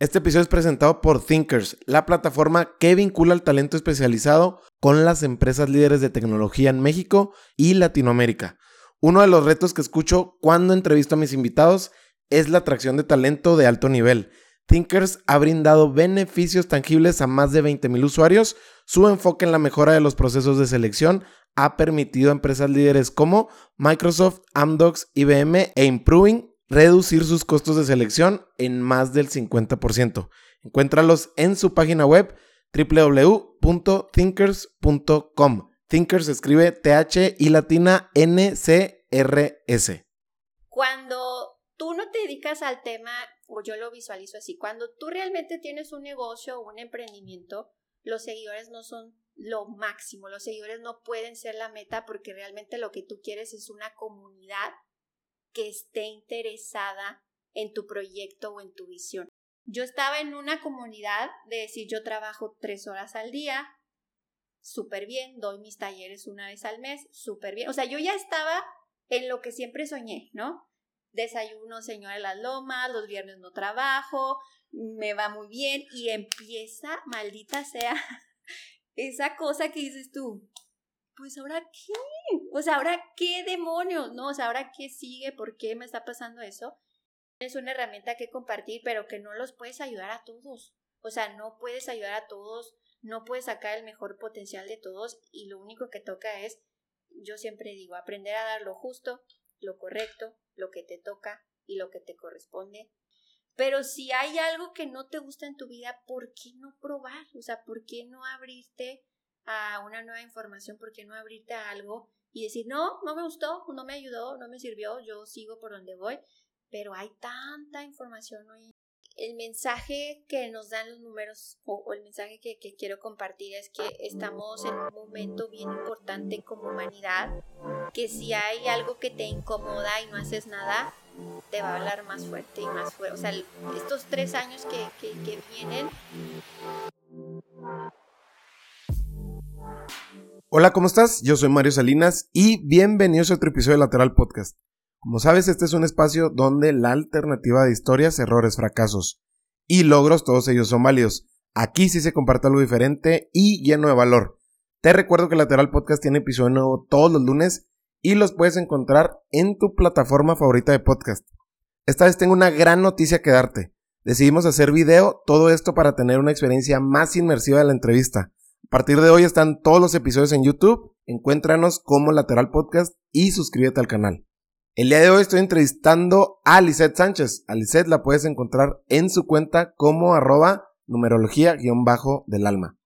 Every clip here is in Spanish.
Este episodio es presentado por Thinkers, la plataforma que vincula el talento especializado con las empresas líderes de tecnología en México y Latinoamérica. Uno de los retos que escucho cuando entrevisto a mis invitados es la atracción de talento de alto nivel. Thinkers ha brindado beneficios tangibles a más de 20.000 usuarios. Su enfoque en la mejora de los procesos de selección ha permitido a empresas líderes como Microsoft, Amdocs, IBM e Improving reducir sus costos de selección en más del 50%. Encuéntralos en su página web www.thinkers.com. Thinkers escribe T-H y latina N-C-R-S. Cuando tú no te dedicas al tema, o yo lo visualizo así, cuando tú realmente tienes un negocio o un emprendimiento, los seguidores no son lo máximo, los seguidores no pueden ser la meta porque realmente lo que tú quieres es una comunidad que esté interesada en tu proyecto o en tu visión. Yo estaba en una comunidad de decir yo trabajo tres horas al día, súper bien, doy mis talleres una vez al mes, súper bien. O sea, yo ya estaba en lo que siempre soñé, ¿no? Desayuno, señora de las lomas, los viernes no trabajo, me va muy bien y empieza, maldita sea, esa cosa que dices tú, pues ahora qué, o sea, ahora qué demonios, ¿no? O sea, ahora qué sigue, por qué me está pasando eso. Es una herramienta que compartir, pero que no los puedes ayudar a todos. O sea, no puedes ayudar a todos, no puedes sacar el mejor potencial de todos y lo único que toca es, yo siempre digo, aprender a dar lo justo, lo correcto, lo que te toca y lo que te corresponde. Pero si hay algo que no te gusta en tu vida, ¿por qué no probar? O sea, ¿por qué no abrirte a una nueva información, ¿por qué no abrirte a algo y decir, no, no me gustó, no me ayudó, no me sirvió, yo sigo por donde voy? Pero hay tanta información hoy. El mensaje que nos dan los números o, el mensaje que, que quiero compartir es que estamos en un momento bien importante como humanidad, que si hay algo que te incomoda y no haces nada, te va a hablar más fuerte y más fuerte. O sea, estos tres años que, que, que vienen Hola, ¿cómo estás? Yo soy Mario Salinas y bienvenidos a otro episodio de Lateral Podcast. Como sabes, este es un espacio donde la alternativa de historias, errores, fracasos y logros, todos ellos son válidos. Aquí sí se comparte algo diferente y lleno de valor. Te recuerdo que Lateral Podcast tiene episodio nuevo todos los lunes y los puedes encontrar en tu plataforma favorita de podcast. Esta vez tengo una gran noticia que darte. Decidimos hacer video, todo esto para tener una experiencia más inmersiva de la entrevista. A partir de hoy están todos los episodios en YouTube. Encuéntranos como Lateral Podcast y suscríbete al canal. El día de hoy estoy entrevistando a Lisette Sánchez. A Lisette la puedes encontrar en su cuenta como arroba numerología-del alma.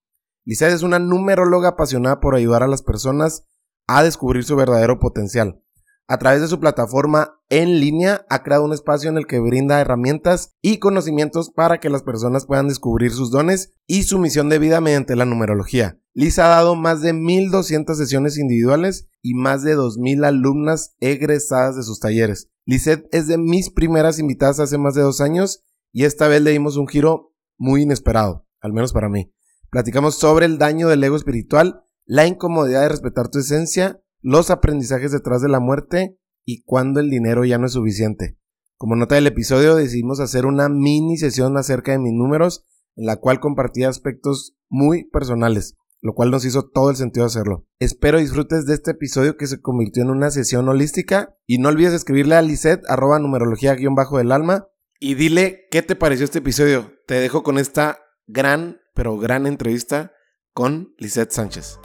Es una numeróloga apasionada por ayudar a las personas a descubrir su verdadero potencial. A través de su plataforma en línea ha creado un espacio en el que brinda herramientas y conocimientos para que las personas puedan descubrir sus dones y su misión de vida mediante la numerología. Lisa ha dado más de 1200 sesiones individuales y más de 2000 alumnas egresadas de sus talleres. Lisette es de mis primeras invitadas hace más de dos años y esta vez le dimos un giro muy inesperado, al menos para mí. Platicamos sobre el daño del ego espiritual, la incomodidad de respetar tu esencia los aprendizajes detrás de la muerte y cuando el dinero ya no es suficiente. Como nota del episodio decidimos hacer una mini sesión acerca de mis números en la cual compartí aspectos muy personales, lo cual nos hizo todo el sentido hacerlo. Espero disfrutes de este episodio que se convirtió en una sesión holística y no olvides escribirle a Lisette arroba numerología-bajo del alma y dile qué te pareció este episodio. Te dejo con esta gran, pero gran entrevista con Lisette Sánchez.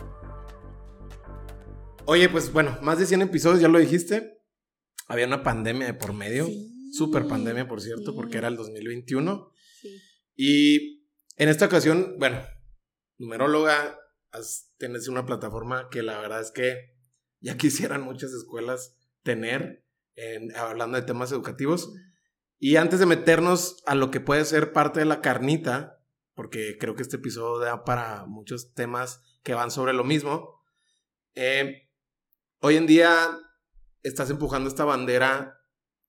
Oye, pues bueno, más de 100 episodios, ya lo dijiste. Había una pandemia de por medio. Super pandemia, por cierto, porque era el 2021. Sí. Y en esta ocasión, bueno, numeróloga, tienes una plataforma que la verdad es que ya quisieran muchas escuelas tener, hablando de temas educativos. Y antes de meternos a lo que puede ser parte de la carnita, porque creo que este episodio da para muchos temas que van sobre lo mismo, eh, Hoy en día estás empujando esta bandera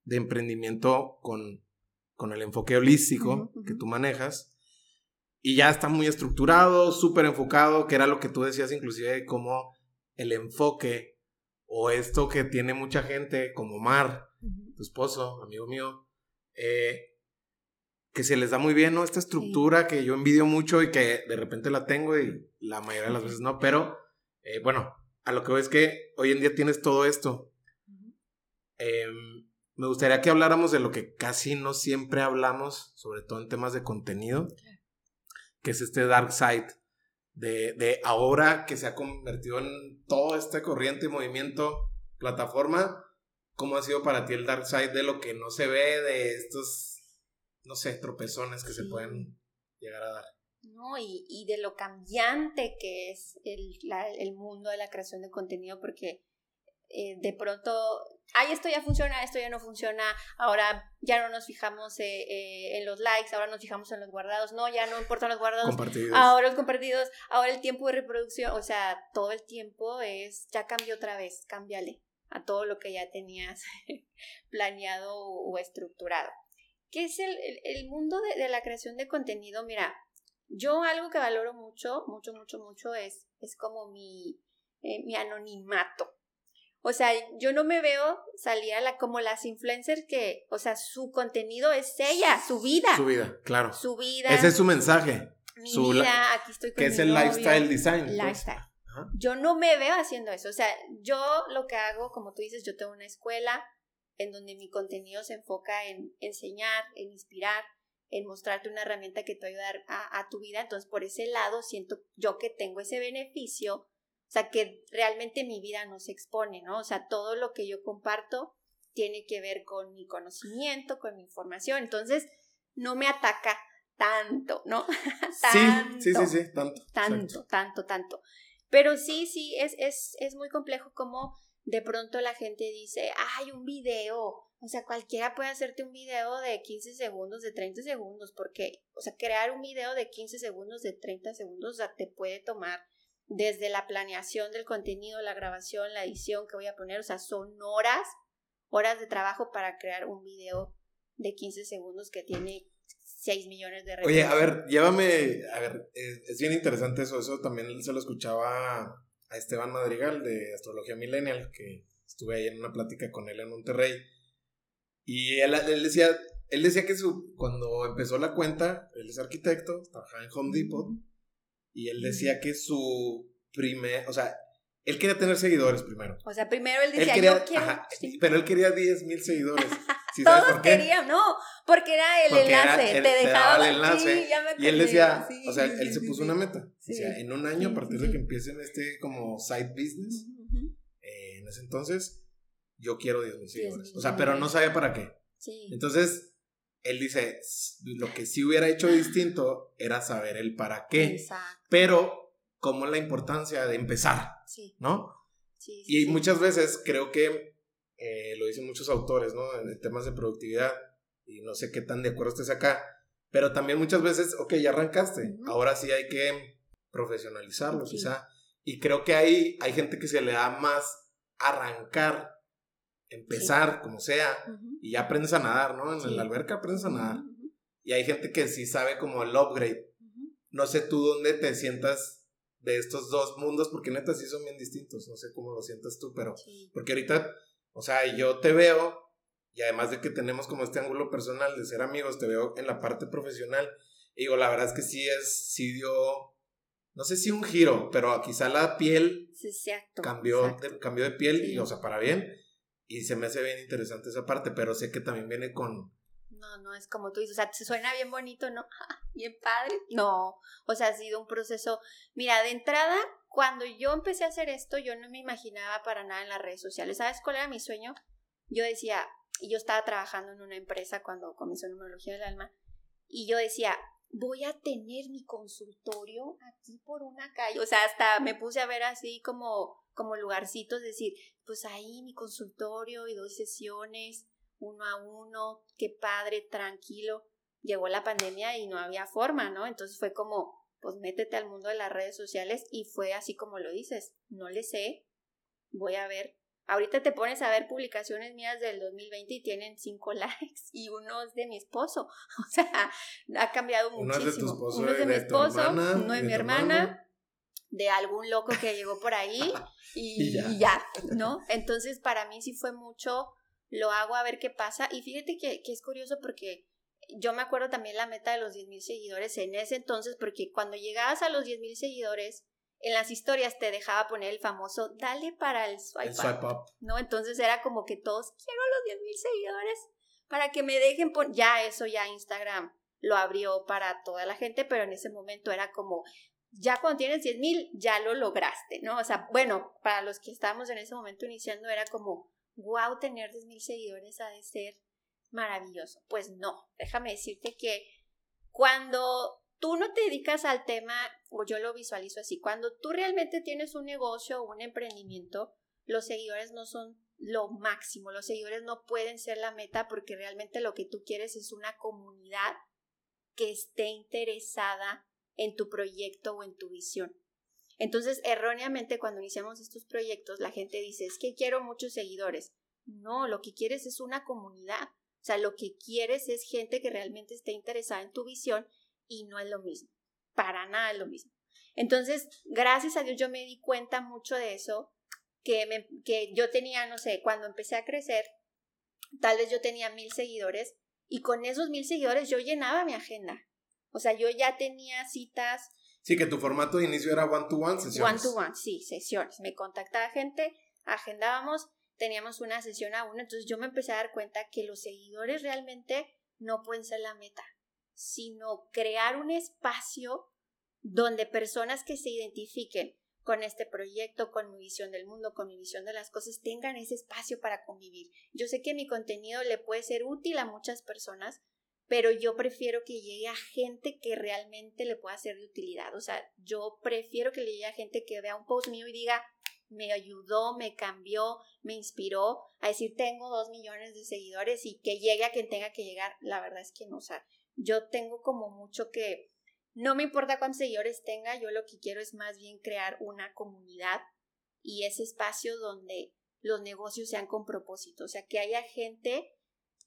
de emprendimiento con, con el enfoque holístico que tú manejas. Y ya está muy estructurado, súper enfocado, que era lo que tú decías inclusive como el enfoque o esto que tiene mucha gente como Mar, tu esposo, amigo mío, eh, que se les da muy bien, ¿no? Esta estructura que yo envidio mucho y que de repente la tengo y la mayoría de las veces no, pero eh, bueno, a lo que voy es que hoy en día tienes todo esto. Em, me gustaría que habláramos de lo que casi no siempre hablamos, sobre todo en temas de contenido, que es este dark side de, de ahora que se ha convertido en todo este corriente y movimiento, plataforma, ¿cómo ha sido para ti el dark side de lo que no se ve, de estos, no sé, tropezones que se pueden llegar a dar? ¿No? Y, y, de lo cambiante que es el, el, mundo de la creación de contenido, porque eh, de pronto, ay, esto ya funciona, esto ya no funciona, ahora ya no nos fijamos eh, eh, en los likes, ahora nos fijamos en los guardados, no, ya no importan los guardados, ahora los compartidos, ahora el tiempo de reproducción, o sea, todo el tiempo es, ya cambió otra vez, cámbiale a todo lo que ya tenías planeado o, estructurado. ¿Qué es el, el, mundo de, de la creación de contenido? Mira, yo algo que valoro mucho, mucho, mucho, mucho es, es como mi, eh, mi anonimato. O sea, yo no me veo salir a la, como las influencers que, o sea, su contenido es ella, su vida. Su vida, claro. Su vida. Ese es su mensaje. Mi vida, aquí estoy con Que es el lifestyle design. Pues. Lifestyle. Yo no me veo haciendo eso. O sea, yo lo que hago, como tú dices, yo tengo una escuela en donde mi contenido se enfoca en enseñar, en inspirar, en mostrarte una herramienta que te va a ayudar a, tu vida. Entonces, por ese lado, siento yo que tengo ese beneficio, o sea, que realmente mi vida no se expone, ¿no? O sea, todo lo que yo comparto tiene que ver con mi conocimiento, con mi información. Entonces, no me ataca tanto, ¿no? tanto, sí, sí, sí, sí, tanto. Tanto, tanto, tanto. Pero sí, sí, es, es, es muy complejo como de pronto la gente dice, hay un video, o sea, cualquiera puede hacerte un video de 15 segundos, de 30 segundos, porque, o sea, crear un video de 15 segundos, de 30 segundos, o sea, te puede tomar desde la planeación del contenido, la grabación, la edición que voy a poner, o sea, son horas, horas de trabajo para crear un video de 15 segundos que tiene 6 millones de Oye, a ver, llévame, a ver, es, bien interesante eso, eso también se lo escuchaba a Esteban Madrigal de Astrología Millennial, que estuve ahí en una plática con él en Monterrey y él, decía, él decía que su, cuando empezó la cuenta, él es arquitecto, trabajaba en Home Depot, y él decía que su primer, o sea, él quería tener seguidores primero. O sea, primero él decía, yo quiero... Pero él quería 10 mil seguidores. Todos querían, no, porque era el enlace, te dejaba el enlace. y él decía, o sea, él se puso una meta. O sea, en un año, a partir de que empiecen este como side business, eh, en ese entonces, yo quiero 10 mil seguidores. o sea, pero no sabía para qué. Sí. Entonces, él dice, lo que sí hubiera hecho distinto era saber el para qué. Exacto. Pero, como la importancia de empezar, sí. ¿no? Sí, y muchas veces creo que, eh, lo dicen muchos autores, ¿no? En temas de productividad, y no sé qué tan de acuerdo estés acá, pero también muchas veces, ok, ya arrancaste, ahora sí hay que profesionalizarlo, quizá. Y creo que ahí hay gente que se le da más arrancar empezar como sea y ya aprendes a nadar, ¿no? En la alberca aprendes a nadar. Y hay gente que sí sabe como el upgrade. No sé tú dónde te sientas de estos dos mundos, porque neta sí son bien distintos. No sé cómo lo sientas tú, pero porque ahorita, o sea, yo te veo y además de que tenemos como este ángulo personal de ser amigos, te veo en la parte profesional. Y digo, la verdad es que sí es, sí dio, no sé si un giro, pero quizá la piel cambió, De, cambió de piel y, o sea, para bien y se me hace bien interesante esa parte, pero sé que también viene con... No, no, es como tú dices, o sea, se suena bien bonito, ¿no? bien padre. No, o sea, ha sido un proceso. Mira, de entrada, cuando yo empecé a hacer esto, yo no me imaginaba para nada en las redes sociales. ¿Sabes cuál era mi sueño? Yo decía, y yo estaba trabajando en una empresa cuando comenzó Numerología del Alma, y yo decía, voy a tener mi consultorio aquí por una calle. O sea, hasta me puse a ver así como como lugarcitos, decir, pues ahí mi consultorio y dos sesiones, uno a uno, qué padre, tranquilo. Llegó la pandemia y no había forma, ¿no? Entonces fue como, pues métete al mundo de las redes sociales y fue así como lo dices, no le sé, voy a ver. Ahorita te pones a ver publicaciones mías del 2020 y tienen cinco likes y uno es de mi esposo. O sea, ha cambiado muchísimo. Uno es de tu esposo, uno es de, mi esposo, uno de mi hermana de algún loco que llegó por ahí y, ya. ¿no? Entonces para mí sí fue mucho, lo hago a ver qué pasa y fíjate que, es curioso porque yo me acuerdo también la meta de los 10 mil seguidores en ese entonces, porque cuando llegabas a los 10 mil seguidores, en las historias te dejaba poner el famoso dale para el swipe, up, ¿no? Entonces era como que todos quiero los 10 mil seguidores para que me dejen poner, ya eso ya Instagram lo abrió para toda la gente, pero en ese momento era como, ya cuando tienes 10 mil, ya lo lograste, ¿no? O sea, bueno, para los que estábamos en ese momento iniciando era como, wow, tener 10 mil seguidores ha de ser maravilloso. Pues no, déjame decirte que cuando tú no te dedicas al tema, o yo lo visualizo así, cuando tú realmente tienes un negocio o un emprendimiento, los seguidores no son lo máximo, los seguidores no pueden ser la meta porque realmente lo que tú quieres es una comunidad que esté interesada en tu proyecto o en tu visión. Entonces, erróneamente cuando iniciamos estos proyectos, la gente dice, es que quiero muchos seguidores. No, lo que quieres es una comunidad. O sea, lo que quieres es gente que realmente esté interesada en tu visión y no es lo mismo. Para nada es lo mismo. Entonces, gracias a Dios yo me di cuenta mucho de eso, que, me, que yo tenía, no sé, cuando empecé a crecer, tal vez yo tenía mil seguidores y con esos mil seguidores yo llenaba mi agenda. O sea, yo ya tenía citas. Sí, que tu formato de inicio era one-to-one sesiones. One-to-one, sí, sesiones. Me contactaba gente, agendábamos, teníamos una sesión a una. Entonces yo me empecé a dar cuenta que los seguidores realmente no pueden ser la meta, sino crear un espacio donde personas que se identifiquen con este proyecto, con mi visión del mundo, con mi visión de las cosas, tengan ese espacio para convivir. Yo sé que mi contenido le puede ser útil a muchas personas, pero yo prefiero que llegue a gente que realmente le pueda ser de utilidad. O sea, yo prefiero que le llegue a gente que vea un post mío y diga, me ayudó, me cambió, me inspiró a decir, tengo dos millones de seguidores y que llegue a quien tenga que llegar. La verdad es que no, o yo tengo como mucho que no me importa cuántos seguidores tenga, yo lo que quiero es más bien crear una comunidad y ese espacio donde los negocios sean con propósito, o sea, que haya gente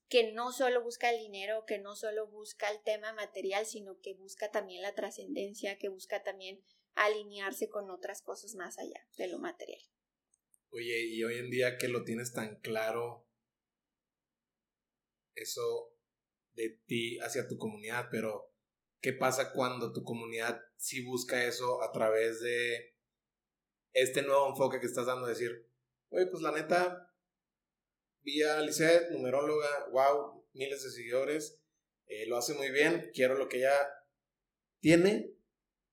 que no solo busca el dinero, que no solo busca el tema material, sino que busca también la trascendencia, que busca también alinearse con otras cosas más allá de lo material. Oye, y hoy en día que lo tienes tan claro, eso de ti hacia tu comunidad, pero ¿Qué pasa cuando tu comunidad sí busca eso a través de este nuevo enfoque que estás dando? Decir, oye, pues la neta, vi a Lisette, numeróloga, wow, miles de seguidores, eh, lo hace muy bien, quiero lo que ella tiene.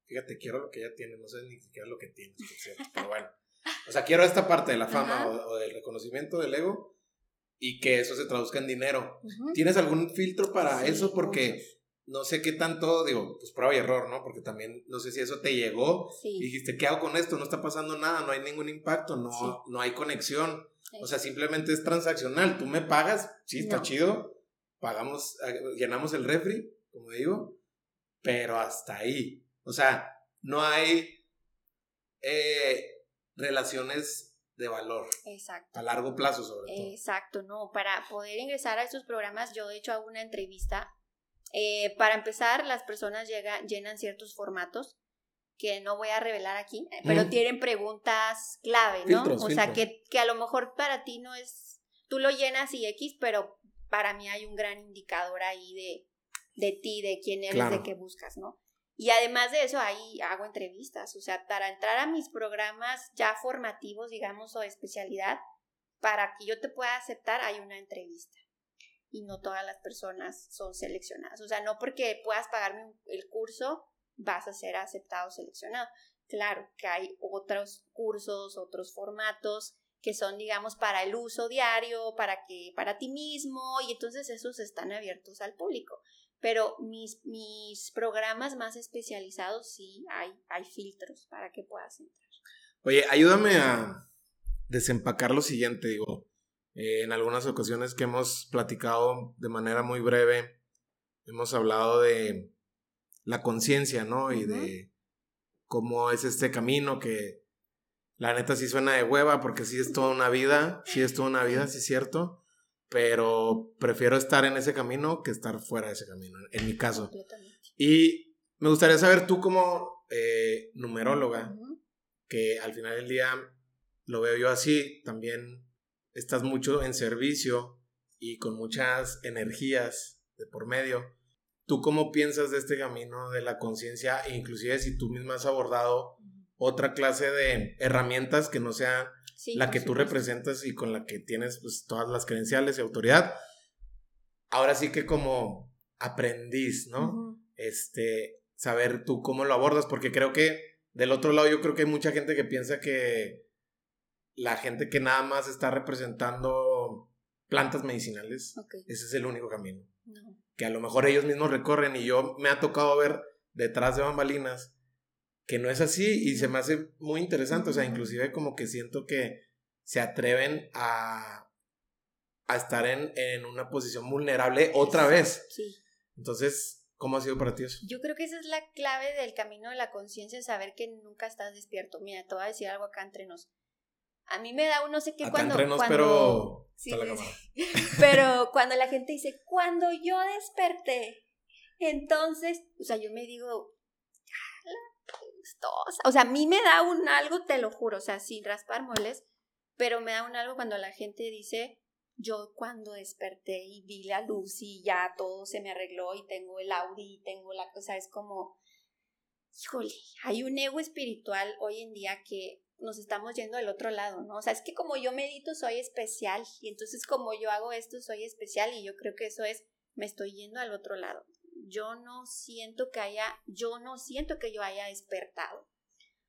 Fíjate, quiero lo que ella tiene, no sé ni siquiera lo que tiene, pero bueno. O sea, quiero esta parte de la fama o, del reconocimiento del ego y que eso se traduzca en dinero. ¿Tienes algún filtro para eso? Porque no sé qué tanto, digo, pues prueba y error, ¿no? Porque también no sé si eso te llegó y dijiste, ¿qué hago con esto? No está pasando nada, no hay ningún impacto, no, no hay conexión. O sea, simplemente es transaccional. Tú me pagas, sí, está chido, pagamos, llenamos el refri, como digo, pero hasta ahí. O sea, no hay eh, relaciones de valor. Exacto. A largo plazo, sobre todo. Exacto, no. Para poder ingresar a estos programas, yo de hecho hago una entrevista eh, para empezar, las personas llenan ciertos formatos que no voy a revelar aquí, pero tienen preguntas clave, ¿no? o sea, que, que, a lo mejor para ti no es, tú lo llenas y X, pero para mí hay un gran indicador ahí de, de ti, de quién eres, de qué buscas, ¿no? Y además de eso, ahí hago entrevistas, o sea, para entrar a mis programas ya formativos, digamos, o de especialidad, para que yo te pueda aceptar, hay una entrevista y no todas las personas son seleccionadas. O sea, no porque puedas pagarme el curso vas a ser aceptado o seleccionado. Claro que hay otros cursos, otros formatos que son, digamos, para el uso diario, para que, para ti mismo, y entonces esos están abiertos al público. Pero mis, mis programas más especializados sí hay, hay filtros para que puedas entrar. Oye, ayúdame a desempacar lo siguiente, digo. Eh, en algunas ocasiones que hemos platicado de manera muy breve, hemos hablado de la conciencia, ¿no? Y de cómo es este camino que la neta sí suena de hueva porque sí es toda una vida, sí es toda una vida, sí es cierto, pero prefiero estar en ese camino que estar fuera de ese camino, en mi caso. Y me gustaría saber tú como eh, numeróloga, que al final del día lo veo yo así, también estás mucho en servicio y con muchas energías de por medio. ¿tú cómo piensas de este camino de la conciencia? E inclusive si tú misma has abordado otra clase de herramientas que no la que tú representas y con la que tienes pues, todas las credenciales y autoridad. Ahora sí que como aprendiz, ¿no? Este, saber tú cómo lo abordas, porque creo que del otro lado yo creo que hay mucha gente que piensa que la gente que nada más está representando plantas medicinales, ese es el único camino. Que a lo mejor ellos mismos recorren y yo me ha tocado ver detrás de bambalinas que no es así y se me hace muy interesante, o sea, inclusive como que siento que se atreven a, a estar en, en una posición vulnerable otra vez. Sí. Entonces, ¿cómo ha sido para ti eso? Yo creo que esa es la clave del camino de la conciencia, saber que nunca estás despierto. Mira, te voy a decir algo acá entre nos. A mí me da un no sé qué cuando... Entre nos, pero... Sí, pero cuando la gente dice, cuando yo desperté, entonces, o sea, yo me digo, o sea, a mí me da un algo, te lo juro, o sea, sin raspar muebles, pero me da un algo cuando la gente dice, yo cuando desperté y vi la luz y ya todo se me arregló y tengo el Audi y tengo la cosa, es como, híjole, hay un ego espiritual hoy en día que nos estamos yendo al otro lado, ¿no? O sea, es que como yo medito soy especial y entonces como yo hago esto soy especial y yo creo que eso es, me estoy yendo al otro lado yo no siento que haya, yo no siento que yo haya despertado.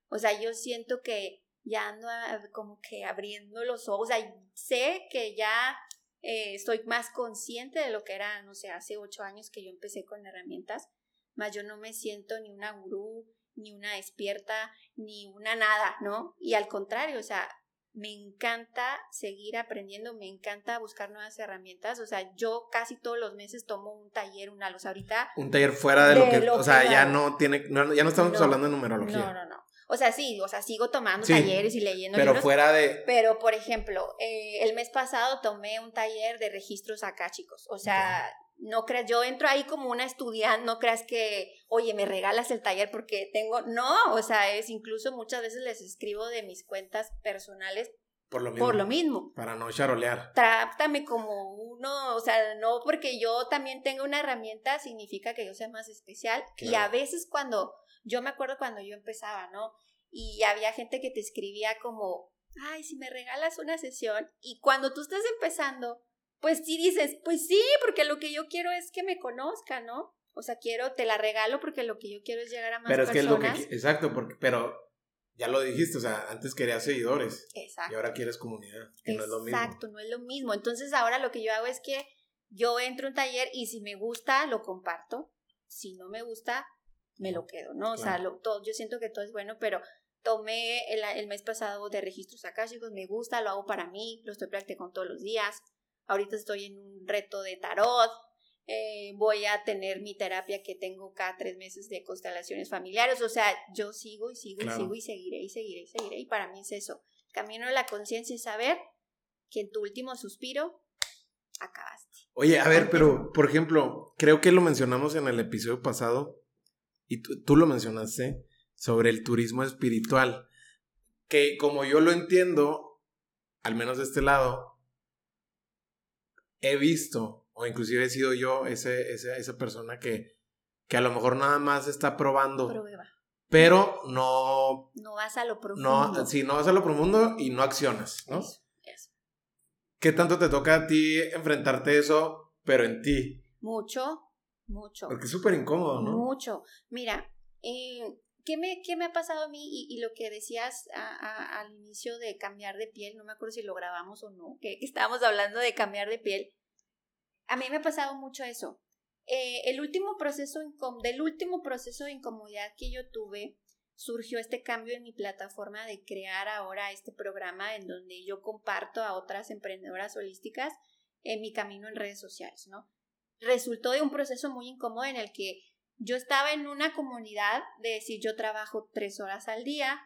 O sea, yo siento que ya ando como que abriendo los ojos, o sea, sé que ya eh, estoy más consciente de lo que era, no sé, hace ocho años que yo empecé con herramientas, más yo no me siento ni una gurú, ni una despierta, ni una nada, ¿no? Y al contrario, o sea, me encanta seguir aprendiendo, me encanta buscar nuevas herramientas. O sea, yo casi todos los meses tomo un taller, una luz ahorita. Un taller fuera de, lo que, o sea, ya no tiene, ya no estamos hablando de numerología. No, no, no. O sea, sí, o sea, sigo tomando talleres y leyendo pero fuera de... Pero, por ejemplo, eh, el mes pasado tomé un taller de registros acá, chicos. O sea, no creas, yo entro ahí como una estudiante, no creas que, oye, me regalas el taller porque tengo, no, o sea, es incluso muchas veces les escribo de mis cuentas personales. Por lo mismo. Por lo mismo. Para no charolear. Trátame como uno, o sea, no porque yo también tenga una herramienta significa que yo sea más especial. Y a veces cuando, yo me acuerdo cuando yo empezaba, ¿no? Y había gente que te escribía como, ay, si me regalas una sesión. Y cuando tú estás empezando, pues sí dices, pues sí, porque lo que yo quiero es que me conozca, ¿no? O sea, quiero, te la regalo porque lo que yo quiero es llegar a más pero es Que lo que, exacto, porque, pero ya lo dijiste, o sea, antes querías seguidores. Exacto. Y ahora quieres comunidad, que no es lo mismo. Exacto, no es lo mismo. Entonces ahora lo que yo hago es que yo entro a un taller y si me gusta, lo comparto. Si no me gusta, me lo quedo, ¿no? O sea, lo, todo, yo siento que todo es bueno, pero tomé el, el mes pasado de registros chicos, me gusta, lo hago para mí, lo estoy practicando todos los días ahorita estoy en un reto de tarot, eh, voy a tener mi terapia que tengo cada tres meses de constelaciones familiares, o sea, yo sigo y sigo y sigo y seguiré y seguiré y seguiré y para mí es eso, camino de la conciencia y saber que en tu último suspiro acabaste. Oye, a ver, pero por ejemplo, creo que lo mencionamos en el episodio pasado y tú, tú lo mencionaste sobre el turismo espiritual, que como yo lo entiendo, al menos de este lado, he visto, o inclusive he sido yo ese, esa persona que, que a lo mejor nada más está probando. Prueba. Pero no. No vas a lo profundo. No, sí, no vas a lo profundo y no accionas, ¿no? Eso, ¿Qué tanto te toca a ti enfrentarte eso, pero en ti? Mucho, mucho. Porque es súper incómodo, ¿no? Mucho. Mira, eh, ¿qué, me, ¿qué me ha pasado a mí? Y, lo que decías al inicio de cambiar de piel, no me acuerdo si lo grabamos o no, que, estábamos hablando de cambiar de piel. A mí me ha pasado mucho eso. Eh, el último proceso del último proceso de incomodidad que yo tuve, surgió este cambio en mi plataforma de crear ahora este programa en donde yo comparto a otras emprendedoras holísticas en mi camino en redes sociales, ¿no? Resultó de un proceso muy incómodo en el que yo estaba en una comunidad de decir yo trabajo tres horas al día,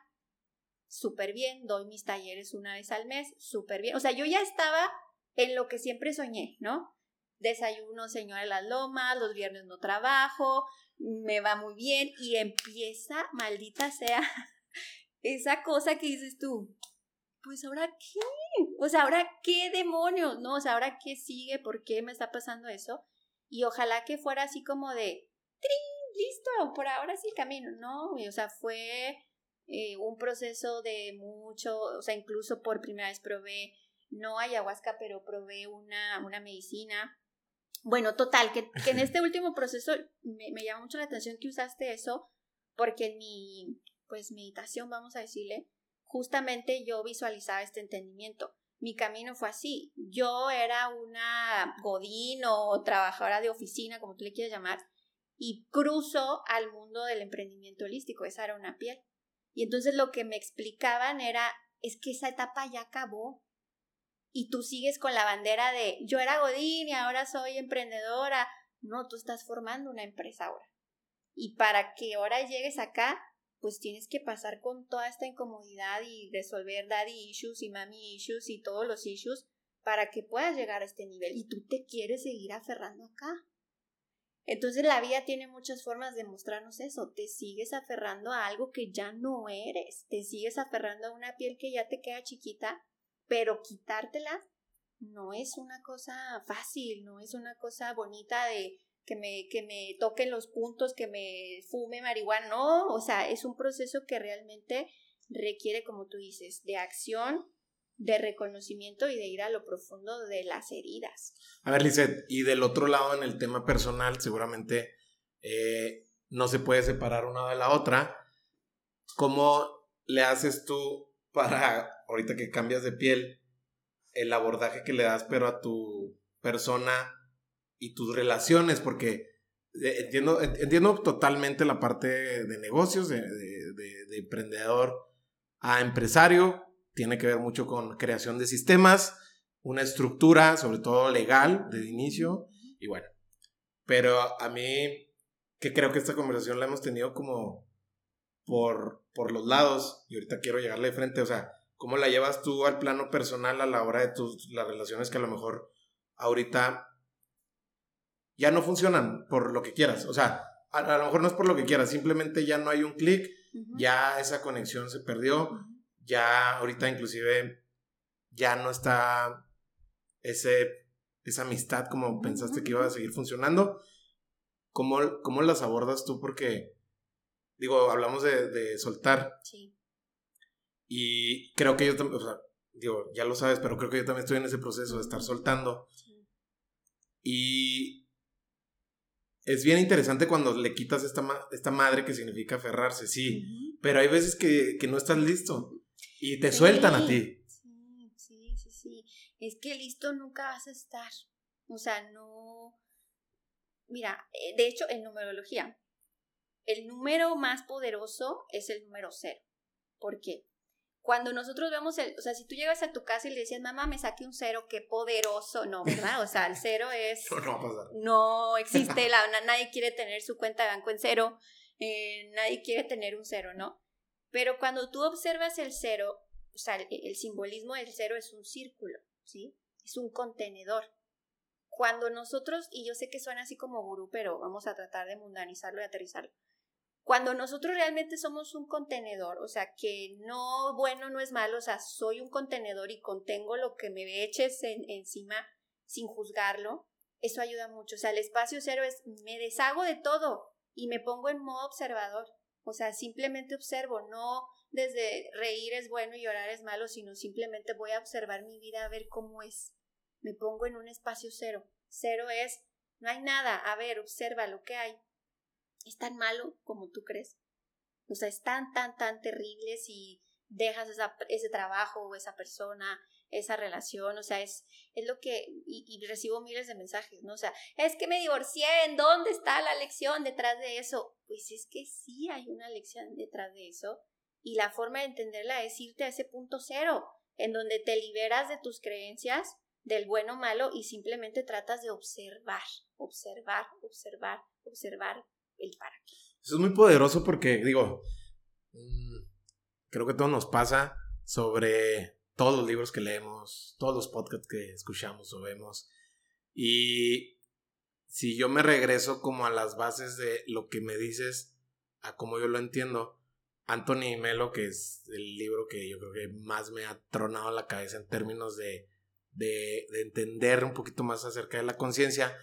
súper bien, doy mis talleres una vez al mes, súper bien. O sea, yo ya estaba en lo que siempre soñé, ¿no? Desayuno, señora de las lomas, los viernes no trabajo, me va muy bien y empieza, maldita sea, esa cosa que dices tú, pues ahora qué, o sea, ahora qué demonios, ¿no? O sea, ahora qué sigue, por qué me está pasando eso. Y ojalá que fuera así como de, Listo, por ahora sí el camino. No, o sea, fue eh, un proceso de mucho, o sea, incluso por primera vez probé, no ayahuasca, pero probé una, una medicina. Bueno, total, que, que en este último proceso me, me llama mucho la atención que usaste eso, porque en mi, pues, meditación, vamos a decirle, justamente yo visualizaba este entendimiento. Mi camino fue así. Yo era una godín o trabajadora de oficina, como tú le quieras llamar, y cruzo al mundo del emprendimiento holístico. Esa era una piel. Y entonces lo que me explicaban era, es que esa etapa ya acabó. Y tú sigues con la bandera de, yo era godín y ahora soy emprendedora. No, tú estás formando una empresa ahora. Y para que ahora llegues acá, pues tienes que pasar con toda esta incomodidad y resolver daddy issues y mami issues y todos los issues para que puedas llegar a este nivel y tú te quieres seguir aferrando acá. Entonces la vida tiene muchas formas de mostrarnos eso. Te sigues aferrando a algo que ya no eres. Te sigues aferrando a una piel que ya te queda chiquita, pero quitártela no es una cosa fácil, no es una cosa bonita de que me, que me toquen los puntos, que me fume marihuana, no, o sea, es un proceso que realmente requiere, como tú dices, de acción, de reconocimiento y de ir a lo profundo de las heridas. A ver, Lizeth, y del otro lado en el tema personal, seguramente eh, no se puede separar una de la otra. ¿Cómo le haces tú para, ahorita que cambias de piel, el abordaje que le das, pero a tu persona y tus relaciones, porque eh, entiendo, entiendo totalmente la parte de negocios, de, de, emprendedor a empresario, tiene que ver mucho con creación de sistemas, una estructura, sobre todo legal, de inicio, y bueno, pero a mí, que creo que esta conversación la hemos tenido como por, por los lados, y ahorita quiero llegarle de frente, o sea, ¿cómo la llevas tú al plano personal a la hora de tus, las relaciones que a lo mejor ahorita ya no funcionan por lo que quieras. O sea, a, lo mejor no es por lo que quieras, simplemente ya no hay un clic, ya esa conexión se perdió, ya ahorita inclusive ya no está ese, esa amistad como pensaste que iba a seguir funcionando. ¿Cómo, ¿Cómo, las abordas tú? Porque, digo, hablamos de, de soltar. Sí. Y creo que yo también, o sea, digo, ya lo sabes, pero creo que yo también estoy en ese proceso de estar soltando. Sí. Y es bien interesante cuando le quitas esta, esta madre que significa aferrarse, sí, pero hay veces que, no estás listo y te sueltan a ti. Sí, sí, sí, sí. Es que listo nunca vas a estar. O sea, no... Mira, eh, de hecho, en numerología, el número más poderoso es el número cero. ¿Por qué? cuando nosotros vemos el, o sea, si tú llegas a tu casa y le decías, mamá, me saqué un cero, qué poderoso, no, ¿verdad? O sea, el cero es... no, no va a pasar. No existe, la, nadie quiere tener su cuenta de banco en cero, eh, nadie quiere tener un cero, ¿no? Pero cuando tú observas el cero, o sea, el, simbolismo del cero es un círculo, ¿sí? Es un contenedor. Cuando nosotros, y yo sé que suena así como gurú, pero vamos a tratar de mundanizarlo y aterrizarlo cuando nosotros realmente somos un contenedor, o sea, que no bueno no es malo, o sea, soy un contenedor y contengo lo que me eches encima sin juzgarlo, eso ayuda mucho. O sea, el espacio cero es me deshago de todo y me pongo en modo observador. O sea, simplemente observo, no desde reír es bueno y llorar es malo, sino simplemente voy a observar mi vida a ver cómo es. Me pongo en un espacio cero. Cero es, no hay nada, a ver, observa lo que hay es tan malo como tú crees. O sea, es tan, tan, tan terrible si dejas ese trabajo o esa persona, esa relación, o sea, es, es lo que, y, recibo miles de mensajes, ¿no? O sea, es que me divorcié, ¿en dónde está la lección detrás de eso? Pues es que sí hay una lección detrás de eso, y la forma de entenderla es irte a ese punto cero, en donde te liberas de tus creencias, del bueno o malo, y simplemente tratas de observar, observar, observar, observar, el para Eso es muy poderoso porque, digo, mm, creo que todo nos pasa sobre todos los libros que leemos, todos los podcasts que escuchamos o vemos. Y si yo me regreso como a las bases de lo que me dices, a cómo yo lo entiendo, Anthony Melo, que es el libro que yo creo que más me ha tronado la cabeza en términos de, de, de entender un poquito más acerca de la conciencia,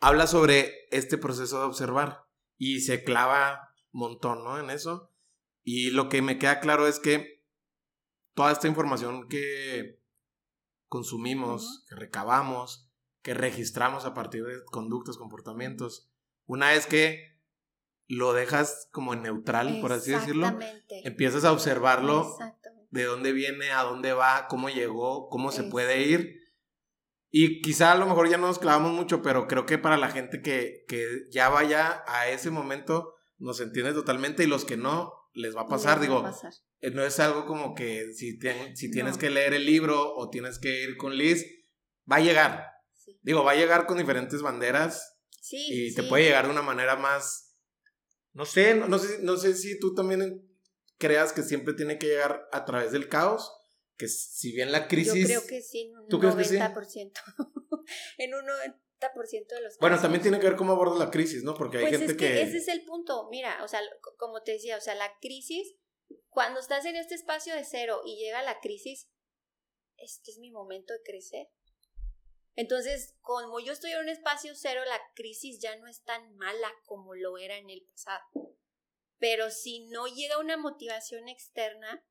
habla sobre este proceso de observar y se clava montón, ¿no? En eso. Y lo que me queda claro es que toda esta información que consumimos, que recabamos, que registramos a partir de conductas, comportamientos, una vez que lo dejas como en neutral, por así decirlo, empiezas a observarlo de dónde viene, a dónde va, cómo llegó, cómo se puede ir. Y quizá a lo mejor ya no nos clavamos mucho, pero creo que para la gente que, que ya vaya a ese momento, nos entiende totalmente y los que no, les va a pasar. Digo, eh, no es algo como que si, si tienes que leer el libro o tienes que ir con Liz, va a llegar. Digo, va a llegar con diferentes banderas y te puede llegar de una manera más, no sé, no, sé, no sé si tú también creas que siempre tiene que llegar a través del caos, que si bien la crisis... Yo creo que sí, un 90%. en un 90% de los casos. Bueno, también tiene que ver cómo abordas la crisis, ¿no? Porque hay pues gente es que, Ese es el punto, mira, o sea, como te decía, o sea, la crisis, cuando estás en este espacio de cero y llega la crisis, este es mi momento de crecer. Entonces, como yo estoy en un espacio cero, la crisis ya no es tan mala como lo era en el pasado. Pero si no llega una motivación externa,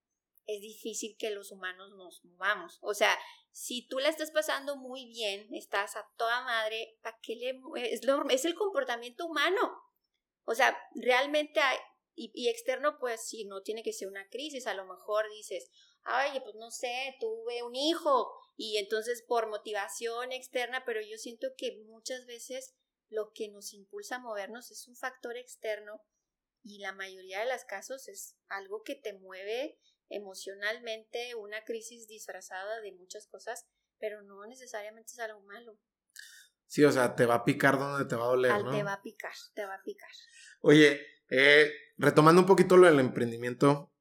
es difícil que los humanos nos movamos. O sea, si tú la estás pasando muy bien, estás a toda madre, ¿para qué le es, es el comportamiento humano? O sea, realmente hay, y, y, externo, pues si no tiene que ser una crisis, a lo mejor dices, ay, pues no sé, tuve un hijo y entonces por motivación externa, pero yo siento que muchas veces lo que nos impulsa a movernos es un factor externo y la mayoría de los casos es algo que te mueve emocionalmente, una crisis disfrazada de muchas cosas, pero no necesariamente es algo malo. Sí, o sea, te va a picar donde te va a doler, ¿no? Te va a picar, te va a picar. Oye, eh, retomando un poquito lo del emprendimiento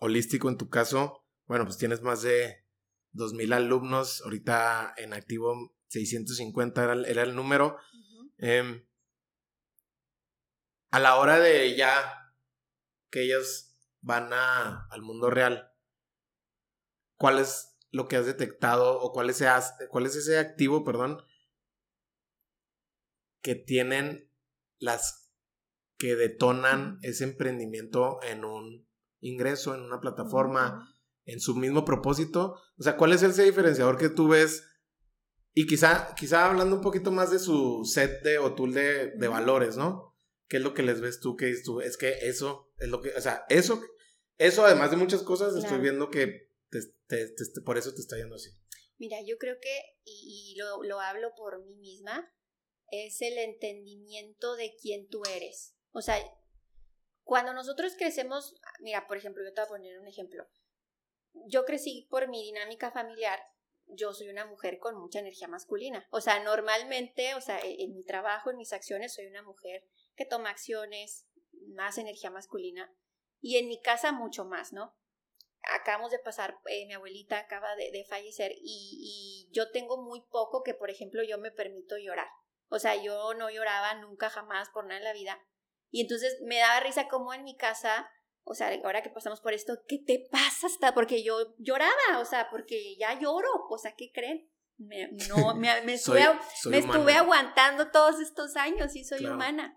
holístico en tu caso, bueno, pues tienes más de 2.000 alumnos, ahorita en activo 650 era, era el número. Em, a la hora de ya que ellos van a, al mundo real, ¿cuál es lo que has detectado o cuál es ese, cuál es ese activo, perdón, que tienen las que detonan ese emprendimiento en un ingreso, en una plataforma, en su mismo propósito? O sea, ¿cuál es ese diferenciador que tú ves? Y quizá, quizá hablando un poquito más de su set de o tool de, de valores, ¿no? ¿Qué es lo que les ves tú? ¿Qué es tú? Es que eso es lo que, o sea, eso, eso además de muchas cosas, estoy viendo que por eso te está yendo así. Mira, yo creo que, y, lo, lo hablo por mí misma, es el entendimiento de quién tú eres. O sea, cuando nosotros crecemos, mira, por ejemplo, yo te voy a poner un ejemplo yo crecí por mi dinámica familiar, yo soy una mujer con mucha energía masculina. O sea, normalmente, o sea, e-, en mi trabajo, en mis acciones, soy una mujer que toma acciones, más energía masculina. Y en mi casa mucho más, ¿no? Acabamos de pasar, eh, mi abuelita acaba de, fallecer y, y, yo tengo muy poco que, por ejemplo, yo me permito llorar. O sea, yo no lloraba nunca jamás por nada en la vida. Y entonces me daba risa como en mi casa o sea, ahora que pasamos por esto, ¿qué te pasa hasta? Porque yo lloraba, o sea, porque ya lloro, o sea, ¿qué creen? Me, no, me, me, estuve, me estuve, aguantando todos estos años y soy humana.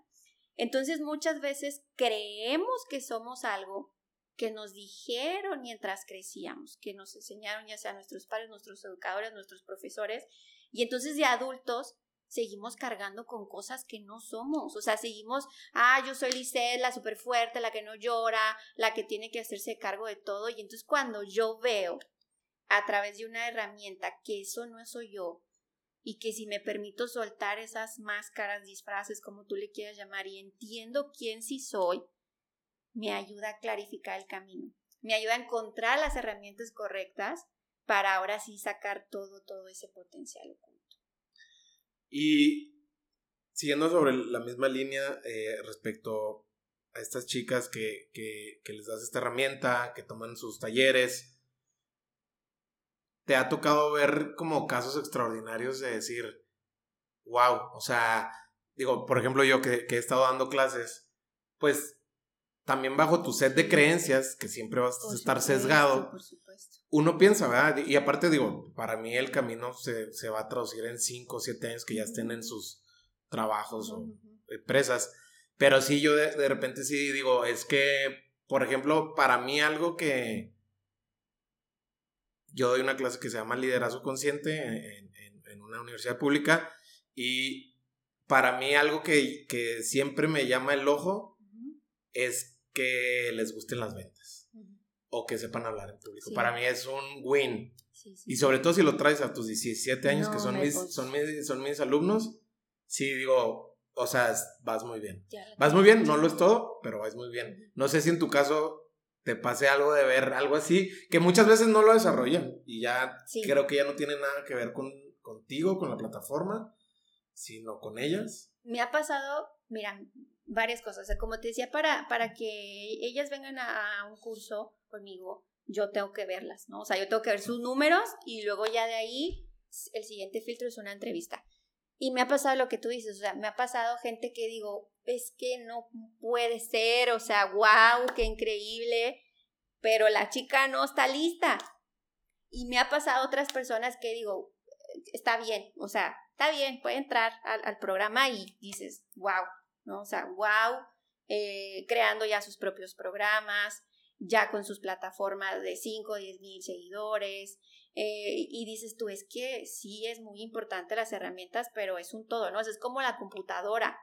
Entonces muchas veces creemos que somos algo que nos dijeron mientras crecíamos, que nos enseñaron ya sea nuestros padres, nuestros educadores, nuestros profesores, y entonces de adultos seguimos cargando con cosas que no somos. O sea, seguimos, ah, yo soy Lisette, la súper fuerte, la que no llora, la que tiene que hacerse cargo de todo. Y entonces cuando yo veo a través de una herramienta que eso no soy yo y que si me permito soltar esas máscaras, disfraces, como tú le quieras llamar, y entiendo quién sí soy, me ayuda a clarificar el camino. Me ayuda a encontrar las herramientas correctas para ahora sí sacar todo, todo ese potencial y siguiendo sobre la misma línea eh, respecto a estas chicas que, que, que les das esta herramienta, que toman sus talleres, ¿te ha tocado ver como casos extraordinarios de decir, wow, o sea, digo, por ejemplo yo que, que he estado dando clases, pues también bajo tu set de creencias, que siempre vas a estar sesgado, uno piensa, ¿verdad? Y aparte digo, para mí el camino se, va a traducir en 5 o 7 años que ya estén en sus trabajos o empresas. Pero sí, yo de, repente sí digo, es que, por ejemplo, para mí algo que... Yo doy una clase que se llama Liderazgo Consciente en, en una universidad pública y para mí algo que, que siempre me llama el ojo es que les gusten las ventas o que sepan hablar en público. Para mí es un win. y sobre todo si lo traes a tus 17 años, que son mis, son, mis, son mis alumnos, sí digo, o sea, vas muy bien. Vas muy bien, no lo es todo, pero vas muy bien. No sé si en tu caso te pase algo de ver algo así, que muchas veces no lo desarrollan y ya creo que ya no tiene nada que ver con, contigo, con la plataforma, sino con ellas. Me ha pasado, mira, varias cosas. O sea, como te decía, para, para que ellas vengan a, un curso conmigo, yo tengo que verlas, ¿no? O sea, yo tengo que ver sus números y luego ya de ahí el siguiente filtro es una entrevista. Y me ha pasado lo que tú dices, o sea, me ha pasado gente que digo, es que no puede ser, o sea, wow, qué increíble, pero la chica no está lista. Y me ha pasado otras personas que digo, está bien, o sea, está bien, puede entrar al, programa y dices, wow, ¿no? O sea, wow, eh, creando ya sus propios programas, ya con sus plataformas de 5 o 10 mil seguidores. Eh, y dices tú, es que sí es muy importante las herramientas, pero es un todo, ¿no? es como la computadora.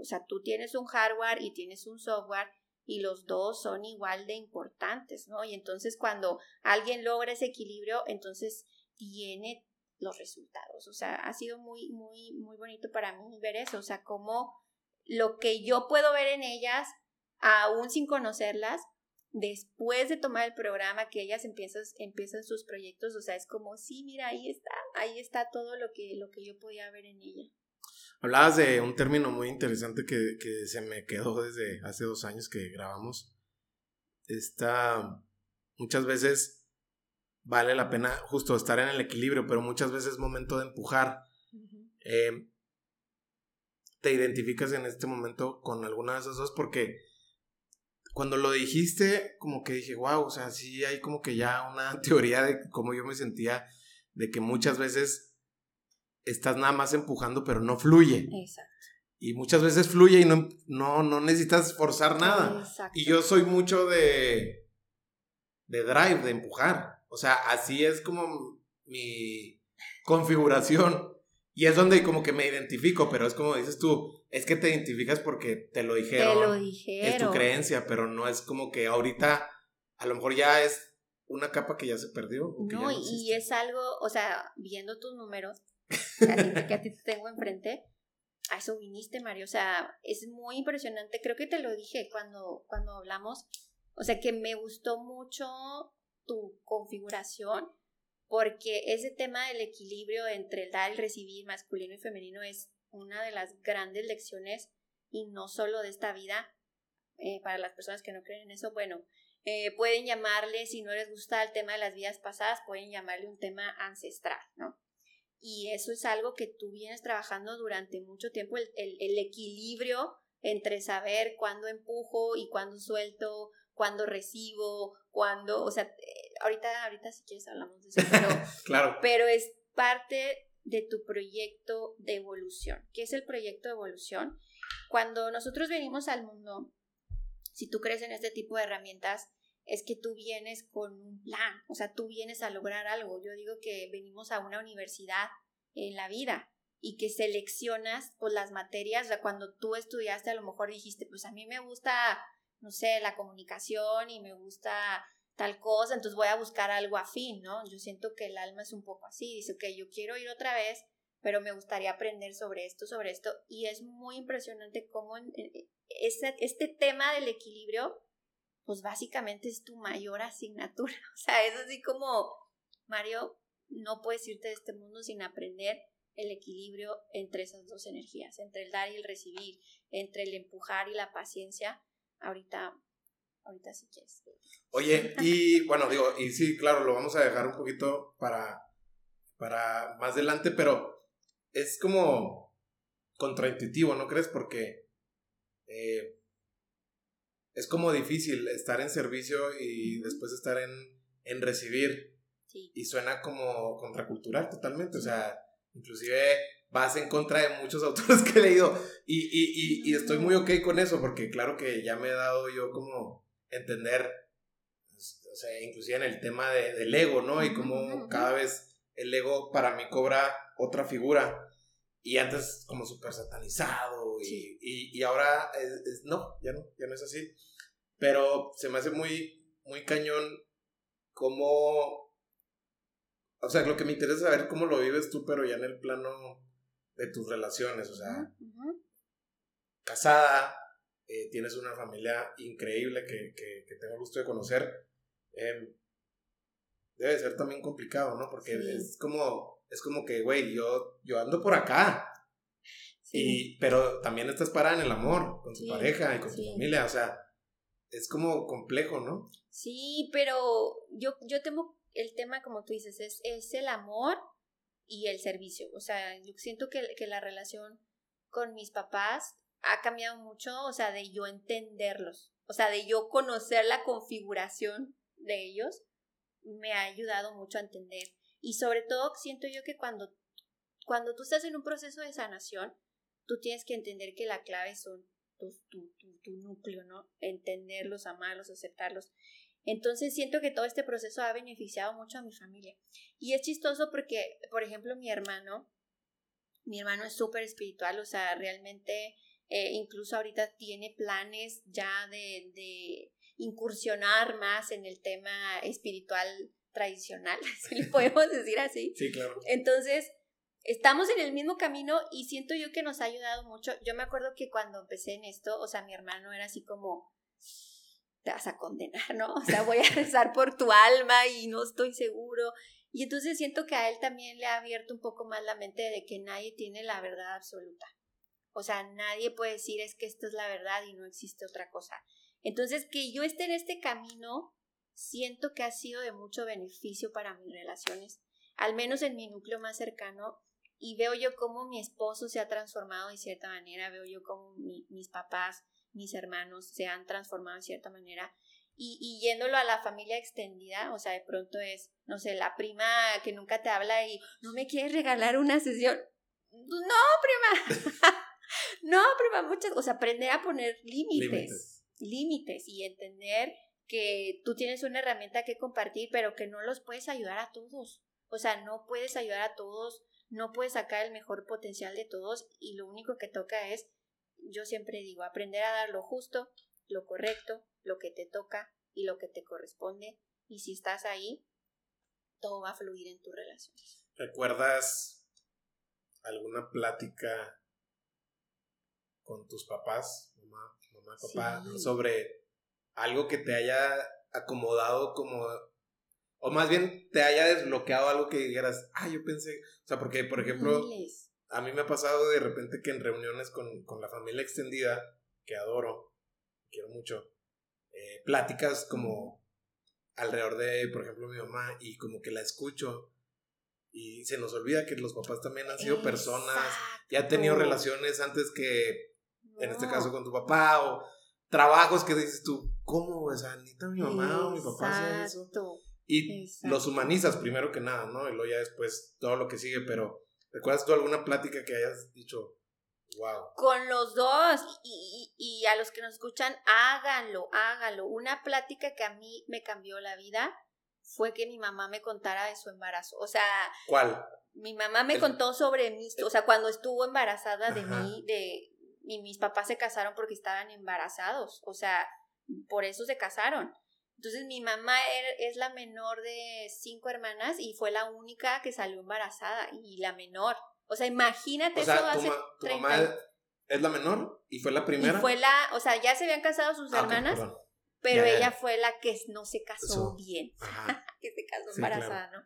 O sea, tú tienes un hardware y tienes un software y los dos son igual de importantes, ¿no? Y entonces cuando alguien logra ese equilibrio, entonces tiene los resultados. O sea, ha sido muy, muy, muy bonito para mí ver eso. O sea, cómo lo que yo puedo ver en ellas, aún sin conocerlas, después de tomar el programa, que ellas empiezan, empiezan sus proyectos, o sea, es como, sí, mira, ahí está, ahí está todo lo que, lo que yo podía ver en ella. Hablabas de un término muy interesante que, que se me quedó desde hace dos años que grabamos. Está, muchas veces vale la pena justo estar en el equilibrio, pero muchas veces es momento de empujar. Eh, te identificas en este momento con alguna de esas dos porque cuando lo dijiste, como que dije, wow, o sea, sí hay como que ya una teoría de cómo yo me sentía, de que muchas veces estás nada más empujando, pero no fluye. Exacto. Y muchas veces fluye y no, no, no necesitas forzar nada. Exacto. Y yo soy mucho de, de drive, de empujar. O sea, así es como mi configuración. Y es donde como que me identifico, pero es como dices tú, es que te identificas porque te lo dijeron. Te lo dijeron. Es tu creencia, pero no es como que ahorita a lo mejor ya es una capa que ya se perdió. no, y es algo, o sea, viendo tus números, que a, ti, te tengo enfrente, a eso viniste, Mario. O sea, es muy impresionante. Creo que te lo dije cuando, cuando hablamos. O sea, que me gustó mucho tu configuración, porque ese tema del equilibrio entre el dar y recibir masculino y femenino es una de las grandes lecciones y no solo de esta vida, eh, para las personas que no creen en eso, bueno, eh, pueden llamarle, si no les gusta el tema de las vidas pasadas, pueden llamarle un tema ancestral, ¿no? Y eso es algo que tú vienes trabajando durante mucho tiempo, el, el equilibrio entre saber cuándo empujo y cuándo suelto, cuándo recibo, cuándo, o sea, eh, ahorita, ahorita si quieres hablamos de eso, pero, claro. pero es parte de tu proyecto de evolución. ¿Qué es el proyecto de evolución? Cuando nosotros venimos al mundo, si tú crees en este tipo de herramientas, es que tú vienes con un plan, o sea, tú vienes a lograr algo. Yo digo que venimos a una universidad en la vida y que seleccionas pues las materias, o cuando tú estudiaste a lo mejor dijiste, pues a mí me gusta no sé, la comunicación y me gusta tal cosa, entonces voy a buscar algo afín, ¿no? Yo siento que el alma es un poco así, dice, ok, yo quiero ir otra vez, pero me gustaría aprender sobre esto, sobre esto, y es muy impresionante cómo este, este tema del equilibrio, pues básicamente es tu mayor asignatura, o sea, es así como, Mario, no puedes irte de este mundo sin aprender el equilibrio entre esas dos energías, entre el dar y el recibir, entre el empujar y la paciencia, ahorita, ahorita sí quieres. Oye, y bueno, digo, y sí, claro, lo vamos a dejar un poquito para, para más adelante, pero es como contraintuitivo, ¿no crees? Porque eh, es como difícil estar en servicio y después estar en, en recibir. Y suena como contracultural totalmente. O sea, inclusive vas en contra de muchos autores que he leído. Y, y, y, estoy muy ok con eso, porque claro que ya me he dado yo como entender, pues, o sea, inclusive en el tema de, del ego, ¿no? Y como cada vez el ego para mí cobra otra figura. Y antes como súper satanizado y, y, ahora es, no, ya no, ya no es así. Pero se me hace muy, muy cañón cómo... O sea, lo que me interesa es saber cómo lo vives tú, pero ya en el plano de tus relaciones, o sea, casada, eh, tienes una familia increíble que, que, que, tengo el gusto de conocer. Em, debe ser también complicado, ¿no? Porque es como, es como que, güey, yo, yo ando por acá. Y, pero también estás parada en el amor, con tu pareja y con tu familia, o sea, es como complejo, ¿no? Sí, pero yo, yo temo el tema, como tú dices, es, es el amor y el servicio. O sea, yo siento que, que la relación con mis papás ha cambiado mucho, o sea, de yo entenderlos, o sea, de yo conocer la configuración de ellos me ha ayudado mucho a entender. Y sobre todo siento yo que cuando, cuando tú estás en un proceso de sanación, tú tienes que entender que la clave son tu, tu, tu, núcleo, ¿no? Entenderlos, amarlos, aceptarlos. Entonces siento que todo este proceso ha beneficiado mucho a mi familia. Y es chistoso porque, por ejemplo, mi hermano, mi hermano es súper espiritual, o sea, realmente eh, incluso ahorita tiene planes ya de, de incursionar más en el tema espiritual tradicional, si le podemos decir así. Sí, claro. Entonces, estamos en el mismo camino y siento yo que nos ha ayudado mucho. Yo me acuerdo que cuando empecé en esto, o sea, mi hermano era así como, te vas a condenar, ¿no? O sea, voy a rezar por tu alma y no estoy seguro. Y entonces siento que a él también le ha abierto un poco más la mente de que nadie tiene la verdad absoluta. O sea, nadie puede decir es que esto es la verdad y no existe otra cosa. Entonces, que yo esté en este camino, siento que ha sido de mucho beneficio para mis relaciones, al menos en mi núcleo más cercano, y veo yo cómo mi esposo se ha transformado de cierta manera, veo yo cómo mis papás, mis hermanos se han transformado de cierta manera. Y, y, yéndolo a la familia extendida, o sea, de pronto es, no sé, la prima que nunca te habla y no me quieres regalar una sesión. No, prima. no, prima, muchas, o sea, aprender a poner límites límites y entender que tú tienes una herramienta que compartir, pero que no los puedes ayudar a todos. O sea, no puedes ayudar a todos, no puedes sacar el mejor potencial de todos y lo único que toca es, yo siempre digo, aprender a dar lo justo, lo correcto, lo que te toca y lo que te corresponde. Y si estás ahí, todo va a fluir en tu relación. ¿Recuerdas alguna plática con tus papás, mamá, papá, sobre algo que te haya acomodado como, o más bien te haya desbloqueado algo que dijeras, ah, yo pensé, o sea, porque, por ejemplo, a mí me ha pasado de repente que en reuniones con, con la familia extendida, que adoro, quiero mucho, eh, pláticas como alrededor de, por ejemplo, mi mamá, y como que la escucho. Y se nos olvida que los papás también han sido personas, y han tenido relaciones antes que en este caso con tu papá, o trabajos que dices tú, ¿cómo? O sea, ni mi mamá o mi papá hace eso. Y los humanizas primero que nada, ¿no? Y luego ya después todo lo que sigue, pero ¿recuerdas tú alguna plática que hayas dicho, wow? Con los dos, y, y a los que nos escuchan, háganlo, háganlo. Una plática que a mí me cambió la vida fue que mi mamá me contara de su embarazo. O sea... ¿Cuál? Mi mamá me contó sobre mí, o sea, cuando estuvo embarazada de mí, de, y mis papás se casaron porque estaban embarazados, o sea, por eso se casaron. Entonces mi mamá er, es la menor de cinco hermanas y fue la única que salió embarazada y la menor. O sea, imagínate eso hace tu, mamá es la menor y fue la primera. Y fue la, o sea, ya se habían casado sus ah, hermanas, pero ella fue la que no se casó bien, que se casó embarazada, ¿no?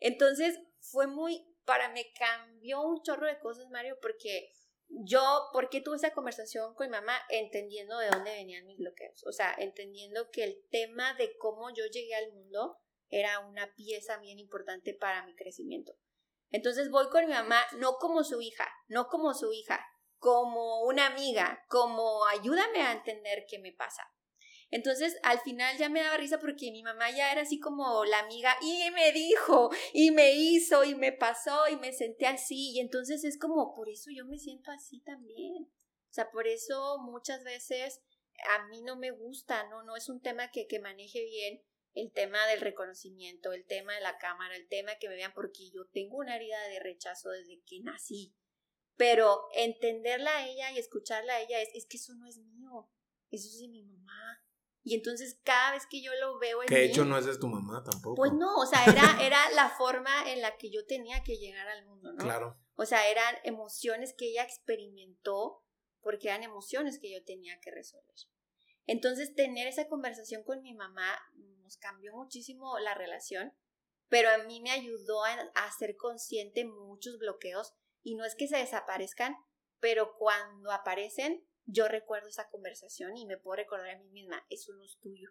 Entonces fue muy, para me cambió un chorro de cosas, Mario, porque yo, ¿por qué tuve esa conversación con mi mamá? Entendiendo de dónde venían mis bloqueos. O sea, entendiendo que el tema de cómo yo llegué al mundo era una pieza bien importante para mi crecimiento. Entonces voy con mi mamá, no como su hija, no como su hija, como una amiga, como ayúdame a entender qué me pasa. Entonces, al final ya me daba risa porque mi mamá ya era así como la amiga y me dijo y me hizo y me pasó y me senté así. Y entonces es como, por eso yo me siento así también. O sea, por eso muchas veces a mí no me gusta, ¿no? No es un tema que, que maneje bien el tema del reconocimiento, el tema de la cámara, el tema que me vean porque yo tengo una herida de rechazo desde que nací. Pero entenderla a ella y escucharla a ella es, es que eso no es mío, eso es de mi mamá. Y entonces cada vez que yo lo veo en Que de hecho no es de tu mamá tampoco. Pues no, o sea, era, era la forma en la que yo tenía que llegar al mundo, ¿no? Claro. O sea, eran emociones que ella experimentó porque eran emociones que yo tenía que resolver. Entonces, tener esa conversación con mi mamá nos cambió muchísimo la relación, pero a mí me ayudó a, a ser consciente muchos bloqueos y no es que se desaparezcan, pero cuando aparecen, yo recuerdo esa conversación y me puedo recordar a mí misma, eso no es tuyo.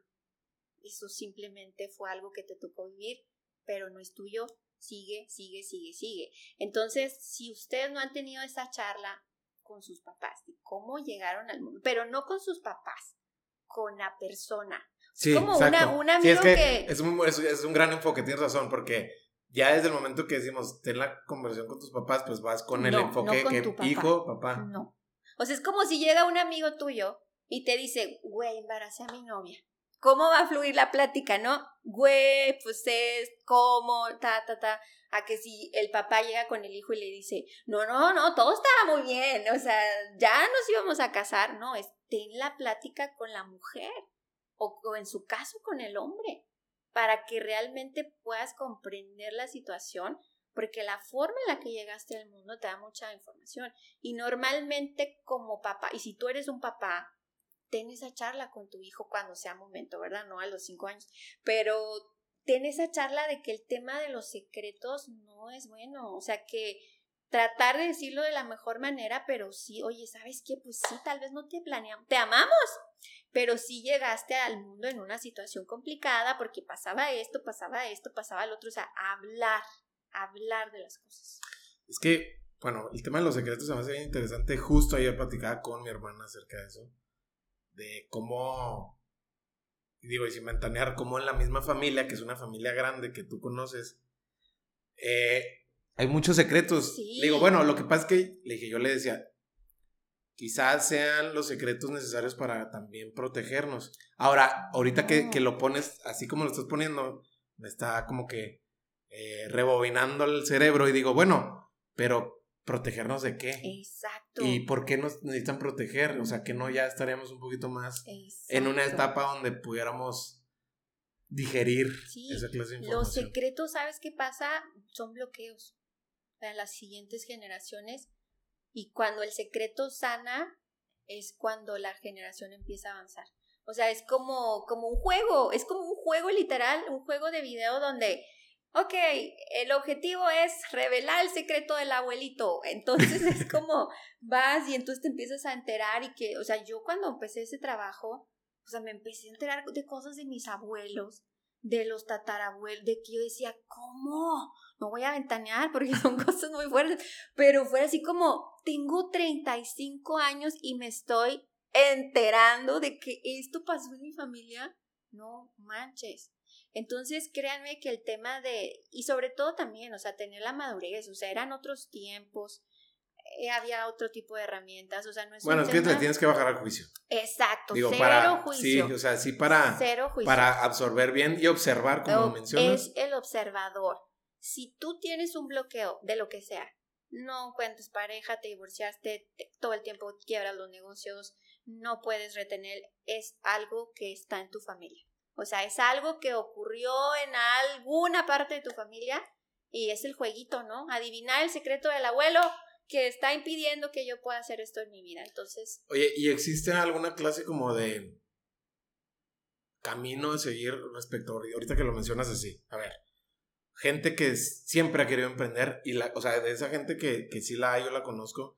Eso simplemente fue algo que te tocó vivir, pero no es tuyo. Sigue, sigue, sigue, sigue. Entonces, si ustedes no han tenido esa charla con sus papás y cómo llegaron al mundo, pero no con sus papás, con la persona. Sí, como una, un amigo que, Es, un, es, un gran enfoque, tienes razón, porque ya desde el momento que decimos, ten la conversación con tus papás, pues vas con el enfoque que hijo, papá. No. O sea, es como si llega un amigo tuyo y te dice, güey, embaracé a mi novia. ¿Cómo va a fluir la plática, no? Güey, pues es, ¿cómo? Ta, ta, ta. A que si el papá llega con el hijo y le dice, no, no, no, todo estaba muy bien, o sea, ya nos íbamos a casar. No, es ten la plática con la mujer o, o en su caso con el hombre para que realmente puedas comprender la situación porque la forma en la que llegaste al mundo te da mucha información. Y normalmente como papá, y si tú eres un papá, ten esa charla con tu hijo cuando sea momento, ¿verdad? No a los cinco años, pero ten esa charla de que el tema de los secretos no es bueno, o sea que tratar de decirlo de la mejor manera, pero sí, oye, ¿sabes qué? Pues sí, tal vez no te planeamos, te amamos, pero sí llegaste al mundo en una situación complicada porque pasaba esto, pasaba esto, pasaba lo otro, o sea, hablar, hablar de las cosas. Es que, bueno, el tema de los secretos se me hace bien interesante. Justo ayer platicaba con mi hermana acerca de eso. De cómo, digo, y sin ventanear, cómo en la misma familia, que es una familia grande que tú conoces, eh, hay muchos secretos. Le digo, bueno, lo que pasa es que, le dije, yo le decía, quizás sean los secretos necesarios para también protegernos. Ahora, ahorita que, que, lo pones así como lo estás poniendo, me está como que eh, rebobinando el cerebro y digo, bueno, pero protegernos de qué? Exacto. ¿Y por qué nos necesitan proteger? O sea, que no ya estaríamos un poquito más en una etapa donde pudiéramos digerir esa clase de información. Los secretos, ¿sabes qué pasa? Son bloqueos para las siguientes generaciones y cuando el secreto sana es cuando la generación empieza a avanzar. O sea, es como, como un juego, es como un juego literal, un juego de video donde ok, el objetivo es revelar el secreto del abuelito. Entonces es como vas y entonces te empiezas a enterar y que, o sea, yo cuando empecé ese trabajo, o sea, me empecé a enterar de cosas de mis abuelos, de los tatarabuelos, de que yo decía, ¿cómo? No voy a ventanear porque son cosas muy fuertes, pero fue así como, tengo 35 años y me estoy enterando de que esto pasó en mi familia. No manches. Entonces, créanme que el tema de, y sobre todo también, o sea, tener la madurez, o sea, eran otros tiempos, eh, había otro tipo de herramientas, o sea, no es Bueno, es que te tienes que bajar al juicio. Exacto, cero juicio. Sí, o sea, sí para, para absorber bien y observar, como mencionas. Es el observador. Si tú tienes un bloqueo de lo que sea, no encuentras pareja, te divorciaste, todo el tiempo quiebras los negocios, no puedes retener, es algo que está en tu familia. O sea, es algo que ocurrió en alguna parte de tu familia y es el jueguito, ¿no? Adivinar el secreto del abuelo que está impidiendo que yo pueda hacer esto en mi vida. Entonces. Oye, ¿y existe alguna clase como de camino a seguir respecto a ahorita que lo mencionas así? A ver, gente que siempre ha querido emprender y la, o sea, de esa gente que, que sí la hay, yo la conozco,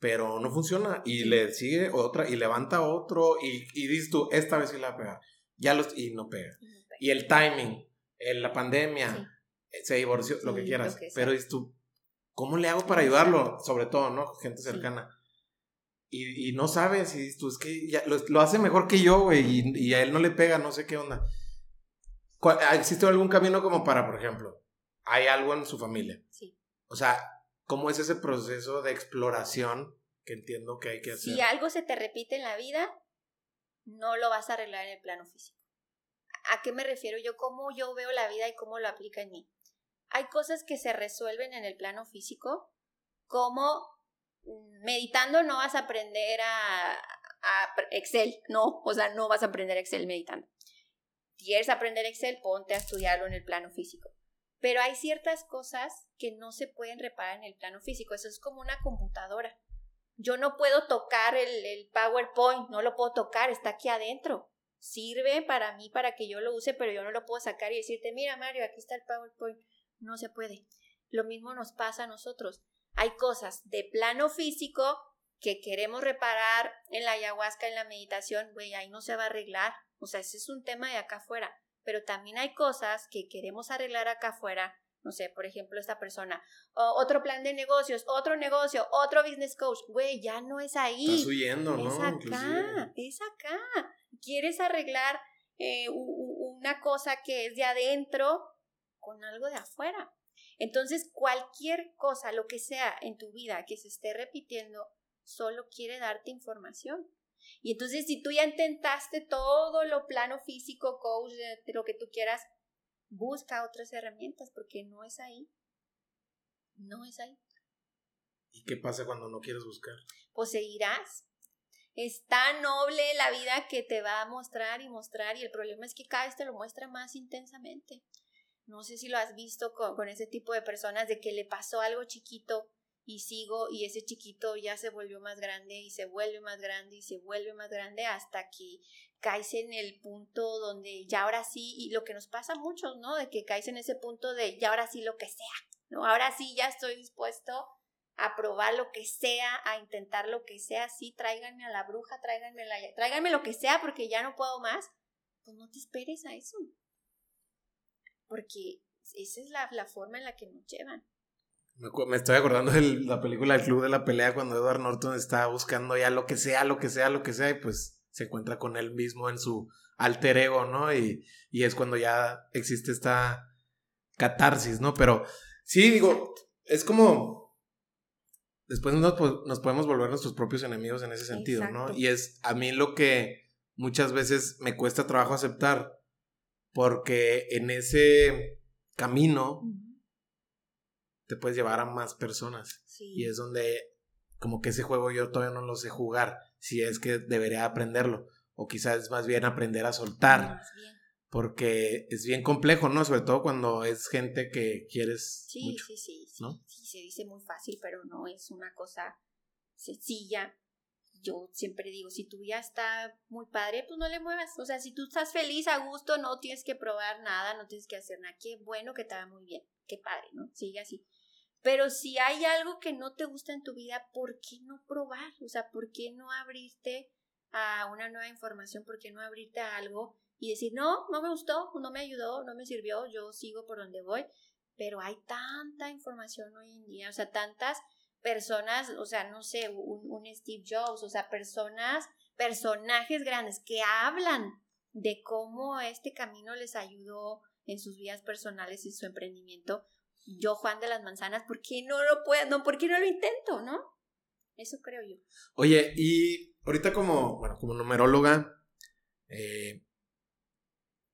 pero no funciona y le sigue otra y levanta otro y, y dices tú, esta vez sí la va a pegar ya los, y no pega. Y el timing, la pandemia, eh, se divorció, lo que quieras. pero dices tú, ¿cómo le hago para ayudarlo? Sobre todo, ¿no? Gente cercana. y, no sabes, y tú, es que ya, lo, hace mejor que yo, güey, y, y, a él no le pega, no sé qué onda. ¿Existe algún camino como para, por ejemplo, hay algo en su familia? Sí. O sea, ¿cómo es ese proceso de exploración que entiendo que hay que hacer? Si algo se te repite en la vida, no lo vas a arreglar en el plano físico. ¿A qué me refiero yo? ¿Cómo yo veo la vida y cómo lo aplica en mí? Hay cosas que se resuelven en el plano físico, como mm, meditando no vas a aprender a, Excel, no, o sea, no vas a aprender Excel meditando. Quieres aprender Excel, ponte a estudiarlo en el plano físico. Pero hay ciertas cosas que no se pueden reparar en el plano físico, eso es como una computadora. Yo no puedo tocar el, el PowerPoint, no lo puedo tocar, está aquí adentro sirve para mí para que yo lo use, pero yo no lo puedo sacar y decirte, mira Mario, aquí está el PowerPoint. No se puede. Lo mismo nos pasa a nosotros. Hay cosas de plano físico que queremos reparar en la ayahuasca, en la meditación, güey, ahí no se va a arreglar. O sea, ese es un tema de acá afuera. Pero también hay cosas que queremos arreglar acá afuera. No sé, por ejemplo, esta persona, otro plan de negocios, otro negocio, otro business coach, güey, ya no es ahí. Estás huyendo, ¿no? Es acá, es acá. Quieres arreglar eh, una cosa que es de adentro, con algo de afuera. Entonces, cualquier cosa, lo que sea en tu vida que se esté repitiendo, solo quiere darte información. Y entonces, si tú ya intentaste todo lo plano físico, coach, lo que tú quieras, busca otras herramientas porque no es ahí. No es ahí. ¿Y qué pasa cuando no quieres buscar? Pues seguirás. Es tan noble la vida que te va a mostrar y mostrar y el problema es que cada vez te lo muestra más intensamente. No sé si lo has visto con, ese tipo de personas de que le pasó algo chiquito y sigo y ese chiquito ya se volvió más grande y se vuelve más grande y se vuelve más grande hasta que caes en el punto donde ya ahora sí, y lo que nos pasa a muchos, ¿no? De que caes en ese punto de ya ahora sí lo que sea, ¿no? Ahora sí ya estoy dispuesto a probar lo que sea, a intentar lo que sea, sí, tráiganme a la bruja, tráiganme, la, lo que sea porque ya no puedo más, pues no te esperes a eso porque esa es la, forma en la que nos llevan. Me, estoy acordando de la película El Club de la Pelea cuando Edward Norton está buscando ya lo que sea, lo que sea, lo que sea, y pues se encuentra con él mismo en su alter ego, ¿no? Y, y es cuando ya existe esta catarsis, ¿no? Pero sí, digo, es como... Después nos, nos podemos volver nuestros propios enemigos en ese sentido, ¿no? Y es a mí lo que muchas veces me cuesta trabajo aceptar porque en ese camino te puedes llevar a más personas. Y es donde como que ese juego yo todavía no lo sé jugar, si es que debería aprenderlo. O quizás es más bien aprender a soltar. Porque es bien complejo, ¿no? Sobre todo cuando es gente que quieres sí, mucho. Sí, sí, sí. Sí, se dice muy fácil, pero no es una cosa sencilla yo siempre digo, si tu vida está muy padre, pues no le muevas. O sea, si tú estás feliz, a gusto, no tienes que probar nada, no tienes que hacer nada. Qué bueno que te va muy bien, qué padre, ¿no? Sigue así. Pero si hay algo que no te gusta en tu vida, ¿por qué no probar? O sea, ¿por qué no abrirte a una nueva información? ¿Por qué no abrirte a algo y decir, no, no me gustó, no me ayudó, no me sirvió, yo sigo por donde voy? Pero hay tanta información hoy en día, o sea, tantas personas, o sea, no sé, un, Steve Jobs, o sea, personas, personajes grandes que hablan de cómo este camino les ayudó en sus vidas personales y su emprendimiento. Yo, Juan de las Manzanas, ¿por qué no lo puedo? No, ¿por qué no lo intento, no? Eso creo yo. Oye, y ahorita como, bueno, como numeróloga, eh,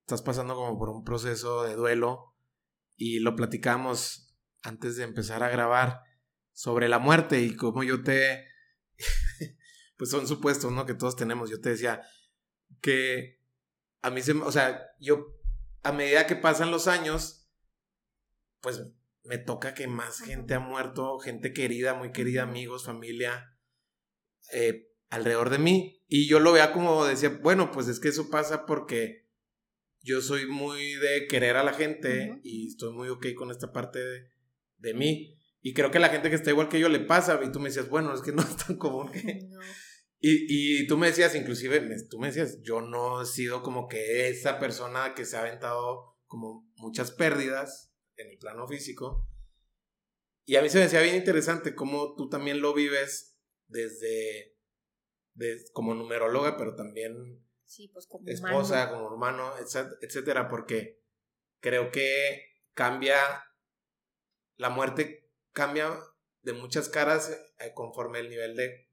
estás pasando como por un proceso de duelo y lo platicamos antes de empezar a grabar sobre la muerte y como yo te... pues son supuestos, ¿no? Que todos tenemos. Yo te decía que a mí se... O sea, yo a medida que pasan los años, pues me toca que más gente ha muerto, gente querida, muy querida, amigos, familia, eh, alrededor de mí. Y yo lo veía como decía, bueno, pues es que eso pasa porque yo soy muy de querer a la gente y estoy muy ok con esta parte de, de mí. Y creo que la gente que está igual que yo le pasa. Y tú me decías, bueno, es que no es tan común que... Y, y tú me decías, inclusive, tú me decías, yo no he sido como que esa persona que se ha aventado como muchas pérdidas en el plano físico. Y a mí se me decía bien interesante cómo tú también lo vives desde de, como numeróloga, pero también Sí, pues como esposa, humano. como hermano, etcét- etcétera, porque creo que cambia, la muerte cambia de muchas caras eh, conforme el nivel de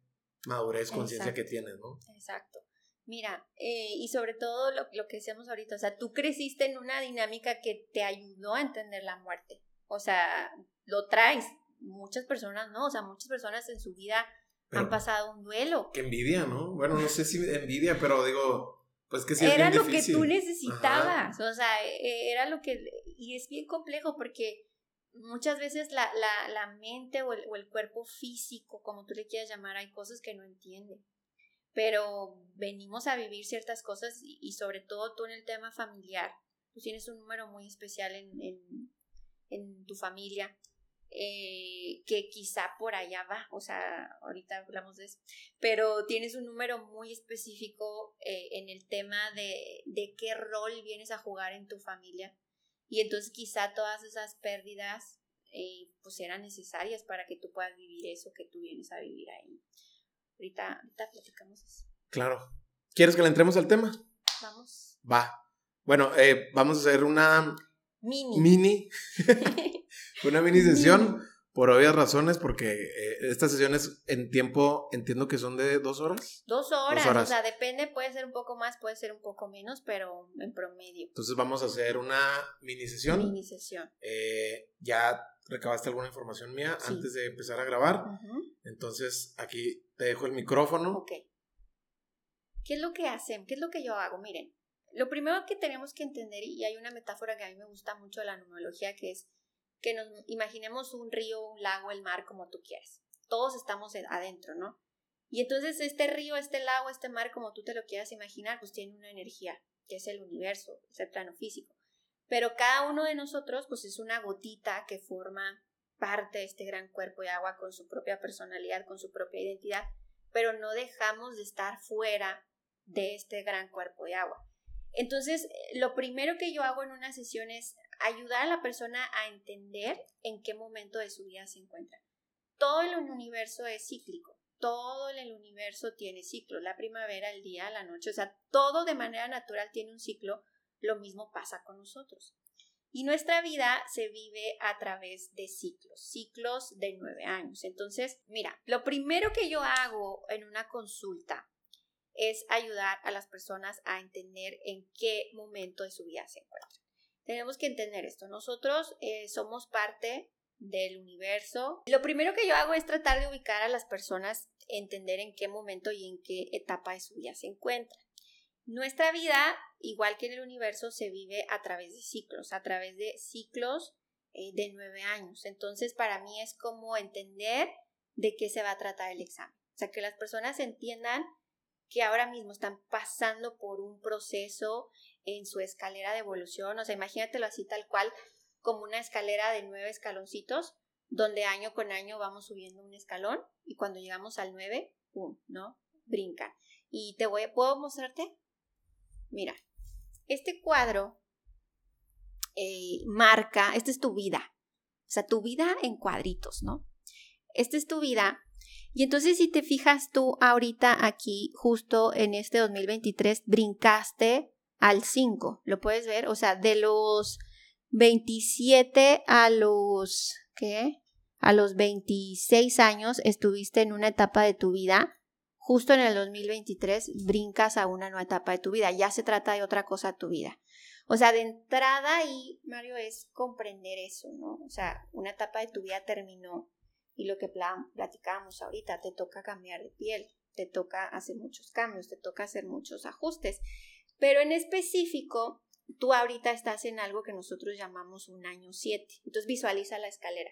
madurez, conciencia que tienes, ¿no? Exacto. Mira, eh, y sobre todo lo, lo que decíamos ahorita, o sea, tú creciste en una dinámica que te ayudó a entender la muerte. O sea, lo traes. Muchas personas no, o sea, muchas personas en su vida Pero han pasado un duelo. que envidia, ¿no? Bueno, no sé si envidia, pero digo, pues que sí es era bien lo difícil. que tú necesitabas, o sea, e- era lo que, y es bien complejo porque muchas veces la, la, la mente o el, o el cuerpo físico, como tú le quieras llamar, hay cosas que no entiende, pero venimos a vivir ciertas cosas y, sobre todo tú en el tema familiar, tú tienes un número muy especial en, en, en tu familia. eh, que quizá por allá va, o sea, ahorita hablamos de eso, pero tienes un número muy específico eh, en el tema de, de qué rol vienes a jugar en tu familia. Y entonces quizá todas esas pérdidas eh, pues eran necesarias para que tú puedas vivir eso que tú vienes a vivir ahí. Ahorita, ahorita platicamos eso. Claro. ¿Quieres que le entremos al tema? Vamos. Va. Bueno, eh, vamos a hacer una Mini. mini, una mini sesión, por obvias razones, porque eh, estas sesiones en tiempo entiendo que son de dos horas. Dos horas, horas. o sea, depende, puede ser un poco más, puede ser un poco menos, pero en promedio. Entonces vamos a hacer una mini sesión. Mini sesión. Eh, ya recabaste alguna información mía Sí. antes de empezar a grabar. Ujú. Entonces aquí te dejo el micrófono. Ok. ¿Qué es lo que hacen? ¿Qué es lo que yo hago? Miren, lo primero que tenemos que entender, y hay una metáfora que a mí me gusta mucho de la numerología, que es que nos imaginemos un río, un lago, el mar, como tú quieras. Todos estamos en- adentro, ¿no? Y entonces este río, este lago, este mar, como tú te lo quieras imaginar, pues tiene una energía, que es el universo, es el plano físico. Pero cada uno de nosotros, pues es una gotita que forma parte de este gran cuerpo de agua con su propia personalidad, con su propia identidad, pero no dejamos de estar fuera de este gran cuerpo de agua. Entonces, eh, lo primero que yo hago en una sesión es ayudar a la persona a entender en qué momento de su vida se encuentra. Todo el universo es cíclico, todo el universo tiene ciclos, la primavera, el día, la noche, o sea, todo de manera natural tiene un ciclo, lo mismo pasa con nosotros. Y nuestra vida se vive a través de ciclos, ciclos de nueve años. Entonces, mira, lo primero que yo hago en una consulta es ayudar a las personas a entender en qué momento de su vida se encuentran. Tenemos que entender esto. Nosotros eh, somos parte del universo. Lo primero que yo hago es tratar de ubicar a las personas, entender en qué momento y en qué etapa de su vida se encuentran. Nuestra vida, igual que en el universo, se vive a través de ciclos, a través de ciclos eh, de nueve años. Entonces, para mí es como entender de qué se va a tratar el examen. O sea, que las personas entiendan que ahora mismo están pasando por un proceso en su escalera de evolución. O sea, imagínatelo así tal cual, como una escalera de nueve escaloncitos, donde año con año vamos subiendo un escalón y cuando llegamos al nueve, ¡pum! ¿no? Brincan. Y te voy ¿puedo mostrarte? Mira, este cuadro eh, marca, esta es tu vida, o sea, tu vida en cuadritos, ¿no? Esta es tu vida. Y entonces si te fijas tú ahorita aquí, justo en este 2023, brincaste al 5, ¿lo puedes ver? O sea, de los 27 a los, ¿qué? A los 26 años estuviste en una etapa de tu vida justo en el 2023 brincas a una nueva etapa de tu vida, ya se trata de otra cosa tu vida. O sea, de entrada ahí, Mario, es comprender eso, ¿no? O sea, una etapa de tu vida terminó y lo que platicábamos ahorita, te toca cambiar de piel, te toca hacer muchos cambios, te toca hacer muchos ajustes, pero en específico, tú ahorita estás en algo que nosotros llamamos un año 7, entonces visualiza la escalera.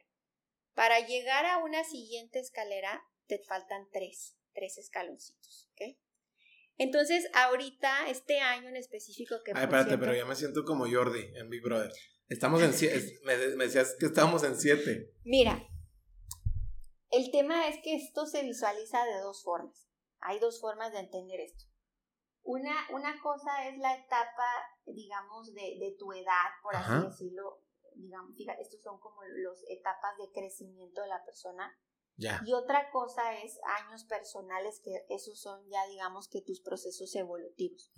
Para llegar a una siguiente escalera, te faltan tres tres escaloncitos, ¿ok? Entonces, ahorita, este año en específico que... Ay, espérate, cierto, pero ya me siento como Jordi en Big Brother. Estamos en siete, me, me, decías que estábamos en siete. Mira, el tema es que esto se visualiza de dos formas. Hay dos formas de entender esto. Una, una cosa es la etapa, digamos, de, de tu edad, por Ajá. así decirlo. Digamos, fíjate, estos son como las etapas de crecimiento de la persona Y otra cosa es años personales, que esos son ya digamos que tus procesos evolutivos.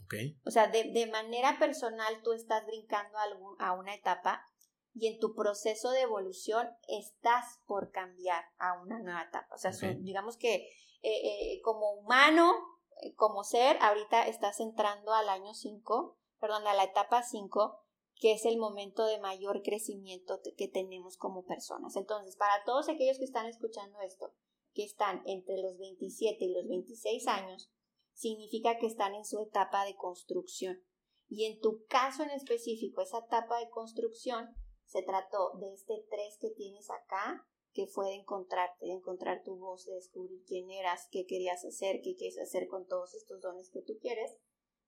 O sea, de, manera personal tú estás brincando a, a una etapa y en tu proceso de evolución estás por cambiar a una nueva etapa. O sea, digamos que eh, eh, como humano, eh, como ser, ahorita estás entrando al año 5, perdón, a la etapa 5, que es el momento de mayor crecimiento que tenemos como personas. Entonces, para todos aquellos que están escuchando esto, que están entre los 27 y los 26 años, significa que están en su etapa de construcción. Y en tu caso en específico, esa etapa de construcción se trató de este tres que tienes acá, que fue de encontrarte, de encontrar tu voz, de descubrir quién eras, qué querías hacer, qué quieres hacer con todos estos dones que tú quieres.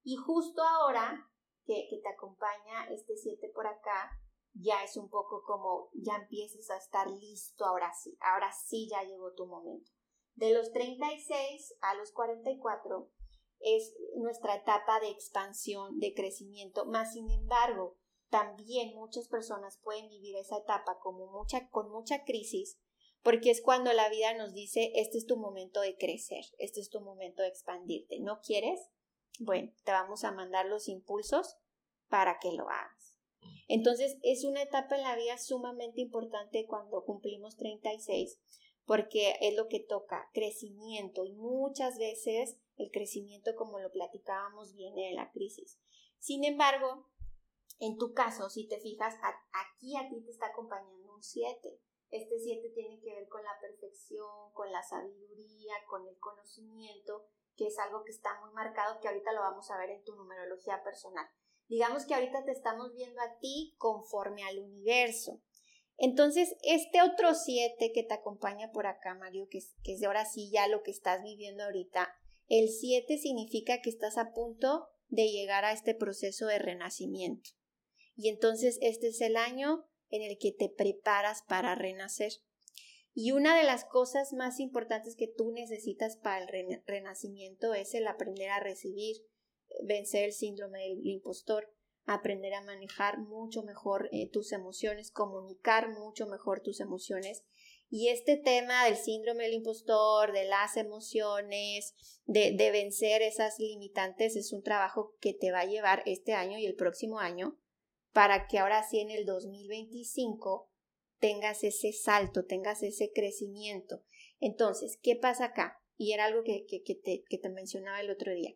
Y justo ahora que, te acompaña este 7 por acá, ya es un poco como ya empieces a estar listo ahora sí, ahora sí ya llegó tu momento. De los 36 a los 44 es nuestra etapa de expansión, de crecimiento, más sin embargo, también muchas personas pueden vivir esa etapa como mucha, con mucha crisis, porque es cuando la vida nos dice, este es tu momento de crecer, este es tu momento de expandirte. ¿No quieres? Bueno, te vamos a mandar los impulsos para que lo hagas. Entonces, es una etapa en la vida sumamente importante cuando cumplimos 36, porque es lo que toca crecimiento y muchas veces el crecimiento, como lo platicábamos, viene de la crisis. Sin embargo, en tu caso, si te fijas, aquí a ti te está acompañando un 7. Este 7 tiene que ver con la perfección, con la sabiduría, con el conocimiento, que es algo que está muy marcado, que ahorita lo vamos a ver en tu numerología personal. Digamos que ahorita te estamos viendo a ti conforme al universo. Entonces, este otro 7 que te acompaña por acá, Mario, que es, que es de ahora sí ya lo que estás viviendo ahorita, el 7 significa que estás a punto de llegar a este proceso de renacimiento. Y entonces este es el año en el que te preparas para renacer. Y una de las cosas más importantes que tú necesitas para el renacimiento es el aprender a recibir, vencer el síndrome del impostor, aprender a manejar mucho mejor eh, tus emociones, comunicar mucho mejor tus emociones. Y este tema del síndrome del impostor, de las emociones, de, de vencer esas limitantes, es un trabajo que te va a llevar este año y el próximo año para que ahora sí en el 2025 tengas ese salto, tengas ese crecimiento. Entonces, ¿qué pasa acá? Y era algo que, te, mencionaba el otro día.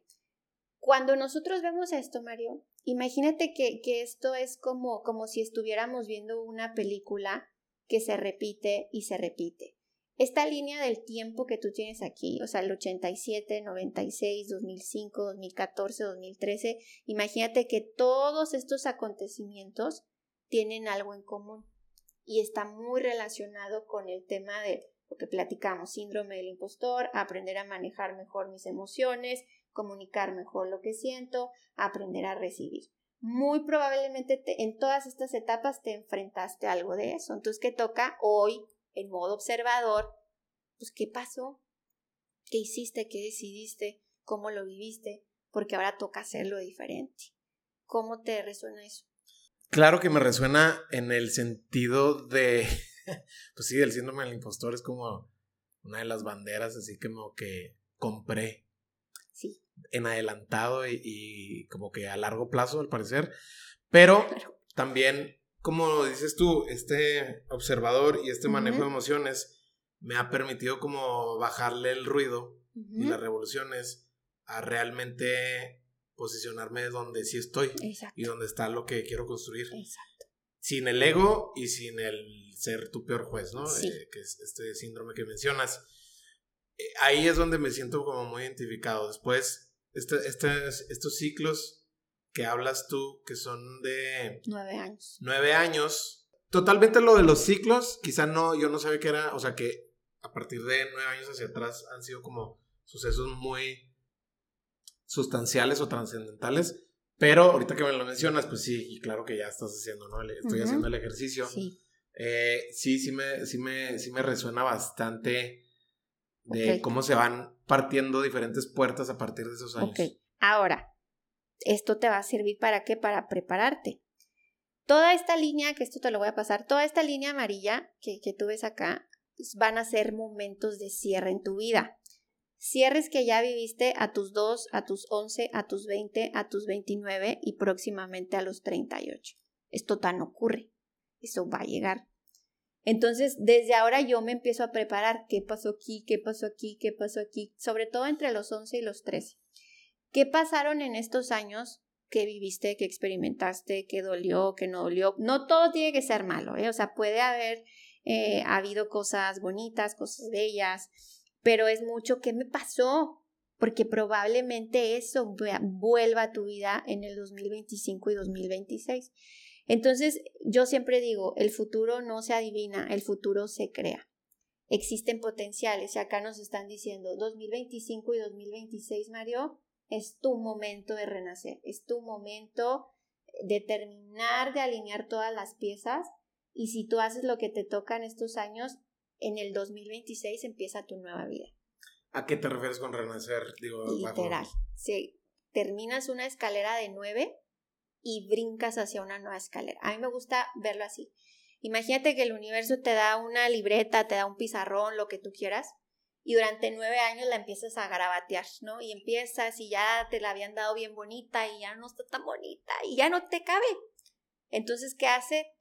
Cuando nosotros vemos esto, Mario, imagínate que, que esto es como, como si estuviéramos viendo una película que se repite y se repite esta línea del tiempo que tú tienes aquí, o sea, el 87, 96, 2005, 2014, 2013, imagínate que todos estos acontecimientos tienen algo en común y está muy relacionado con el tema de lo que platicamos, síndrome del impostor, aprender a manejar mejor mis emociones, comunicar mejor lo que siento, aprender a recibir. Muy probablemente en todas estas etapas te enfrentaste a algo de eso. Entonces, ¿qué toca hoy en modo observador, pues qué pasó, qué hiciste, qué decidiste, cómo lo viviste, porque ahora toca hacerlo diferente. ¿Cómo te resuena eso? Claro que me resuena en el sentido de, pues sí, el síndrome del impostor es como una de las banderas así como que compré. Sí. En adelantado y, como que a largo plazo al parecer. Pero también como dices tú, este observador y este manejo de emociones me ha permitido como bajarle el ruido y las revoluciones a realmente posicionarme donde sí estoy y donde está lo que quiero construir. Exacto. Sin el ego y sin el ser tu peor juez, ¿no? Eh, que es este síndrome que mencionas. Eh, ahí es donde me siento como muy identificado. Después, este, este, estos ciclos que hablas tú, que son de... Nueve años. Nueve años. Totalmente lo de los ciclos, quizá no, yo no sabía que era, o sea que a partir de nueve años hacia atrás han sido como sucesos muy sustanciales o trascendentales. Pero ahorita que me lo mencionas, pues sí, y claro que ya estás haciendo, ¿no? Estoy haciendo el ejercicio. Sí. Eh, sí, sí me, sí, me, sí me resuena bastante de cómo se van partiendo diferentes puertas a partir de esos años. Ok, ahora, esto te va a servir para qué? Para prepararte. Toda esta línea, que esto te lo voy a pasar, toda esta línea amarilla que, que tú ves acá, van a ser momentos de cierre en tu vida. Cierres que ya viviste a tus 2, a tus 11, a tus 20, a tus 29 y próximamente a los 38. Esto tan ocurre. Eso va a llegar. Entonces, desde ahora yo me empiezo a preparar qué pasó aquí, qué pasó aquí, qué pasó aquí, sobre todo entre los 11 y los 13. ¿Qué pasaron en estos años que viviste, que experimentaste, que dolió, que no dolió? No todo tiene que ser malo, ¿eh? O sea, puede haber eh, habido cosas bonitas, cosas bellas, pero es mucho qué me pasó, porque probablemente eso vuelva a tu vida en el 2025 y 2026. Entonces, yo siempre digo, el futuro no se adivina, el futuro se crea. Existen potenciales y acá nos están diciendo 2025 y 2026, Mario, es tu momento de renacer, es tu momento de terminar de alinear todas las piezas y si tú haces lo que te toca en estos años, en el 2026 empieza tu nueva vida. ¿A qué te refieres con renacer? Digo, Literal. Si terminas una escalera de nueve y brincas hacia una nueva escalera. A mí me gusta verlo así. Imagínate que el universo te da una libreta, te da un pizarrón, lo que tú quieras, y durante nueve años la empiezas a garabatear, ¿no? Y empiezas y ya te la habían dado bien bonita y ya no está tan bonita y ya no te cabe. Entonces, ¿qué hace?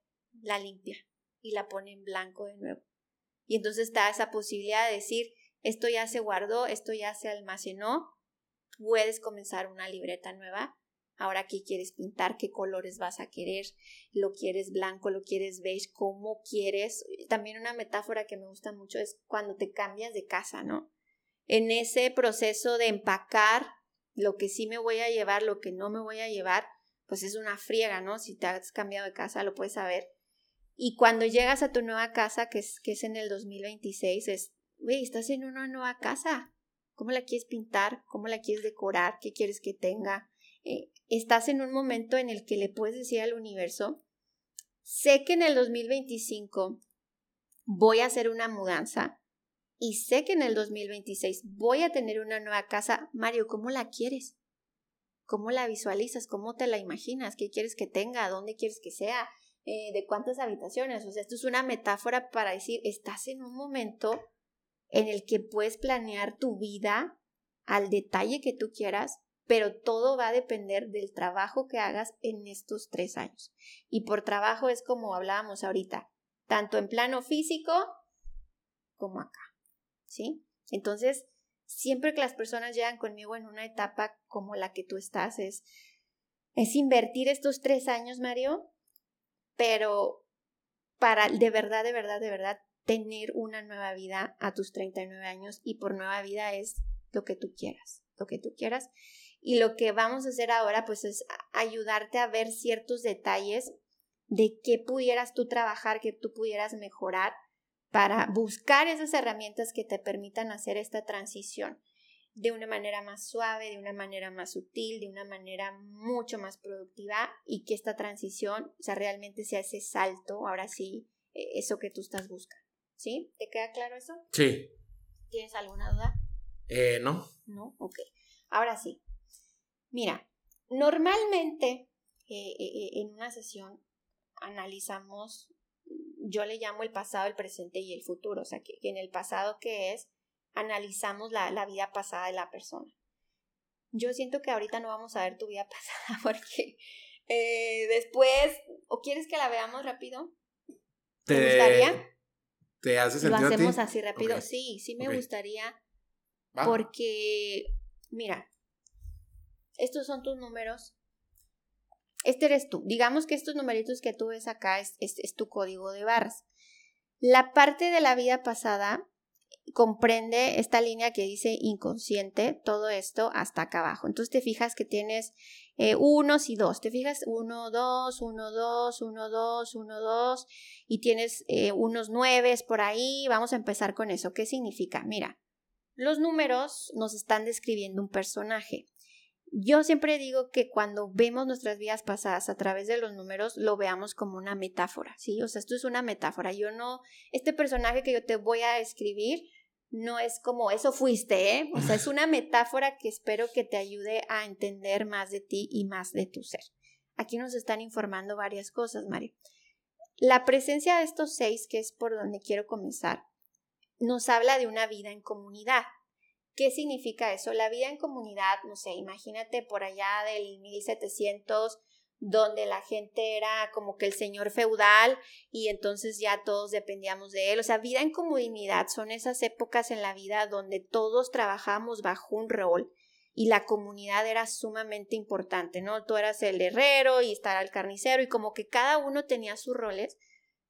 La limpia y la pone en blanco de nuevo. Y entonces está esa posibilidad de decir, esto ya se guardó, esto ya se almacenó, puedes comenzar una libreta nueva Ahora, ¿qué quieres pintar? ¿Qué colores vas a querer? ¿Lo quieres blanco? ¿Lo quieres beige? ¿Cómo quieres? También una metáfora que me gusta mucho es cuando te cambias de casa, ¿no? En ese proceso de empacar lo que sí me voy a llevar, lo que no me voy a llevar, pues es una friega, ¿no? Si te has cambiado de casa, lo puedes saber. Y cuando llegas a tu nueva casa, que es, que es en el 2026, es, güey, estás en una nueva casa. ¿Cómo la quieres pintar? ¿Cómo la quieres decorar? ¿Qué quieres que tenga? Eh, estás en un momento en el que le puedes decir al universo, sé que en el 2025 voy a hacer una mudanza y sé que en el 2026 voy a tener una nueva casa. Mario, ¿cómo la quieres? ¿Cómo la visualizas? ¿Cómo te la imaginas? ¿Qué quieres que tenga? ¿Dónde quieres que sea? Eh, ¿De cuántas habitaciones? O sea, esto es una metáfora para decir, estás en un momento en el que puedes planear tu vida al detalle que tú quieras pero todo va a depender del trabajo que hagas en estos tres años. Y por trabajo es como hablábamos ahorita, tanto en plano físico como acá. ¿Sí? Entonces, siempre que las personas llegan conmigo en una etapa como la que tú estás, es, es invertir estos tres años, Mario, pero para de verdad, de verdad, de verdad, tener una nueva vida a tus 39 años y por nueva vida es lo que tú quieras, lo que tú quieras. Y lo que vamos a hacer ahora pues es ayudarte a ver ciertos detalles de qué pudieras tú trabajar, que tú pudieras mejorar para buscar esas herramientas que te permitan hacer esta transición de una manera más suave, de una manera más sutil, de una manera mucho más productiva y que esta transición, o sea, realmente sea ese salto, ahora sí, e, eso que tú estás buscando. ¿Sí? ¿Te queda claro eso? Sí. ¿Tienes alguna duda? Eh, no. No, ok. Ahora sí, Mira, normalmente eh, eh, eh, en una sesión analizamos, yo le llamo el pasado, el presente y el futuro, o sea, que, en el pasado que es, analizamos la, la, vida pasada de la persona. Yo siento que ahorita no vamos a ver tu vida pasada porque después, ¿o quieres que la veamos rápido? ¿Te, gustaría? ¿Te hace sentido? Lo hacemos así rápido. Sí, sí me gustaría. Porque, mira, estos son tus números. Este eres tú. Digamos que estos numeritos que tú ves acá es, es, tu código de barras. La parte de la vida pasada comprende esta línea que dice inconsciente, todo esto hasta acá abajo. Entonces te fijas que tienes eh, unos y dos. Te fijas uno, dos, uno, dos, uno, dos, uno, dos. Y tienes eh, unos nueves por ahí. Vamos a empezar con eso. ¿Qué significa? Mira, los números nos están describiendo un personaje. Yo siempre digo que cuando vemos nuestras vidas pasadas a través de los números, lo veamos como una metáfora, ¿sí? O sea, esto es una metáfora. Yo no, este personaje que yo te voy a escribir no es como eso fuiste, ¿eh? O sea, es una metáfora que espero que te ayude a entender más de ti y más de tu ser. Aquí nos están informando varias cosas, Mario. La presencia de estos seis, que es por donde quiero comenzar, nos habla de una vida en comunidad. ¿Qué significa eso? La vida en comunidad, no sé, imagínate por allá del 1700, donde la gente era como que el señor feudal y entonces ya todos dependíamos de él. O sea, vida en comunidad son esas épocas en la vida donde todos trabajamos bajo un rol y la comunidad era sumamente importante, ¿no? Tú eras el herrero y estar el carnicero y como que cada uno tenía sus roles,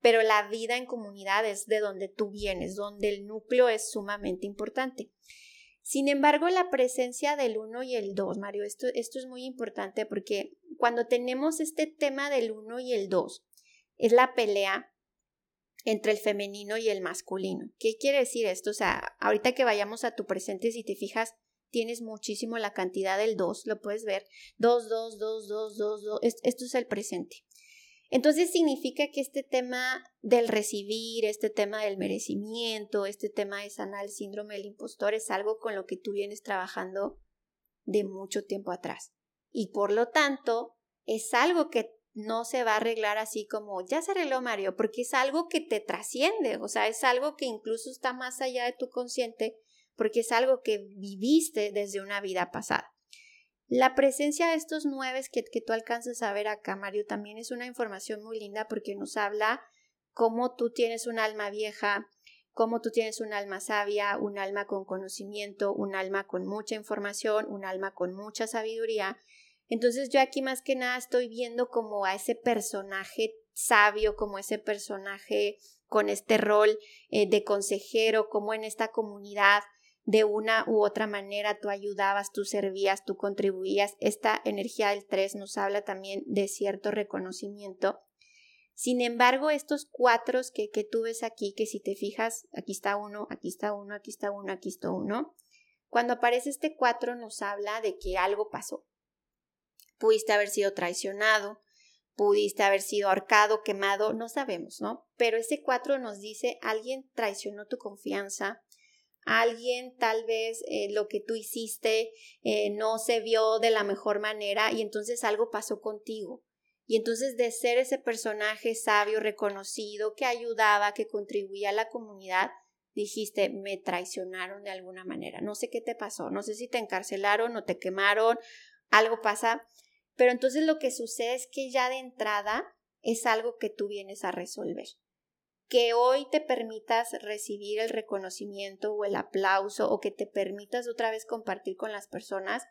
pero la vida en comunidad es de donde tú vienes, donde el núcleo es sumamente importante. Sin embargo, la presencia del uno y el dos, Mario, esto, esto es muy importante porque cuando tenemos este tema del uno y el dos, es la pelea entre el femenino y el masculino. ¿Qué quiere decir esto? O sea, ahorita que vayamos a tu presente, si te fijas, tienes muchísimo la cantidad del dos, lo puedes ver. Dos, dos, dos, dos, dos, dos. Esto es el presente. Entonces significa que este tema del recibir, este tema del merecimiento, este tema de sanar el síndrome del impostor es algo con lo que tú vienes trabajando de mucho tiempo atrás. Y por lo tanto, es algo que no se va a arreglar así como ya se arregló Mario, porque es algo que te trasciende, o sea, es algo que incluso está más allá de tu consciente, porque es algo que viviste desde una vida pasada. La presencia de estos nueve que, tú alcanzas a ver acá, Mario, también es una información muy linda porque nos habla cómo tú tienes un alma vieja, cómo tú tienes un alma sabia, un alma con conocimiento, un alma con mucha información, un alma con mucha sabiduría. Entonces yo aquí más que nada estoy viendo como a ese personaje sabio, como ese personaje con este rol eh, de consejero, como en esta comunidad de una u otra manera tú ayudabas, tú servías, tú contribuías. Esta energía del 3 nos habla también de cierto reconocimiento. Sin embargo, estos cuatro que, tú ves aquí, que si te fijas, aquí está uno, aquí está uno, aquí está uno, aquí está uno, cuando aparece este cuatro nos habla de que algo pasó. Pudiste haber sido traicionado, pudiste haber sido ahorcado, quemado, no sabemos, ¿no? Pero ese cuatro nos dice alguien traicionó tu confianza, alguien tal vez eh, lo que tú hiciste eh, no se vio de la mejor manera y entonces algo pasó contigo. Y entonces de ser ese personaje sabio, reconocido, que ayudaba, que contribuía a la comunidad, dijiste, me traicionaron de alguna manera. No sé qué te pasó, no sé si te encarcelaron o te quemaron, algo pasa. Pero entonces lo que sucede es que ya de entrada es algo que tú vienes a resolver que hoy te permitas recibir el reconocimiento o el aplauso o que te permitas otra vez compartir con las personas,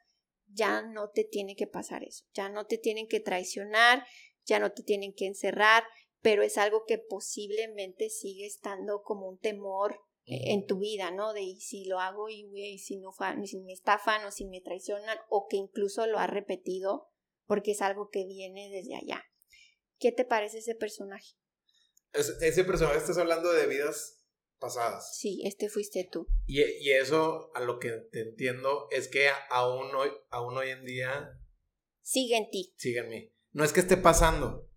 ya no te tiene que pasar eso, ya no te tienen que traicionar, ya no te tienen que encerrar, pero es algo que posiblemente sigue estando como un temor en tu vida, ¿no? De si lo hago y, si no si me estafan o si me traicionan o que incluso lo ha repetido porque es algo que viene desde allá. ¿Qué te parece ese personaje? Ese personaje estás hablando de vidas pasadas. Sí, este fuiste tú. Y, y, eso, a lo que te entiendo, es que aún hoy, aún hoy en día... Sigue en ti. Sigue en mí. No es que esté pasando,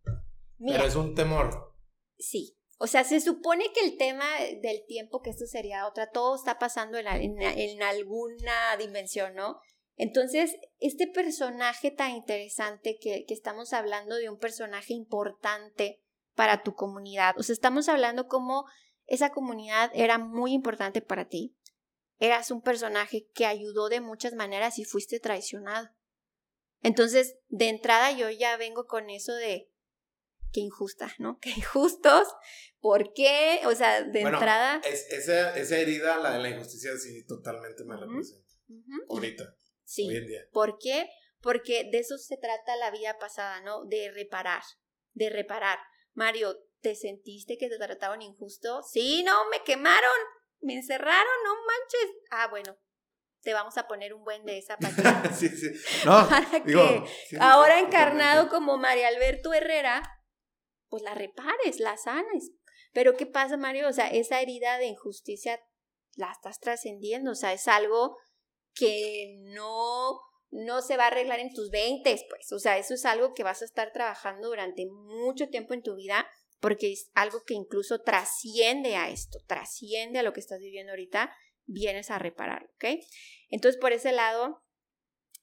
pero es un temor. Sí. O sea, se supone que el tema del tiempo, que esto sería otra, todo está pasando en, en, en alguna dimensión, ¿no? Entonces, este personaje tan interesante que, que estamos hablando de un personaje importante, para tu comunidad. O sea, estamos hablando como esa comunidad era muy importante para ti. Eras un personaje que ayudó de muchas maneras y fuiste traicionado. Entonces, de entrada yo ya vengo con eso de qué injusta, ¿no? Qué injustos. ¿Por qué? O sea, de entrada. esa, esa, herida, la de la injusticia, sí, totalmente me representa. Ahorita. Sí. Hoy en día. ¿Por qué? Porque de eso se trata la vida pasada, ¿no? De reparar. De reparar. Mario, ¿te sentiste que te trataron injusto? Sí, no, me quemaron, me encerraron, no manches. Ah, bueno, te vamos a poner un buen de esa para sí, sí. No, que ahora encarnado como María Alberto Herrera, pues la repares, la sanes. Pero ¿qué pasa, Mario? O sea, esa herida de injusticia la estás trascendiendo, o sea, es algo que no no se va a arreglar en tus 20, pues, o sea, eso es algo que vas a estar trabajando durante mucho tiempo en tu vida porque es algo que incluso trasciende a esto, trasciende a lo que estás viviendo ahorita, vienes a reparar, ¿ok? Entonces, por ese lado,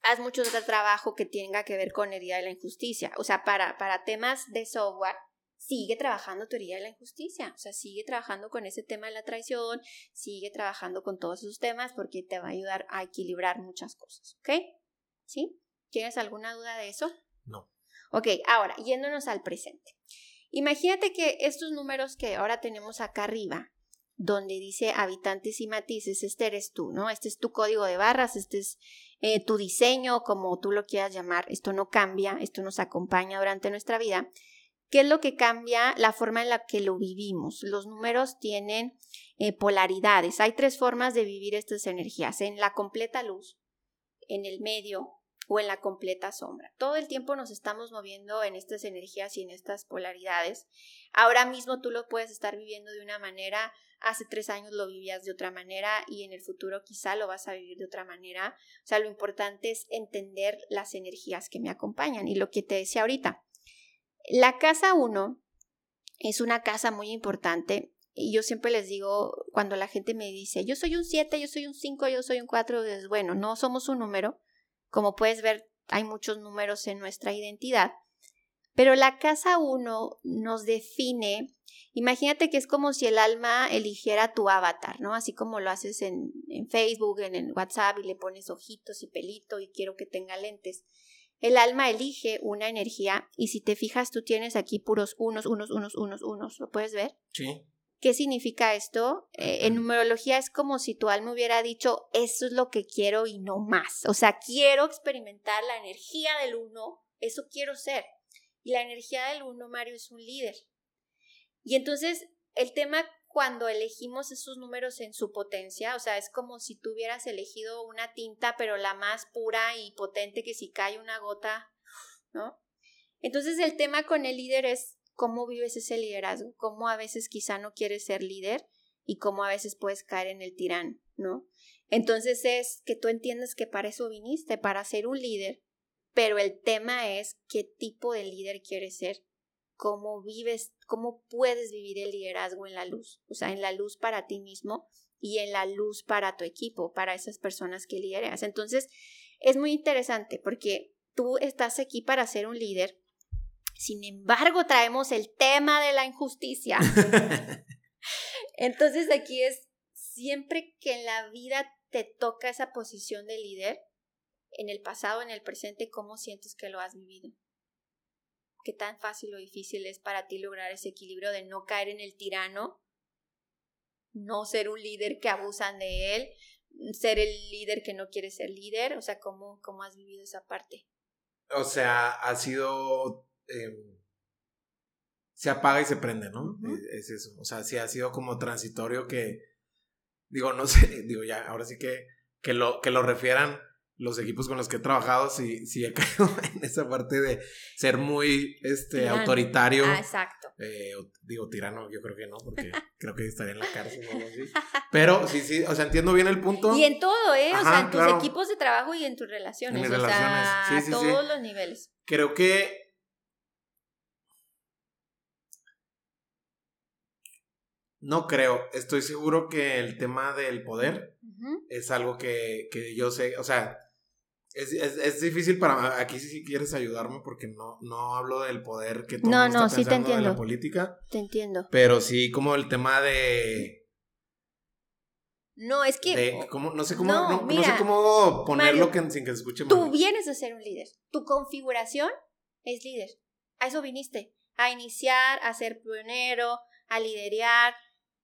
haz mucho otro trabajo que tenga que ver con herida de la injusticia. O sea, para, para temas de software, sigue trabajando teoría de la injusticia, o sea, sigue trabajando con ese tema de la traición, sigue trabajando con todos esos temas porque te va a ayudar a equilibrar muchas cosas, ¿ok? ¿Sí? ¿Tienes alguna duda de eso? No. Ok, ahora, yéndonos al presente. Imagínate que estos números que ahora tenemos acá arriba, donde dice habitantes y matices, este eres tú, ¿no? Este es tu código de barras, este es eh, tu diseño, como tú lo quieras llamar. Esto no cambia, esto nos acompaña durante nuestra vida. ¿Qué es lo que cambia? La forma en la que lo vivimos. Los números tienen eh, polaridades. Hay tres formas de vivir estas energías. En la completa luz, en el medio o en la completa sombra. Todo el tiempo nos estamos moviendo en estas energías y en estas polaridades. Ahora mismo tú lo puedes estar viviendo de una manera, hace tres años lo vivías de otra manera y en el futuro quizá lo vas a vivir de otra manera. O sea, lo importante es entender las energías que me acompañan y lo que te decía ahorita. La casa 1 es una casa muy importante y yo siempre les digo, cuando la gente me dice, yo soy un 7, yo soy un 5, yo soy un 4, es bueno, no somos un número, como puedes ver, hay muchos números en nuestra identidad. Pero la casa 1 nos define, imagínate que es como si el alma eligiera tu avatar, ¿no? Así como lo haces en, en Facebook, en el WhatsApp y le pones ojitos y pelito y quiero que tenga lentes. El alma elige una energía y si te fijas tú tienes aquí puros unos, unos, unos, unos, unos. ¿Lo puedes ver? Sí. ¿Qué significa esto? Eh, en numerología es como si tu alma hubiera dicho, eso es lo que quiero y no más. O sea, quiero experimentar la energía del uno, eso quiero ser. Y la energía del uno, Mario, es un líder. Y entonces, el tema cuando elegimos esos números en su potencia, o sea, es como si tú hubieras elegido una tinta, pero la más pura y potente que si cae una gota, ¿no? Entonces, el tema con el líder es cómo vives ese liderazgo, cómo a veces quizá no quieres ser líder y cómo a veces puedes caer en el tirano, ¿no? Entonces es que tú entiendas que para eso viniste, para ser un líder, pero el tema es qué tipo de líder quieres ser, cómo vives, cómo puedes vivir el liderazgo en la luz, o sea, en la luz para ti mismo y en la luz para tu equipo, para esas personas que lideras. Entonces, es muy interesante porque tú estás aquí para ser un líder, sin embargo, traemos el tema de la injusticia. Entonces aquí es siempre que en la vida te toca esa posición de líder, en el pasado, en el presente, ¿cómo sientes que lo has vivido? ¿Qué tan fácil o difícil es para ti lograr ese equilibrio de no caer en el tirano, no ser un líder que abusan de él, ser el líder que no quiere ser líder? O sea, ¿cómo, cómo has vivido esa parte? O sea, ha sido Em, se apaga y se prende, ¿no? es, eso. O sea, sí ha sido como transitorio que, digo, no sé, digo ya, ahora sí que, que, lo, que lo refieran los equipos con los que he trabajado, sí, sí he caído en esa parte de ser muy este, autoritario. Ah, exacto. Eh, digo, tirano, yo creo que no, porque creo que estaría en la cárcel o algo así. Pero sí, sí, o sea, entiendo bien el punto. Y en todo, ¿eh? o sea, en tus equipos de trabajo y en tus relaciones. En o relaciones. Sea, a todos los niveles. Creo que No creo, estoy seguro que el tema del poder es algo que, que, yo sé, o sea, es, es, es, difícil para aquí si quieres ayudarme porque no, no hablo del poder que todo no, no, sí te entiendo. de la política. Te entiendo. Pero sí como el tema de... No, es que... no sé cómo, no, sé cómo ponerlo sin que se escuche mal. Tú vienes a ser un líder. Tu configuración es líder. A eso viniste. A iniciar, a ser pionero, a liderar,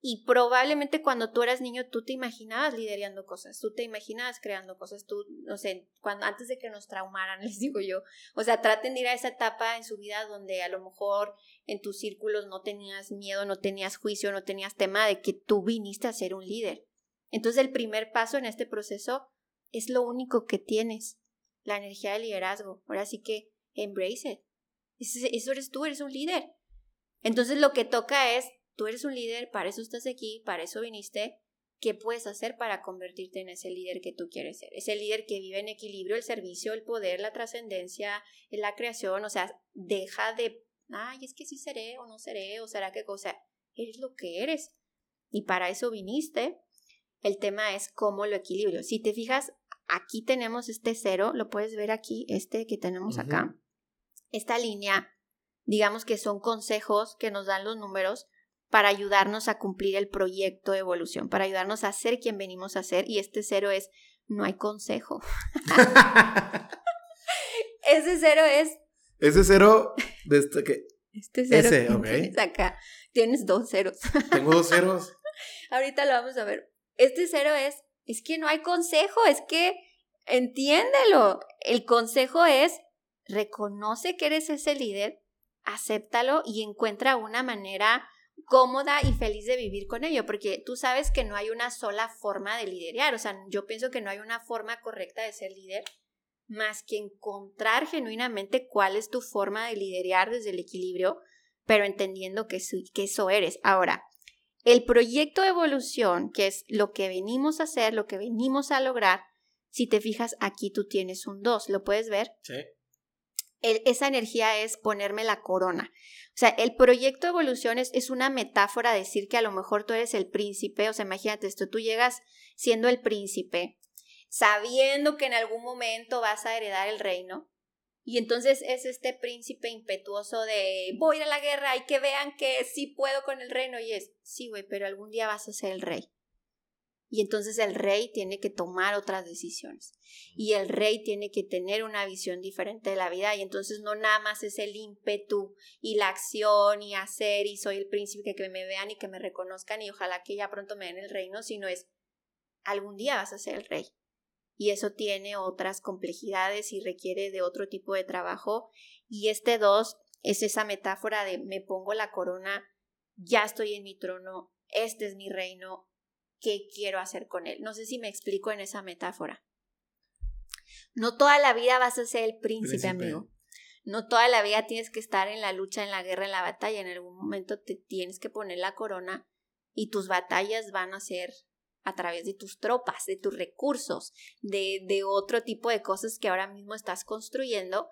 y probablemente cuando tú eras niño tú te imaginabas liderando cosas, tú te imaginabas creando cosas, tú, no sé, cuando, antes de que nos traumaran, les digo yo, o sea, traten de ir a esa etapa en su vida donde a lo mejor en tus círculos no tenías miedo, no tenías juicio, no tenías tema de que tú viniste a ser un líder. Entonces el primer paso en este proceso es lo único que tienes, la energía de liderazgo. Ahora sí que embrace it. Eso eres tú, eres un líder. Entonces lo que toca es Tú eres un líder, para eso estás aquí, para eso viniste. ¿Qué puedes hacer para convertirte en ese líder que tú quieres ser? Ese líder que vive en equilibrio, el servicio, el poder, la trascendencia, la creación. O sea, deja de, ay, es que sí seré o no seré, o será que cosa. Eres lo que eres. Y para eso viniste. El tema es cómo lo equilibrio. Si te fijas, aquí tenemos este cero, lo puedes ver aquí, este que tenemos acá. Esta línea digamos que son consejos que nos dan los números para ayudarnos a cumplir el proyecto de evolución, para ayudarnos a ser quien venimos a ser. Y este cero es, no hay consejo. Ese cero es... Ese cero, de este que... Este cero Ese, que tienes acá, tienes dos ceros. Tengo dos ceros. Ahorita lo vamos a ver. Este cero es, es que no hay consejo, es que entiéndelo. El consejo es, reconoce que eres ese líder, acéptalo y encuentra una manera cómoda y feliz de vivir con ello, porque tú sabes que no hay una sola forma de liderar, o sea, yo pienso que no hay una forma correcta de ser líder más que encontrar genuinamente cuál es tu forma de liderar desde el equilibrio, pero entendiendo que, que eso eres. Ahora, el proyecto de evolución, que es lo que venimos a hacer, lo que venimos a lograr, si te fijas, aquí tú tienes un 2, ¿lo puedes ver? Sí. El- esa energía es ponerme la corona. O sea, el proyecto de evolución es, es una metáfora de decir que a lo mejor tú eres el príncipe, o sea, imagínate esto, tú llegas siendo el príncipe, sabiendo que en algún momento vas a heredar el reino, y entonces es este príncipe impetuoso de voy a a la guerra y que vean que sí puedo con el reino, y es, sí, güey, pero algún día vas a ser el rey. Y entonces el rey tiene que tomar otras decisiones y el rey tiene que tener una visión diferente de la vida y entonces no nada más es el ímpetu y la acción y hacer y soy el príncipe que me vean y que me reconozcan y ojalá que ya pronto me den el reino, sino es algún día vas a ser el rey. Y eso tiene otras complejidades y requiere de otro tipo de trabajo. Y este dos es esa metáfora de me pongo la corona, ya estoy en mi trono, este es mi reino, ¿qué quiero hacer con él? No sé si me explico en esa metáfora. No toda la vida vas a ser el príncipe, Príncipe. amigo. No toda la vida tienes que estar en la lucha, en la guerra, en la batalla. En algún momento te tienes que poner la corona y tus batallas van a ser a través de tus tropas, de tus recursos, de, de otro tipo de cosas que ahora mismo estás construyendo.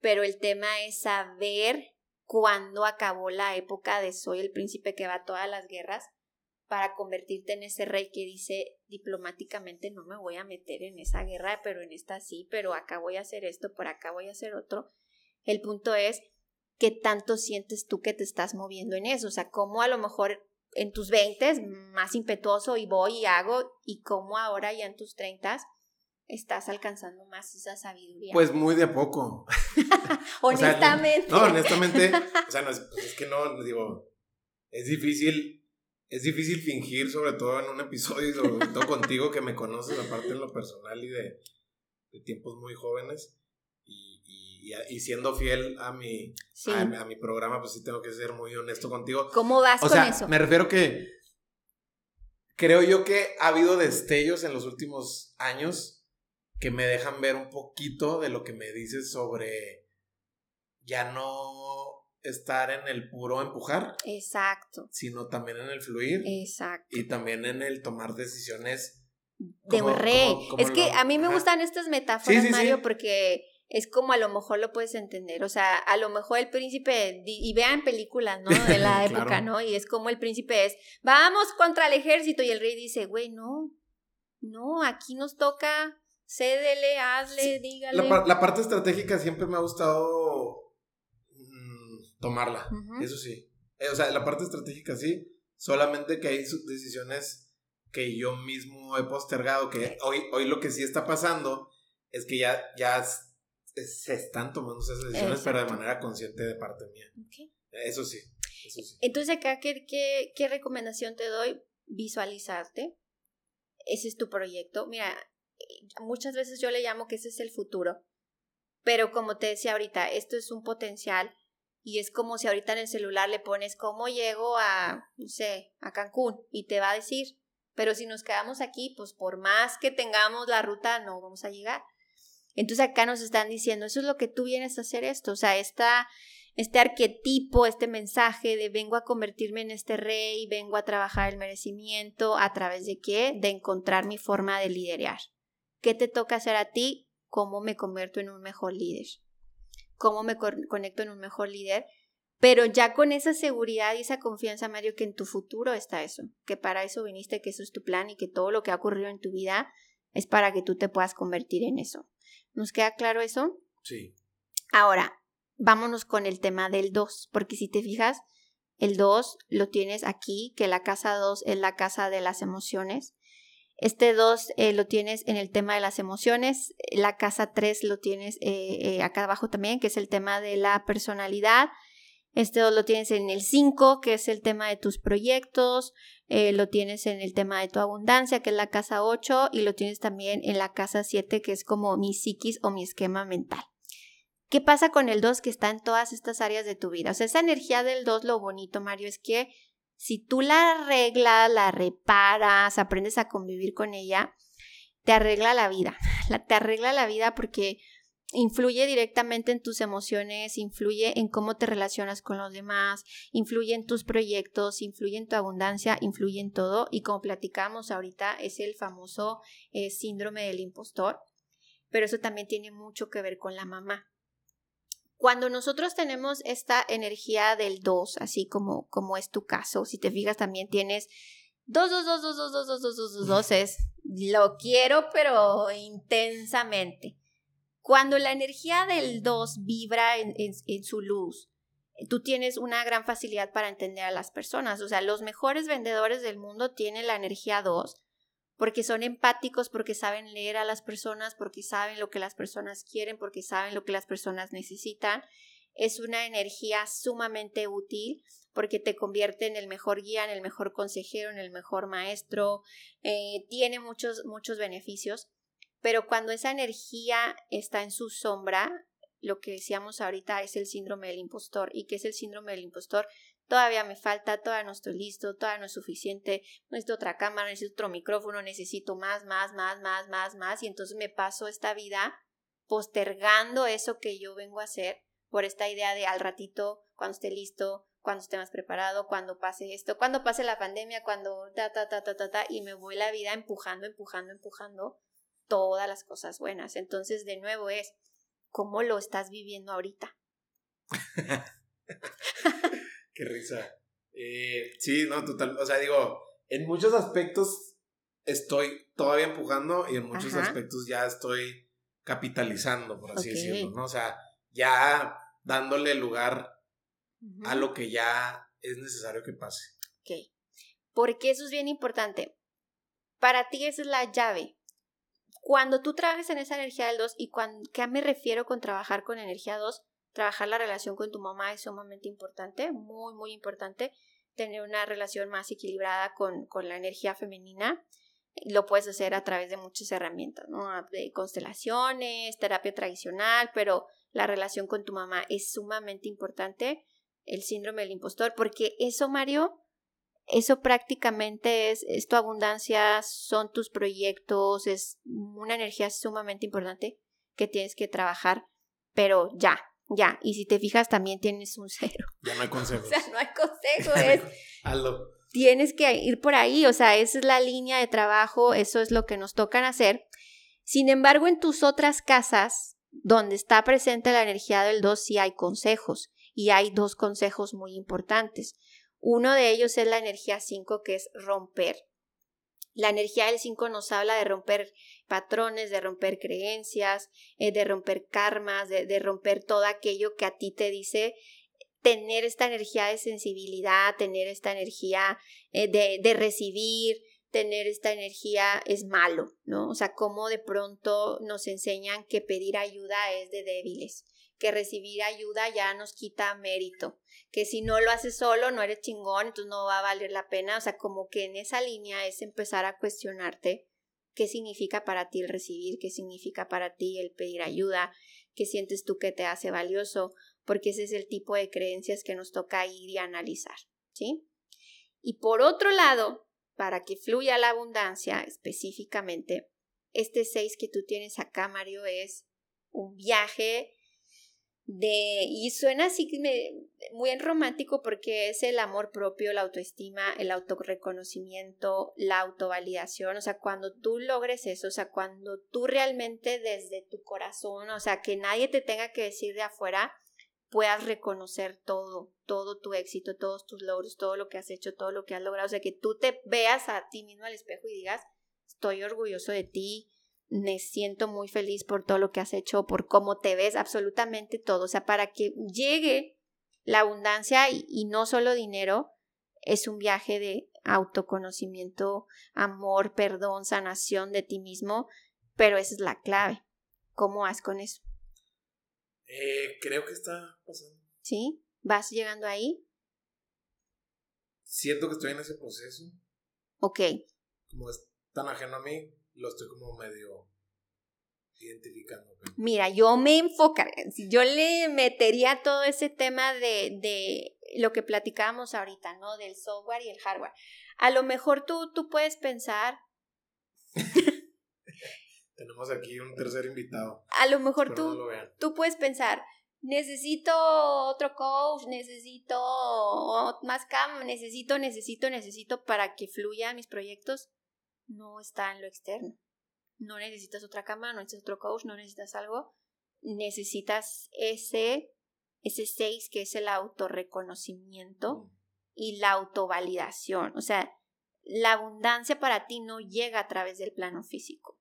Pero el tema es saber cuándo acabó la época de soy el príncipe que va a todas las guerras para convertirte en ese rey que dice diplomáticamente no me voy a meter en esa guerra, pero en esta sí, pero acá voy a hacer esto, por acá voy a hacer otro. El punto es qué tanto sientes tú que te estás moviendo en eso, o sea, cómo a lo mejor en tus 20 más impetuoso y voy y hago y cómo ahora ya en tus 30 estás alcanzando más esa sabiduría. Pues muy de a poco. o sea, honestamente. no, honestamente, o sea, no es, pues es que no, digo, es difícil, es difícil fingir, sobre todo en un episodio, y sobre todo contigo que me conoces, aparte en lo personal y de, de tiempos muy jóvenes, y, y, y- siendo fiel a mi, Sí. a, a mi programa, pues sí tengo que ser muy honesto contigo. ¿Cómo vas O con sea, eso? me refiero que creo yo que ha habido destellos en los últimos años que me dejan ver un poquito de lo que me dices sobre ya no estar en el puro empujar, Exacto, sino también en el fluir exacto. y también en el tomar decisiones. de como- rey. como- como es que a mí me ajá. gustan estas metáforas, Sí, sí, sí. Mario, porque es como a lo mejor lo puedes entender. O sea, a lo mejor el príncipe, y vean películas, ¿no? De la Claro. época, ¿no? Y es como el príncipe es, vamos contra el ejército, y el rey dice, güey, no, no, aquí nos toca, cédele, hazle, dígale. La, la parte estratégica siempre me ha gustado tomarla, eso sí. Eh, o sea, la parte estratégica sí, solamente que hay decisiones que yo mismo he postergado, que hoy, hoy lo que sí está pasando es que ya, ya se están tomando esas decisiones, pero de manera consciente de parte mía. Ok. Eso sí, eso sí. Entonces acá, ¿qué, qué, qué recomendación te doy? Visualizarte. Ese es tu proyecto. Mira, eh, muchas veces yo le llamo que ese es el futuro. Pero como te decía ahorita, esto es un potencial y es como si ahorita en el celular le pones cómo llego a, no sé, a Cancún y te va a decir. Pero si nos quedamos aquí, pues por más que tengamos la ruta, no vamos a llegar. Entonces acá nos están diciendo, eso es lo que tú vienes a hacer esto. O sea, esta, este arquetipo, este mensaje de vengo a convertirme en este rey, vengo a trabajar el merecimiento, ¿a través de qué? De encontrar mi forma de liderar. ¿Qué te toca hacer a ti? ¿Cómo me convierto en un mejor líder? ¿Cómo me con- conecto en un mejor líder? Pero ya con esa seguridad y esa confianza, Mario, que en tu futuro está eso, que para eso viniste, que eso es tu plan y que todo lo que ha ocurrido en tu vida es para que tú te puedas convertir en eso. ¿Nos queda claro eso? Sí. Ahora, vámonos con el tema del 2, porque si te fijas, el 2 lo tienes aquí, que la casa 2 es la casa de las emociones. Este 2 eh, lo tienes en el tema de las emociones. La casa 3 lo tienes eh, eh, acá abajo también, que es el tema de la personalidad. Este 2 lo tienes en el 5, que es el tema de tus proyectos. lo tienes en el tema de tu abundancia, que es la casa 8. Y lo tienes también en la casa 7, que es como mi psiquis o mi esquema mental. ¿Qué pasa con el 2 que está en todas estas áreas de tu vida? O sea, esa energía del 2, lo bonito, Mario, es que si tú la arreglas, la reparas, aprendes a convivir con ella, te arregla la vida. te arregla la vida porque influye directamente en tus emociones, influye en cómo te relacionas con los demás, influye en tus proyectos, influye en tu abundancia, influye en todo. Y como platicamos ahorita, es el famoso eh, síndrome del impostor. Pero eso también tiene mucho que ver con la mamá. Cuando nosotros tenemos esta energía del 2, así como, como es tu caso, si te fijas también tienes 2, 2, 2, 2, 2, 2, 2, 2, 2, 2, 2, es lo quiero pero intensamente. Cuando la energía del 2 vibra en, en, en su luz, tú tienes una gran facilidad para entender a las personas. O sea, los mejores vendedores del mundo tienen la energía 2 porque son empáticos, porque saben leer a las personas, porque saben lo que las personas quieren, porque saben lo que las personas necesitan. Es una energía sumamente útil porque te convierte en el mejor guía, en el mejor consejero, en el mejor maestro. Eh, tiene muchos, muchos beneficios, pero cuando esa energía está en su sombra, lo que decíamos ahorita es el síndrome del impostor. ¿Y qué es el síndrome del impostor? Todavía me falta, todavía no estoy listo, todavía no es suficiente, necesito otra cámara, necesito otro micrófono, necesito más, más, más, más, más, más, y entonces me paso esta vida postergando eso que yo vengo a hacer por esta idea de al ratito, cuando esté listo, cuando esté más preparado, cuando pase esto, cuando pase la pandemia, cuando ta, ta, ta, ta, ta, ta, y me voy la vida empujando, empujando, empujando todas las cosas buenas. Entonces, de nuevo es, ¿cómo lo estás viviendo ahorita? Qué risa. Eh, sí, no, total. O sea, digo, en muchos aspectos estoy todavía empujando y en muchos aspectos ya estoy capitalizando, por así decirlo, ¿no? O sea, ya dándole lugar a lo que ya es necesario que pase. Ok. Porque eso es bien importante. Para ti esa es la llave. Cuando tú trabajes en esa energía del 2 y cuando, ¿qué me refiero con trabajar con energía 2? Trabajar la relación con tu mamá es sumamente importante, muy, muy importante. Tener una relación más equilibrada con, con la energía femenina. Lo puedes hacer a través de muchas herramientas, ¿no? De constelaciones, terapia tradicional, pero la relación con tu mamá es sumamente importante. El síndrome del impostor, porque eso, Mario, eso prácticamente es, es, tu abundancia, son tus proyectos, es una energía sumamente importante que tienes que trabajar, pero ya, ya, y si te fijas también tienes un cero. Ya no hay consejo. o sea, no hay consejo, es... Tienes que ir por ahí, o sea, esa es la línea de trabajo, eso es lo que nos tocan hacer. Sin embargo, en tus otras casas, donde está presente la energía del 2, sí hay consejos, y hay dos consejos muy importantes. Uno de ellos es la energía 5, que es romper. La energía del 5 nos habla de romper patrones, de romper creencias, eh, de romper karmas, de, romper todo aquello que a ti te dice tener esta energía de sensibilidad, tener esta energía eh, de, de recibir, tener esta energía es malo, ¿no? O sea, como de pronto nos enseñan que pedir ayuda es de débiles, que recibir ayuda ya nos quita mérito, que si no lo haces solo no eres chingón, entonces no va a valer la pena, o sea, como que en esa línea es empezar a cuestionarte qué significa para ti el recibir, qué significa para ti el pedir ayuda, qué sientes tú que te hace valioso, porque ese es el tipo de creencias que nos toca ir y analizar, ¿sí? Y por otro lado, para que fluya la abundancia específicamente, este 6 que tú tienes acá, Mario, es un viaje de, y suena así muy romántico porque es el amor propio, la autoestima, el autorreconocimiento, la autovalidación, o sea, cuando tú logres eso, o sea, cuando tú realmente desde tu corazón, o sea, que nadie te tenga que decir de afuera, puedas reconocer todo, todo tu éxito, todos tus logros, todo lo que has hecho, todo lo que has logrado, o sea, que tú te veas a ti mismo al espejo y digas, estoy orgulloso de ti, me siento muy feliz por todo lo que has hecho, por cómo te ves, absolutamente todo. O sea, para que llegue la abundancia y, y no solo dinero, es un viaje de autoconocimiento, amor, perdón, sanación de ti mismo, pero esa es la clave. ¿Cómo vas con eso? Eh, creo que está pasando. ¿Sí? ¿Vas llegando ahí? Siento que estoy en ese proceso. Ok. Como es tan ajeno a mí, lo estoy como medio identificando. Mira, yo me enfocaría, yo le metería todo ese tema de, de lo que platicábamos ahorita, ¿no? Del software y el hardware. A lo mejor tú, tú puedes pensar... Tenemos aquí un tercer invitado. A lo mejor tú, tú puedes pensar, necesito otro coach, necesito más cam, necesito, necesito, necesito para que fluyan mis proyectos. No está en lo externo. No necesitas otra cama, no necesitas otro coach, no necesitas algo. Necesitas ese, ese seis que es el autorreconocimiento mm. y la autovalidación. O sea, la abundancia para ti no llega a través del plano físico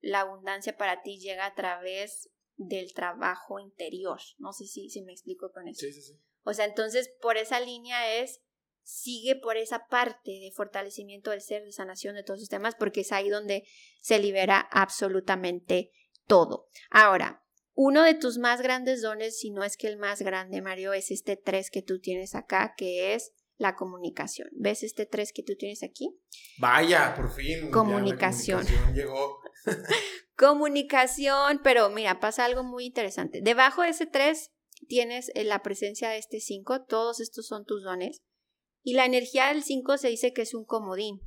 la abundancia para ti llega a través del trabajo interior. No sé si, si me explico con eso. Sí, sí, sí. O sea, entonces por esa línea es, sigue por esa parte de fortalecimiento del ser, de sanación de todos esos temas, porque es ahí donde se libera absolutamente todo. Ahora, uno de tus más grandes dones, si no es que el más grande, Mario, es este tres que tú tienes acá, que es la comunicación. ¿Ves este tres que tú tienes aquí? Vaya, por fin. Comunicación. comunicación llegó. comunicación, pero mira, pasa algo muy interesante. Debajo de ese tres tienes eh, la presencia de este cinco. todos estos son tus dones. Y la energía del cinco se dice que es un comodín.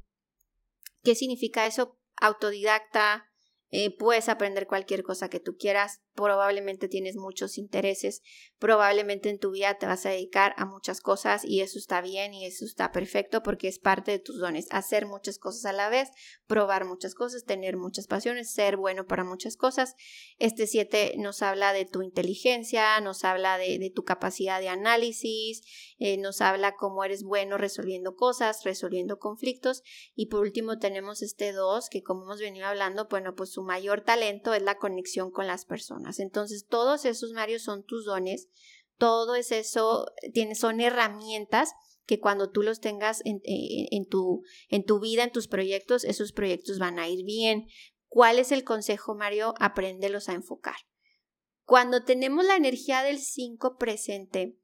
¿Qué significa eso? Autodidacta, eh, puedes aprender cualquier cosa que tú quieras, probablemente tienes muchos intereses, probablemente en tu vida te vas a dedicar a muchas cosas y eso está bien y eso está perfecto porque es parte de tus dones, hacer muchas cosas a la vez, probar muchas cosas, tener muchas pasiones, ser bueno para muchas cosas. Este 7 nos habla de tu inteligencia, nos habla de, tu capacidad de análisis, eh, nos habla cómo eres bueno resolviendo cosas, resolviendo conflictos y por último tenemos este 2 que como hemos venido hablando, bueno, pues su mayor talento es la conexión con las personas entonces, todos esos, Mario, son tus dones, todo es eso, tienes, son herramientas que cuando tú los tengas en, eh, en, tu, en tu vida, en tus proyectos, esos proyectos van a ir bien. ¿Cuál es el consejo, Mario? Apréndelos a enfocar. Cuando tenemos la energía del 5 presente,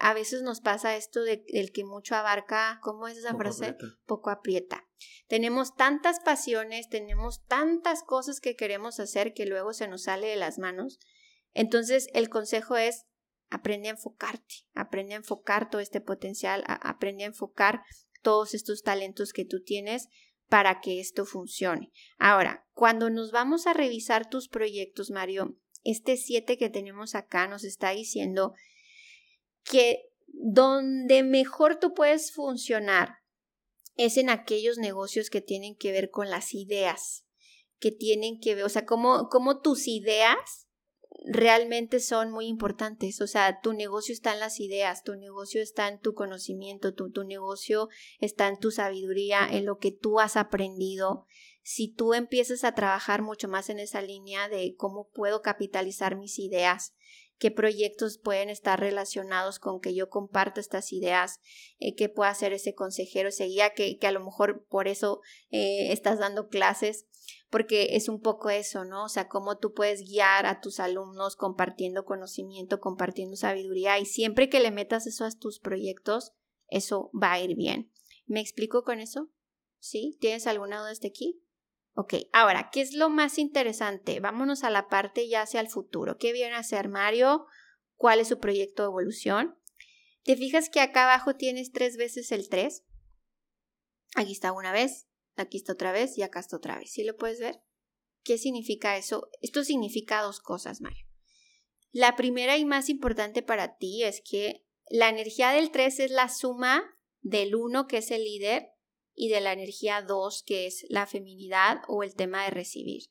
a veces nos pasa esto de, del que mucho abarca, ¿cómo es esa frase? Poco aprieta. Tenemos tantas pasiones, tenemos tantas cosas que queremos hacer que luego se nos sale de las manos. Entonces, el consejo es, aprende a enfocarte, aprende a enfocar todo este potencial, aprende a enfocar todos estos talentos que tú tienes para que esto funcione. Ahora, cuando nos vamos a revisar tus proyectos, Mario, este 7 que tenemos acá nos está diciendo que donde mejor tú puedes funcionar es en aquellos negocios que tienen que ver con las ideas, que tienen que ver, o sea, cómo, tus ideas realmente son muy importantes. O sea, tu negocio está en las ideas, tu negocio está en tu conocimiento, tu, tu negocio está en tu sabiduría, en lo que tú has aprendido. Si tú empiezas a trabajar mucho más en esa línea de cómo puedo capitalizar mis ideas, qué proyectos pueden estar relacionados con que yo comparta estas ideas, eh, qué puede hacer ese consejero, ese guía, que, que a lo mejor por eso eh, estás dando clases, porque es un poco eso, ¿no? O sea, cómo tú puedes guiar a tus alumnos compartiendo conocimiento, compartiendo sabiduría, y siempre que le metas eso a tus proyectos, eso va a ir bien. ¿Me explico con eso? ¿Sí? ¿Tienes alguna duda hasta aquí? Ok, ahora, ¿qué es lo más interesante? Vámonos a la parte ya hacia el futuro. ¿Qué viene a hacer Mario? ¿Cuál es su proyecto de evolución? ¿Te fijas que acá abajo tienes tres veces el 3? Aquí está una vez, aquí está otra vez y acá está otra vez. ¿Sí lo puedes ver? ¿Qué significa eso? Esto significa dos cosas, Mario. La primera y más importante para ti es que la energía del 3 es la suma del 1, que es el líder, y de la energía 2, que es la feminidad o el tema de recibir.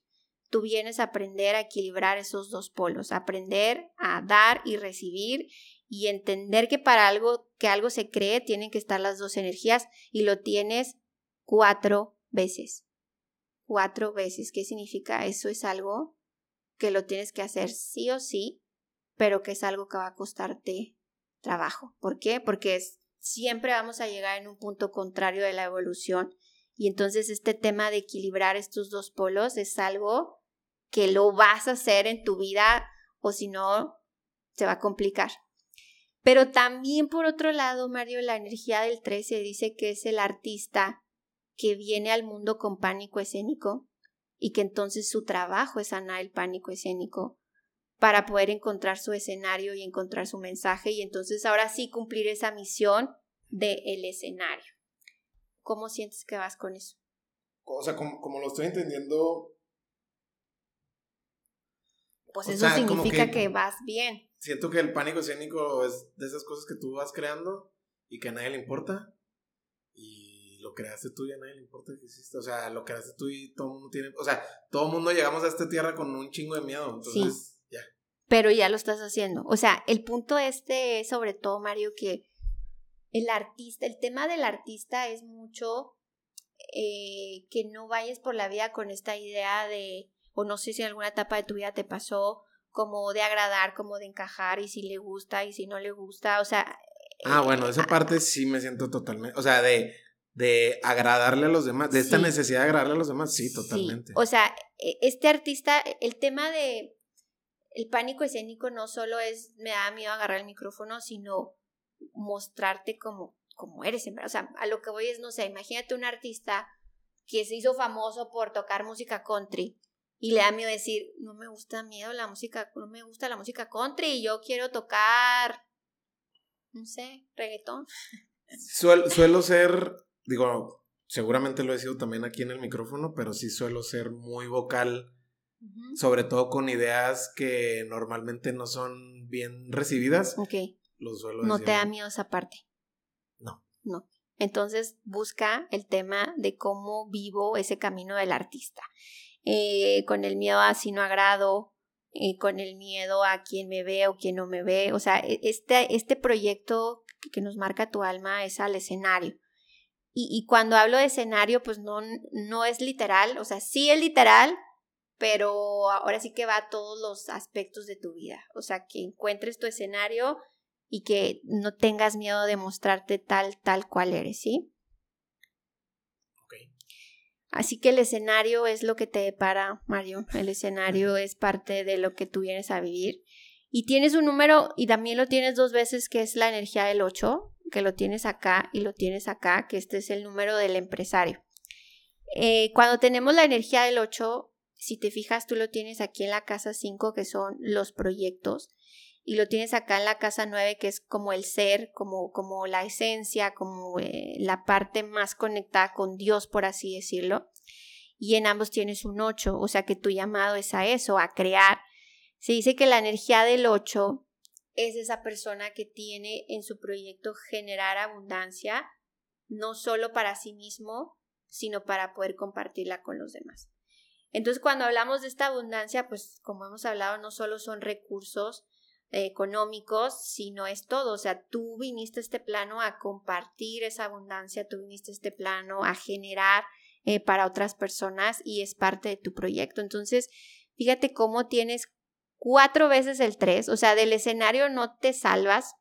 Tú vienes a aprender a equilibrar esos dos polos, aprender a dar y recibir y entender que para algo que algo se cree tienen que estar las dos energías y lo tienes cuatro veces. cuatro veces. ¿Qué significa? Eso es algo que lo tienes que hacer sí o sí, pero que es algo que va a costarte trabajo. ¿Por qué? Porque siempre vamos a llegar en un punto contrario de la evolución y entonces este tema de equilibrar estos dos polos es algo que lo vas a hacer en tu vida o si no, se va a complicar. Pero también por otro lado, Mario, la energía del 13 dice que es el artista que viene al mundo con pánico escénico y que entonces su trabajo es sanar el pánico escénico para poder encontrar su escenario y encontrar su mensaje y entonces ahora sí cumplir esa misión del el escenario. ¿Cómo sientes que vas con eso? O sea, como, lo estoy entendiendo... Pues eso significa que, vas bien. Siento que el pánico escénico es de esas cosas que tú vas creando y que a nadie le importa. Y lo creaste tú y a nadie le importa que hiciste. O sea, lo creaste tú y todo el mundo tiene... O sea, todo el mundo llegamos a esta tierra con un chingo de miedo. Entonces pero ya lo estás haciendo. O sea, el punto este es sobre todo, Mario, que el artista, el tema del artista es mucho eh, que no vayas por la vida con esta idea de, o no sé si en alguna etapa de tu vida te pasó, como de agradar, como de encajar, y si le gusta y si no le gusta, o sea... Ah, bueno, esa parte sí me siento totalmente, o sea, de, de agradarle a los demás, de esta necesidad de agradarle a los demás, sí, totalmente. O sea, e, este artista, el tema de el pánico escénico no solo es me da miedo agarrar el micrófono, sino mostrarte como, eres. O sea, a lo que voy es, no sé, imagínate un artista que se hizo famoso por tocar música country y le da miedo decir, no me gusta miedo la música, no me gusta la música country y yo quiero tocar, no sé, reggaetón. suelo ser, digo, seguramente lo he sido también aquí en el micrófono, pero sí suelo ser muy vocal sobre todo con ideas que normalmente no son bien recibidas. Ok. No te da miedo esa parte. No. No. Entonces busca el tema de cómo vivo ese camino del artista. Eh, con el miedo a si no agrado, eh, con el miedo a quién me ve o quién no me ve. O sea, e, este, este proyecto que nos marca tu alma es al escenario. Y, y cuando hablo de escenario, pues no, no es literal, o sea, sí es literal, pero ahora sí que va a todos los aspectos de tu vida. O sea, que encuentres tu escenario y que no tengas miedo de mostrarte tal, tal cual eres, ¿sí? Así que el escenario es lo que te depara, Mario. El escenario es parte de lo que tú vienes a vivir. Y tienes un número, y también lo tienes dos veces, que es la energía del 8, que lo tienes acá y lo tienes acá, que este es el número del empresario. Eh, cuando tenemos la energía del 8, si te fijas, tú lo tienes aquí en la casa 5, que son los proyectos, y lo tienes acá en la casa 9, que es como el ser, como, como la esencia, como eh, la parte más conectada con Dios, por así decirlo. Y en ambos tienes un 8, o sea que tu llamado es a eso, a crear. Se dice que la energía del 8 es esa persona que tiene en su proyecto generar abundancia, no solo para sí mismo, sino para poder compartirla con los demás. Entonces, cuando hablamos de esta abundancia, pues como hemos hablado, no solo son recursos eh, económicos, sino es todo. O sea, tú viniste a este plano a compartir esa abundancia, tú viniste a este plano a generar eh, para otras personas y es parte de tu proyecto. Entonces, fíjate cómo tienes cuatro veces el tres, o sea, del escenario no te salvas,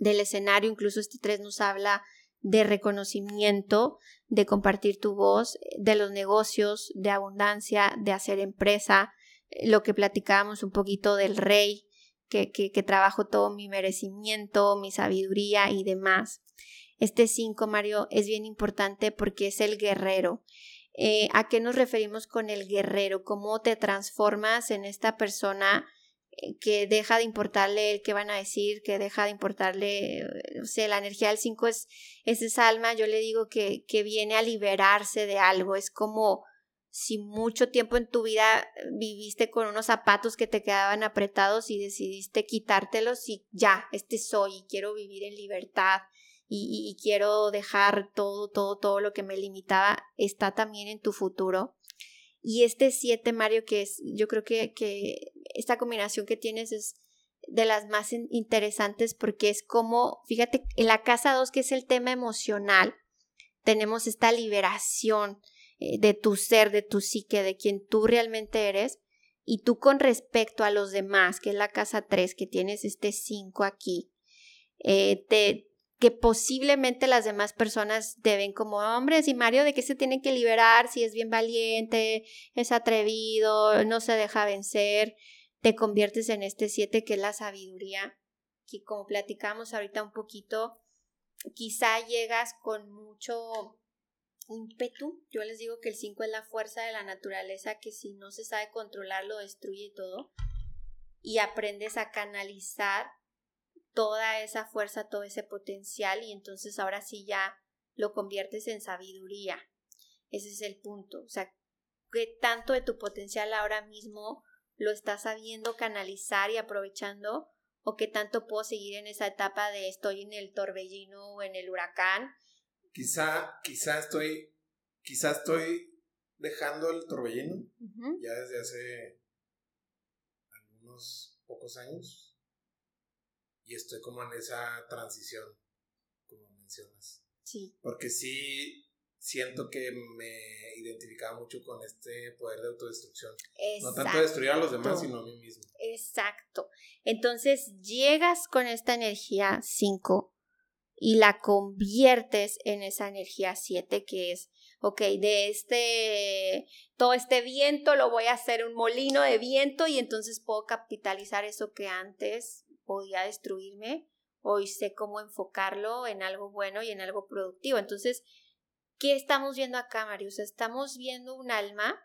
del escenario incluso este tres nos habla de reconocimiento, de compartir tu voz, de los negocios, de abundancia, de hacer empresa, lo que platicábamos un poquito del rey, que, que, trabajo todo mi merecimiento, mi sabiduría y demás. Este 5, Mario, es bien importante porque es el guerrero. Eh, ¿A qué nos referimos con el guerrero? ¿Cómo te transformas en esta persona eh, que deja de importarle el que van a decir, que deja de importarle, no sé, la energía del 5 es, es esa alma, yo le digo que, que viene a liberarse de algo, es como si mucho tiempo en tu vida viviste con unos zapatos que te quedaban apretados y decidiste quitártelos y ya, este soy y quiero vivir en libertad y, y, quiero dejar todo, todo, todo lo que me limitaba, está también en tu futuro. Y este 7, Mario, que es, yo creo que, que esta combinación que tienes es de las más interesantes porque es como, fíjate, en la casa 2, que es el tema emocional, tenemos esta liberación, eh, de tu ser, de tu psique, de quien tú realmente eres. Y tú con respecto a los demás, que es la casa 3, que tienes este 5 aquí, eh, te, que posiblemente las demás personas deben como, hombres y Mario, ¿de qué se tiene que liberar si es bien valiente, es atrevido, no se deja vencer? Te conviertes en este 7 que es la sabiduría, que como platicamos ahorita un poquito, quizá llegas con mucho ímpetu. Yo les digo que el 5 es la fuerza de la naturaleza que si no se sabe controlar lo destruye todo. Y aprendes a canalizar toda esa fuerza, todo ese potencial y entonces ahora sí ya lo conviertes en sabiduría. Ese es el punto. O sea, ¿qué tanto de tu potencial ahora mismo lo estás sabiendo canalizar y aprovechando? ¿O qué tanto puedo seguir en esa etapa de estoy en el torbellino o en el huracán Quizá, quizá estoy, quizá estoy dejando el torbellino ya desde hace algunos pocos años y estoy como en esa transición, como mencionas. Sí. Porque sí siento que me identificaba mucho con este poder de autodestrucción. No tanto destruir a los demás, sino a mí mismo. Exacto. Entonces llegas con esta energía 5 y la conviertes en esa energía 7 que es, ok, de este, todo este viento lo voy a hacer un molino de viento y entonces puedo capitalizar eso que antes podía destruirme. Hoy sé cómo enfocarlo en algo bueno y en algo productivo. Entonces, ¿qué estamos viendo acá, Marius? Estamos viendo un alma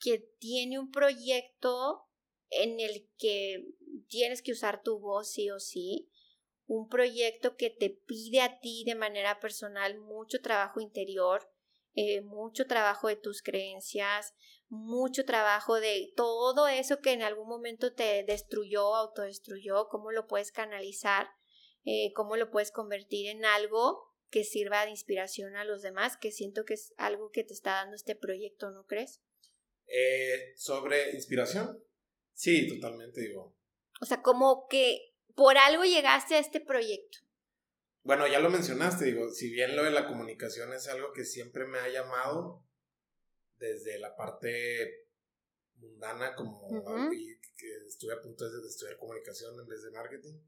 que tiene un proyecto en el que tienes que usar tu voz sí o sí, un proyecto que te pide a ti de manera personal mucho trabajo interior, eh, mucho trabajo de tus creencias, mucho trabajo de todo eso que en algún momento te destruyó, autodestruyó, cómo lo puedes canalizar, eh, cómo lo puedes convertir en algo que sirva de inspiración a los demás, que siento que es algo que te está dando este proyecto, ¿no crees? Eh, sobre inspiración, sí, totalmente digo. O sea, como que por algo llegaste a este proyecto. Bueno, ya lo mencionaste, digo, si bien lo de la comunicación es algo que siempre me ha llamado desde la parte mundana, como que estuve a punto de estudiar comunicación en vez de marketing,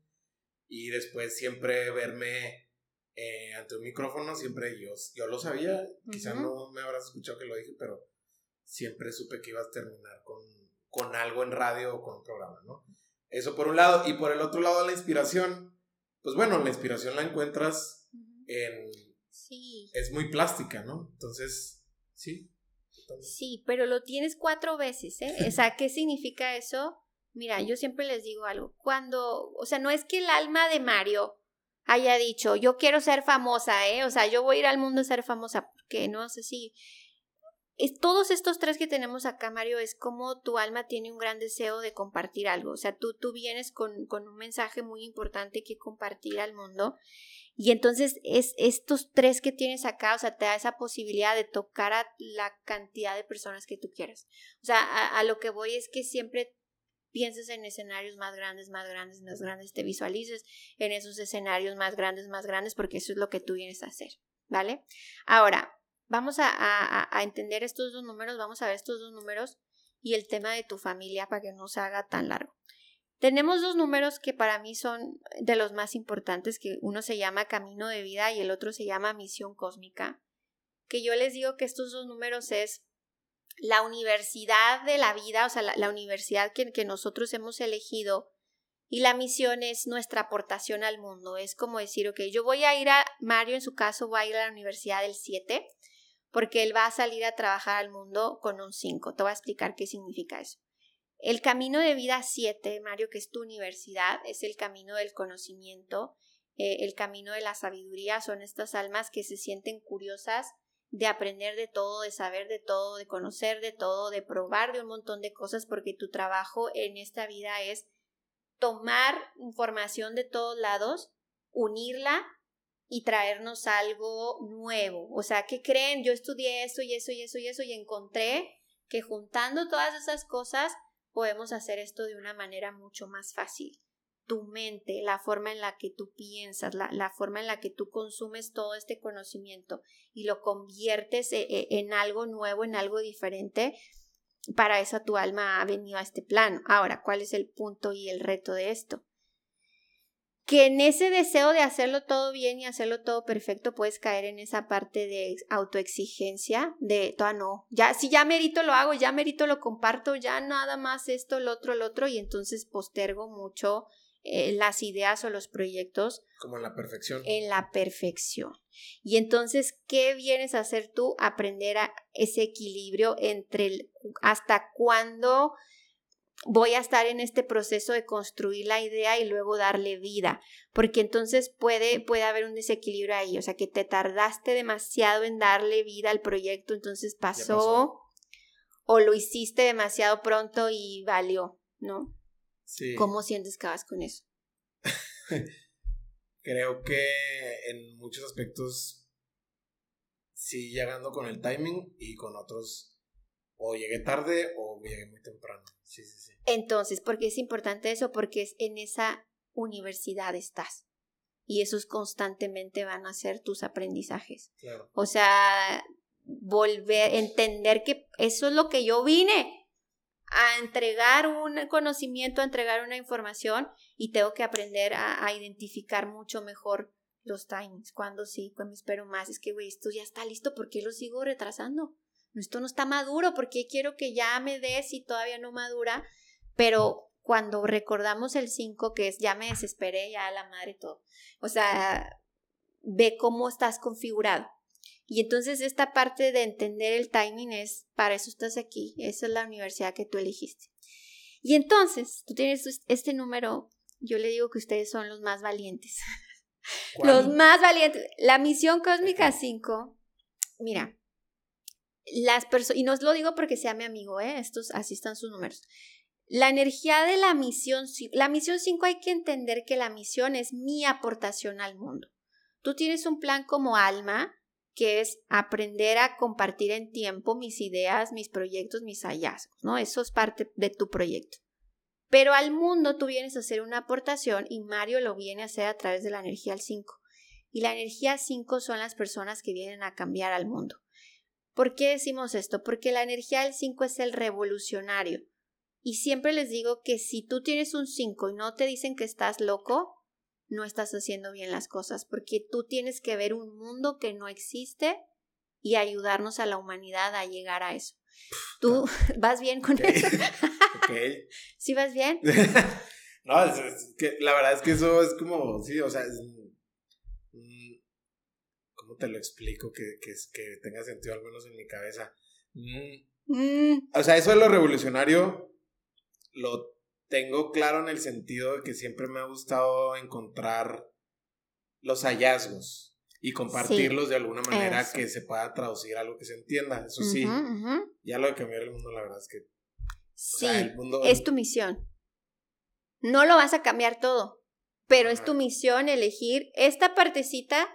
y después siempre verme eh, ante un micrófono, siempre yo, yo lo sabía, quizá no me habrás escuchado que lo dije, pero siempre supe que ibas a terminar con, con algo en radio o con un programa, ¿no? Eso por un lado. Y por el otro lado, la inspiración. Pues bueno, la inspiración la encuentras en... Sí. Es muy plástica, ¿no? Entonces, sí. Sí, pero lo tienes cuatro veces, ¿eh? O sea, ¿qué significa eso? Mira, yo siempre les digo algo. Cuando, o sea, no es que el alma de Mario haya dicho, yo quiero ser famosa, ¿eh? O sea, yo voy a ir al mundo a ser famosa, porque no sé si es, todos estos tres que tenemos acá, Mario, es como tu alma tiene un gran deseo de compartir algo. O sea, tú, tú vienes con, con un mensaje muy importante que compartir al mundo. Y entonces es estos tres que tienes acá, o sea, te da esa posibilidad de tocar a la cantidad de personas que tú quieras. O sea, a, a lo que voy es que siempre pienses en escenarios más grandes, más grandes, más grandes, te visualices en esos escenarios más grandes, más grandes, porque eso es lo que tú vienes a hacer, ¿vale? Ahora, Vamos a, entender estos dos números, vamos a ver estos dos números y el tema de tu familia para que no se haga tan largo. Tenemos dos números que para mí son de los más importantes, que uno se llama camino de vida y el otro se llama misión cósmica, que yo les digo que estos dos números es la universidad de la vida, o sea, la, universidad que, que, nosotros hemos elegido y la misión es nuestra aportación al mundo. Es como decir, ok, yo voy a ir a, Mario en su caso va a ir a la universidad del 7 porque él va a salir a trabajar al mundo con un 5. Te voy a explicar qué significa eso. El camino de vida 7, Mario, que es tu universidad, es el camino del conocimiento, eh, el camino de la sabiduría, son estas almas que se sienten curiosas de aprender de todo, de saber de todo, de conocer de todo, de probar de un montón de cosas, porque tu trabajo en esta vida es tomar información de todos lados, unirla y traernos algo nuevo. O sea, ¿qué creen? Yo estudié eso y eso y eso y eso y encontré que juntando todas esas cosas podemos hacer esto de una manera mucho más fácil. tu mente, la forma en la que tú piensas, la, la, forma en la que tú consumes todo este conocimiento y lo conviertes e, e, en, algo nuevo, en algo diferente, para eso tu alma ha venido a este plano. Ahora, ¿cuál es el punto y el reto de esto? Que en ese deseo de hacerlo todo bien y hacerlo todo perfecto puedes caer en esa parte de autoexigencia, de, toda no, ya, si ya merito lo hago, ya merito lo comparto, ya nada más esto, lo otro, lo otro, y entonces postergo mucho eh, las ideas o los proyectos. Como en la perfección. En la perfección. Y entonces, ¿qué vienes a hacer tú? Aprender a ese equilibrio entre el, hasta cuándo voy a estar en este proceso de construir la idea y luego darle vida, porque entonces puede, puede haber un desequilibrio ahí, o sea, que te tardaste demasiado en darle vida al proyecto, entonces pasó, o lo hiciste demasiado pronto y valió, ¿no? Sí. ¿Cómo sientes que vas con eso? Creo que en muchos aspectos sí llegando con el timing y con otros o llegué tarde o llegué muy temprano. Sí, sí, sí. Entonces, ¿por qué es importante eso? Porque es en esa universidad estás. Y esos constantemente van a ser tus aprendizajes. Claro. O sea, volver, entender que eso es lo que yo vine a entregar un conocimiento, a entregar una información y tengo que aprender a, a identificar mucho mejor los timings, cuando sí, cuando espero más, es que, güey, esto ya está listo, ¿por qué lo sigo retrasando? Esto no está maduro, porque quiero que ya me des y todavía no madura, pero cuando recordamos el 5, que es ya me desesperé, ya la madre y todo, o sea, ve cómo estás configurado. Y entonces esta parte de entender el timing es, para eso estás aquí, esa es la universidad que tú elegiste. Y entonces, tú tienes este número, yo le digo que ustedes son los más valientes. Los más valientes. La misión cósmica 5, mira, las personas, y no os lo digo porque sea mi amigo, ¿eh? Estos, así están sus números. La energía de la misión, la misión 5 hay que entender que la misión es mi aportación al mundo. Tú tienes un plan como alma, que es aprender a compartir en tiempo mis ideas, mis proyectos, mis hallazgos, ¿no? Eso es parte de tu proyecto. Pero al mundo tú vienes a hacer una aportación y Mario lo viene a hacer a través de la energía al 5. Y la energía 5 son las personas que vienen a cambiar al mundo. ¿Por qué decimos esto? Porque la energía del 5 es el revolucionario. Y siempre les digo que si tú tienes un 5 y no te dicen que estás loco, no estás haciendo bien las cosas, porque tú tienes que ver un mundo que no existe y ayudarnos a la humanidad a llegar a eso. ¿Tú vas bien con eso? ¿Sí vas bien? no, es, que la verdad es que eso es como, sí, o sea, ¿cómo te lo explico? Que, que, que tenga sentido al menos en mi cabeza. Mm. Mm. O sea, eso de lo revolucionario lo tengo claro en el sentido de que siempre me ha gustado encontrar los hallazgos y compartirlos de alguna manera que se pueda traducir a algo que se entienda. Eso sí, ya lo de cambiar el mundo, la verdad es que... Sí, es tu misión. No lo vas a cambiar todo, pero es tu misión elegir esta partecita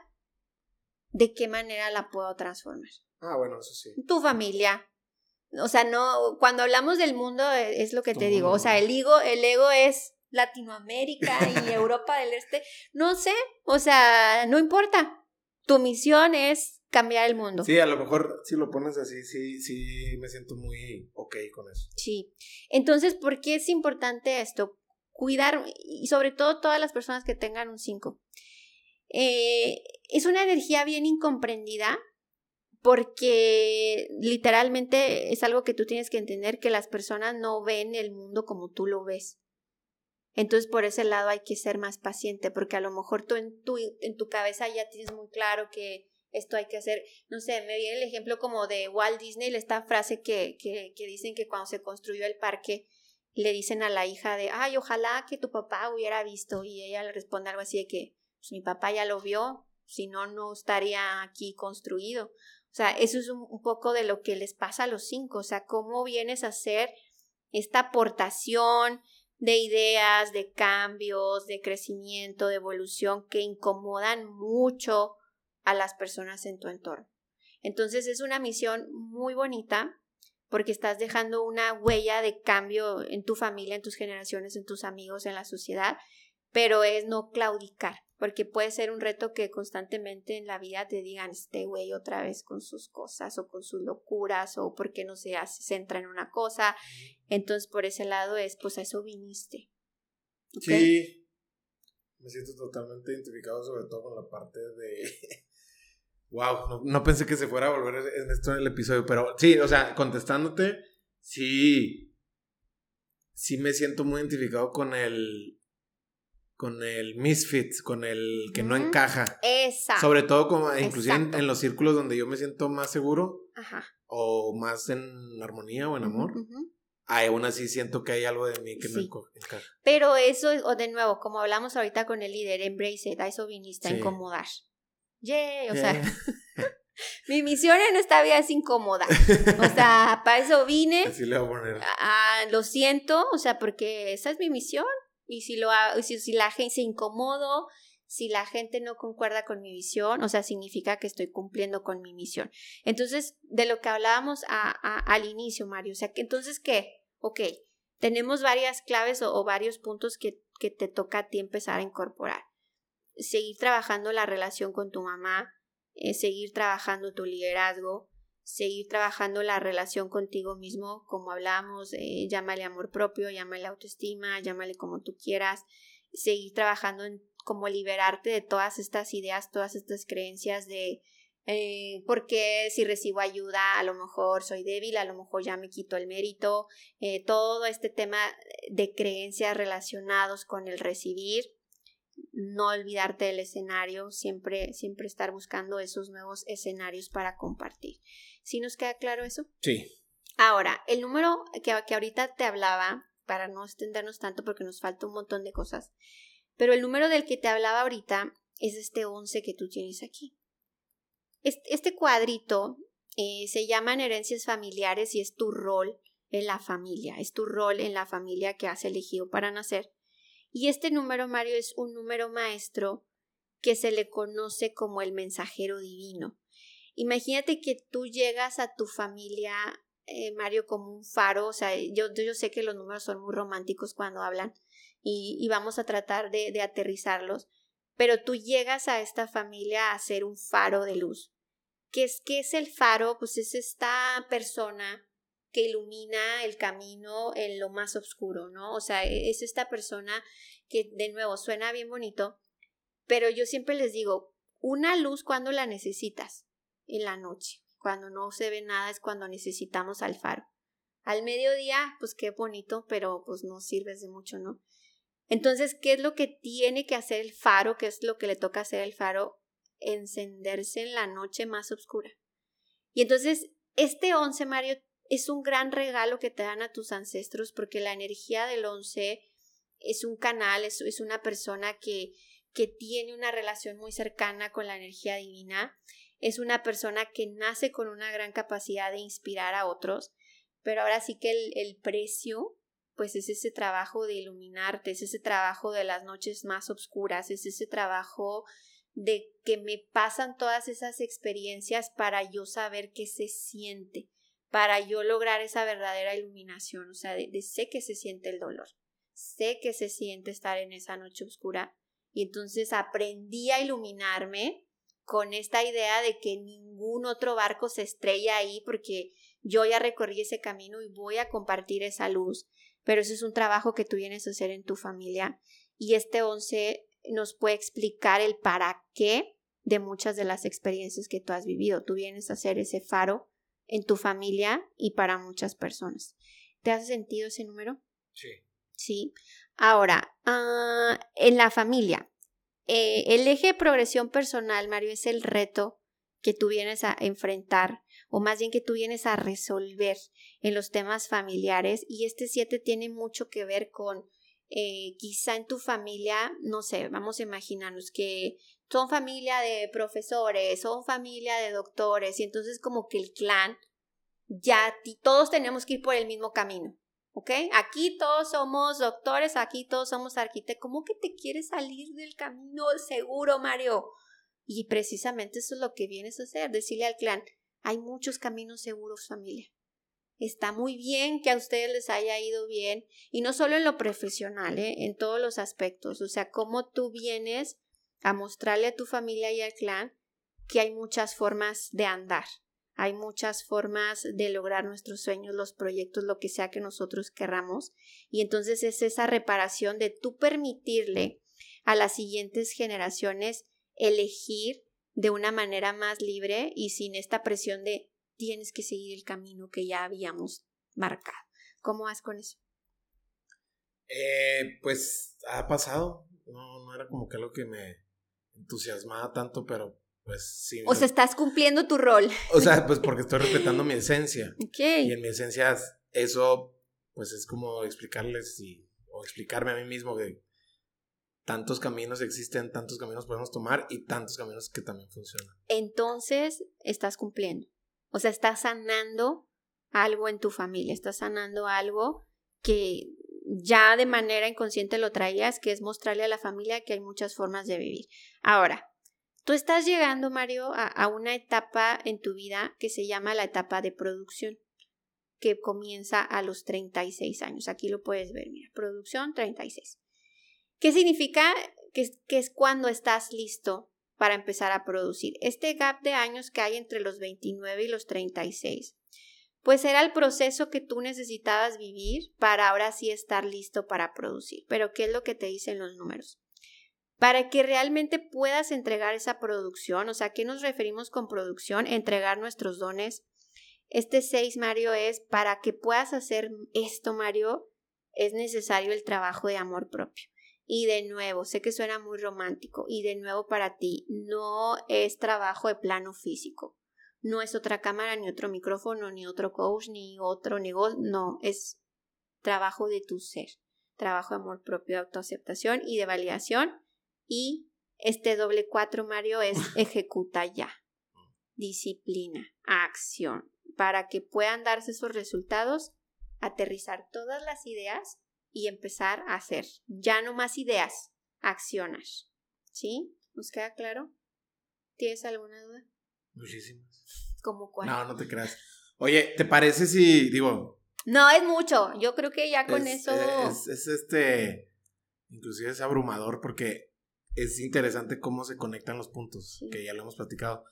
de qué manera la puedo transformar. Ah, bueno, eso sí. Tu familia. O sea, no, cuando hablamos del mundo e, es lo que te digo. O sea, el ego, el ego es Latinoamérica y Europa del Este. No sé, o sea, no importa. Tu misión es cambiar el mundo. Sí, a lo mejor si lo pones así, sí, sí me siento muy ok con eso. Sí. Entonces, ¿por qué es importante esto? Cuidar, y sobre todo todas las personas que tengan un 5. Eh, es una energía bien incomprendida porque literalmente es algo que tú tienes que entender que las personas no ven el mundo como tú lo ves. Entonces por ese lado hay que ser más paciente porque a lo mejor tú en tu, en tu cabeza ya tienes muy claro que esto hay que hacer. No sé, me viene el ejemplo como de Walt Disney, esta frase que, que, que dicen que cuando se construyó el parque le dicen a la hija de, ay, ojalá que tu papá hubiera visto y ella le responde algo así de que, pues mi papá ya lo vio, si no, no estaría aquí construido. O sea, eso es un, poco de lo que les pasa a los cinco, o sea, cómo vienes a hacer esta aportación de ideas, de cambios, de crecimiento, de evolución que incomodan mucho a las personas en tu entorno. Entonces es una misión muy bonita porque estás dejando una huella de cambio en tu familia, en tus generaciones, en tus amigos, en la sociedad pero es no claudicar, porque puede ser un reto que constantemente en la vida te digan, este güey otra vez con sus cosas o con sus locuras o porque no se hace, en una cosa. Entonces, por ese lado es, pues a eso viniste. Sí, me siento totalmente identificado sobre todo con la parte de... wow, no, pensé que se fuera a volver en esto en el episodio, pero sí, o sea, contestándote, sí, sí me siento muy identificado con el con el misfit, con el que no encaja. Exacto. Sobre todo como inclusive en, los círculos donde yo me siento más seguro Ajá. o más en armonía o en amor. aún así siento que hay algo de mí que no encaja. Pero eso, o de nuevo, como hablamos ahorita con el líder, embrace it, a eso viniste a incomodar. Yeah, o sea, mi misión en esta vida es incomodar. O sea, para eso vine. Así le voy a poner. Ah, lo siento, o sea, porque esa es mi misión. Y si, lo, si, si la gente se incomodo, si la gente no concuerda con mi visión, o sea, significa que estoy cumpliendo con mi misión. Entonces, de lo que hablábamos al inicio, Mario, o sea, que entonces, ¿qué? Ok, tenemos varias claves o, varios puntos que, que, te toca a ti empezar a incorporar. Seguir trabajando la relación con tu mamá, eh, seguir trabajando tu liderazgo, seguir trabajando la relación contigo mismo, como hablamos, eh, llámale amor propio, llámale autoestima, llámale como tú quieras, seguir trabajando en como liberarte de todas estas ideas, todas estas creencias de eh, porque si recibo ayuda a lo mejor soy débil, a lo mejor ya me quito el mérito, eh, todo este tema de creencias relacionados con el recibir, no olvidarte del escenario, siempre, siempre estar buscando esos nuevos escenarios para compartir. ¿Sí nos queda claro eso? Sí. Ahora, el número que, que ahorita te hablaba, para no extendernos tanto porque nos falta un montón de cosas, pero el número del que te hablaba ahorita es este 11 que tú tienes aquí. Este cuadrito eh, se llama herencias familiares y es tu rol en la familia, es tu rol en la familia que has elegido para nacer. Y este número, Mario, es un número maestro que se le conoce como el mensajero divino. Imagínate que tú llegas a tu familia, eh, Mario, como un faro, o sea, yo, yo sé que los números son muy románticos cuando hablan y, vamos a tratar de, de aterrizarlos, pero tú llegas a esta familia a ser un faro de luz. ¿Qué es, ¿Qué es el faro? Pues es esta persona que ilumina el camino en lo más oscuro, ¿no? O sea, e, es esta persona que de nuevo suena bien bonito, pero yo siempre les digo, una luz cuando la necesitas en la noche. Cuando no se ve nada es cuando necesitamos al faro. Al mediodía, pues qué bonito, pero pues no sirves de mucho, ¿no? Entonces, ¿qué es lo que tiene que hacer el faro? ¿Qué es lo que le toca hacer el faro? Encenderse en la noche más oscura. Y entonces, este once, Mario, es un gran regalo que te dan a tus ancestros porque la energía del once es un canal, es, es una persona que, que tiene una relación muy cercana con la energía divina. Es una persona que nace con una gran capacidad de inspirar a otros, pero ahora sí que el, precio pues es ese trabajo de iluminarte, es ese trabajo de las noches más oscuras, es ese trabajo de que me pasan todas esas experiencias para yo saber qué se siente, para yo lograr esa verdadera iluminación, o sea, de, sé que se siente el dolor, sé que se siente estar en esa noche oscura y entonces aprendí a iluminarme con esta idea de que ningún otro barco se estrella ahí porque yo ya recorrí ese camino y voy a compartir esa luz. Pero eso es un trabajo que tú vienes a hacer en tu familia y este 11 nos puede explicar el para qué de muchas de las experiencias que tú has vivido. Tú vienes a hacer ese faro en tu familia y para muchas personas. ¿Te hace sentido ese número? Sí. Sí. Ahora, ah, en la familia, eh, el eje de progresión personal, Mario, es el reto que tú vienes a enfrentar o más bien que tú vienes a resolver en los temas familiares y este 7 tiene mucho que ver con eh, quizá en tu familia, no sé, vamos a imaginarnos que son familia de profesores, son familia de doctores y entonces como que el clan ya todos tenemos que ir por el mismo camino. ¿ok? Aquí todos somos doctores, aquí todos somos arquitectos. ¿Cómo que te quieres salir del camino seguro, Mario? Y precisamente eso es lo que vienes a hacer, decirle al clan, hay muchos caminos seguros, familia. está muy bien que a ustedes les haya ido bien y no solo en lo profesional, ¿eh? en todos los aspectos, o sea, cómo tú vienes a mostrarle a tu familia y al clan que hay muchas formas de andar, hay muchas formas de lograr nuestros sueños, los proyectos, lo que sea que nosotros querramos. Y entonces es esa reparación de tú permitirle a las siguientes generaciones elegir de una manera más libre y sin esta presión de tienes que seguir el camino que ya habíamos marcado. ¿Cómo vas con eso? Eh, pues ha pasado. No, no era como que algo que me entusiasmaba tanto, pero pues sí. O sea, estás cumpliendo tu rol. O sea, pues porque estoy respetando mi esencia. Ok. Y en mi esencia eso, pues es como explicarles y, o explicarme a mí mismo que tantos caminos existen, tantos caminos podemos tomar y tantos caminos que también funcionan. Entonces, estás cumpliendo. O sea, estás sanando algo en tu familia, estás sanando algo que ya de manera inconsciente lo traías, que es mostrarle a la familia que hay muchas formas de vivir. Ahora, Tú estás llegando, Mario, a, una etapa en tu vida que se llama la etapa de producción, que comienza a los 36 años. Aquí lo puedes ver, mira, producción 36. ¿Qué significa? Que, que es cuando estás listo para empezar a producir. Este gap de años que hay entre los 29 y los 36, pues era el proceso que tú necesitabas vivir para ahora sí estar listo para producir. Pero ¿qué es lo que te dicen los números? para que realmente puedas entregar esa producción. O sea, ¿qué nos referimos con producción? Entregar nuestros dones. Este 6, Mario, es para que puedas hacer esto, Mario, es necesario el trabajo de amor propio. Y de nuevo, sé que suena muy romántico, y de nuevo para ti, no es trabajo de plano físico. No es otra cámara, ni otro micrófono, ni otro coach, ni otro negocio. No, es trabajo de tu ser. Trabajo de amor propio, de autoaceptación y de validación y este doble cuatro, Mario, es ejecuta ya. Disciplina, acción. Para que puedan darse esos resultados, aterrizar todas las ideas y empezar a hacer. Ya no más ideas, accionas. ¿Sí? ¿Nos queda claro? ¿Tienes alguna duda? Muchísimas. ¿Cómo cuál? No, no te creas. Oye, ¿te parece si, digo... No, es mucho. Yo creo que ya con eso... Es, es, este... Inclusive es abrumador porque es interesante cómo se conectan los puntos, que ya lo hemos platicado.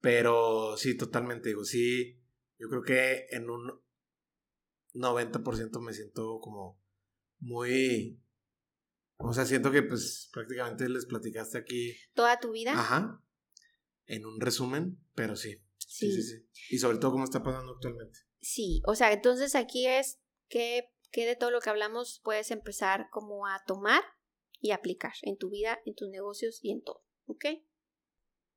Pero sí, totalmente, digo, sí, yo creo que en un 90% me siento como muy... O sea, siento que pues prácticamente les platicaste aquí... ¿Toda tu vida? Ajá. En un resumen, pero sí. Sí, sí, sí. Y sobre todo cómo está pasando actualmente. Sí, o sea, entonces aquí es que, que de todo lo que hablamos puedes empezar como a tomar y aplicar en tu vida, en tus negocios y en todo. ¿Ok?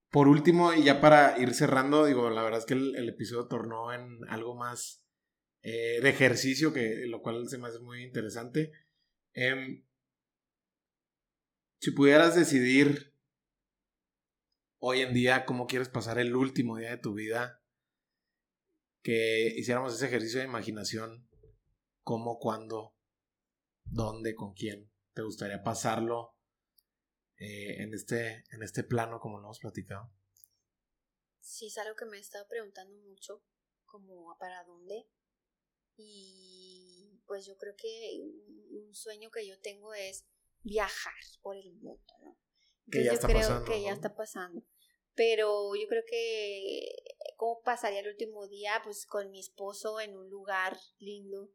Por último, y ya para ir cerrando, digo, la verdad es que el, episodio tornó en algo más eh, de ejercicio, que lo cual se me hace muy interesante. Em, si pudieras decidir hoy en día cómo quieres pasar el último día de tu vida, que hiciéramos ese ejercicio de imaginación, cómo, cuándo, dónde, con quién te gustaría pasarlo eh, en, este, en este plano como lo hemos platicado? Sí, es algo que me he estado preguntando mucho, como para dónde. Y pues yo creo que un sueño que yo tengo es viajar por el mundo, ¿no? que ya está creo que ya está pasando. Pero yo creo que cómo pasaría el último día, pues con mi esposo en un lugar lindo,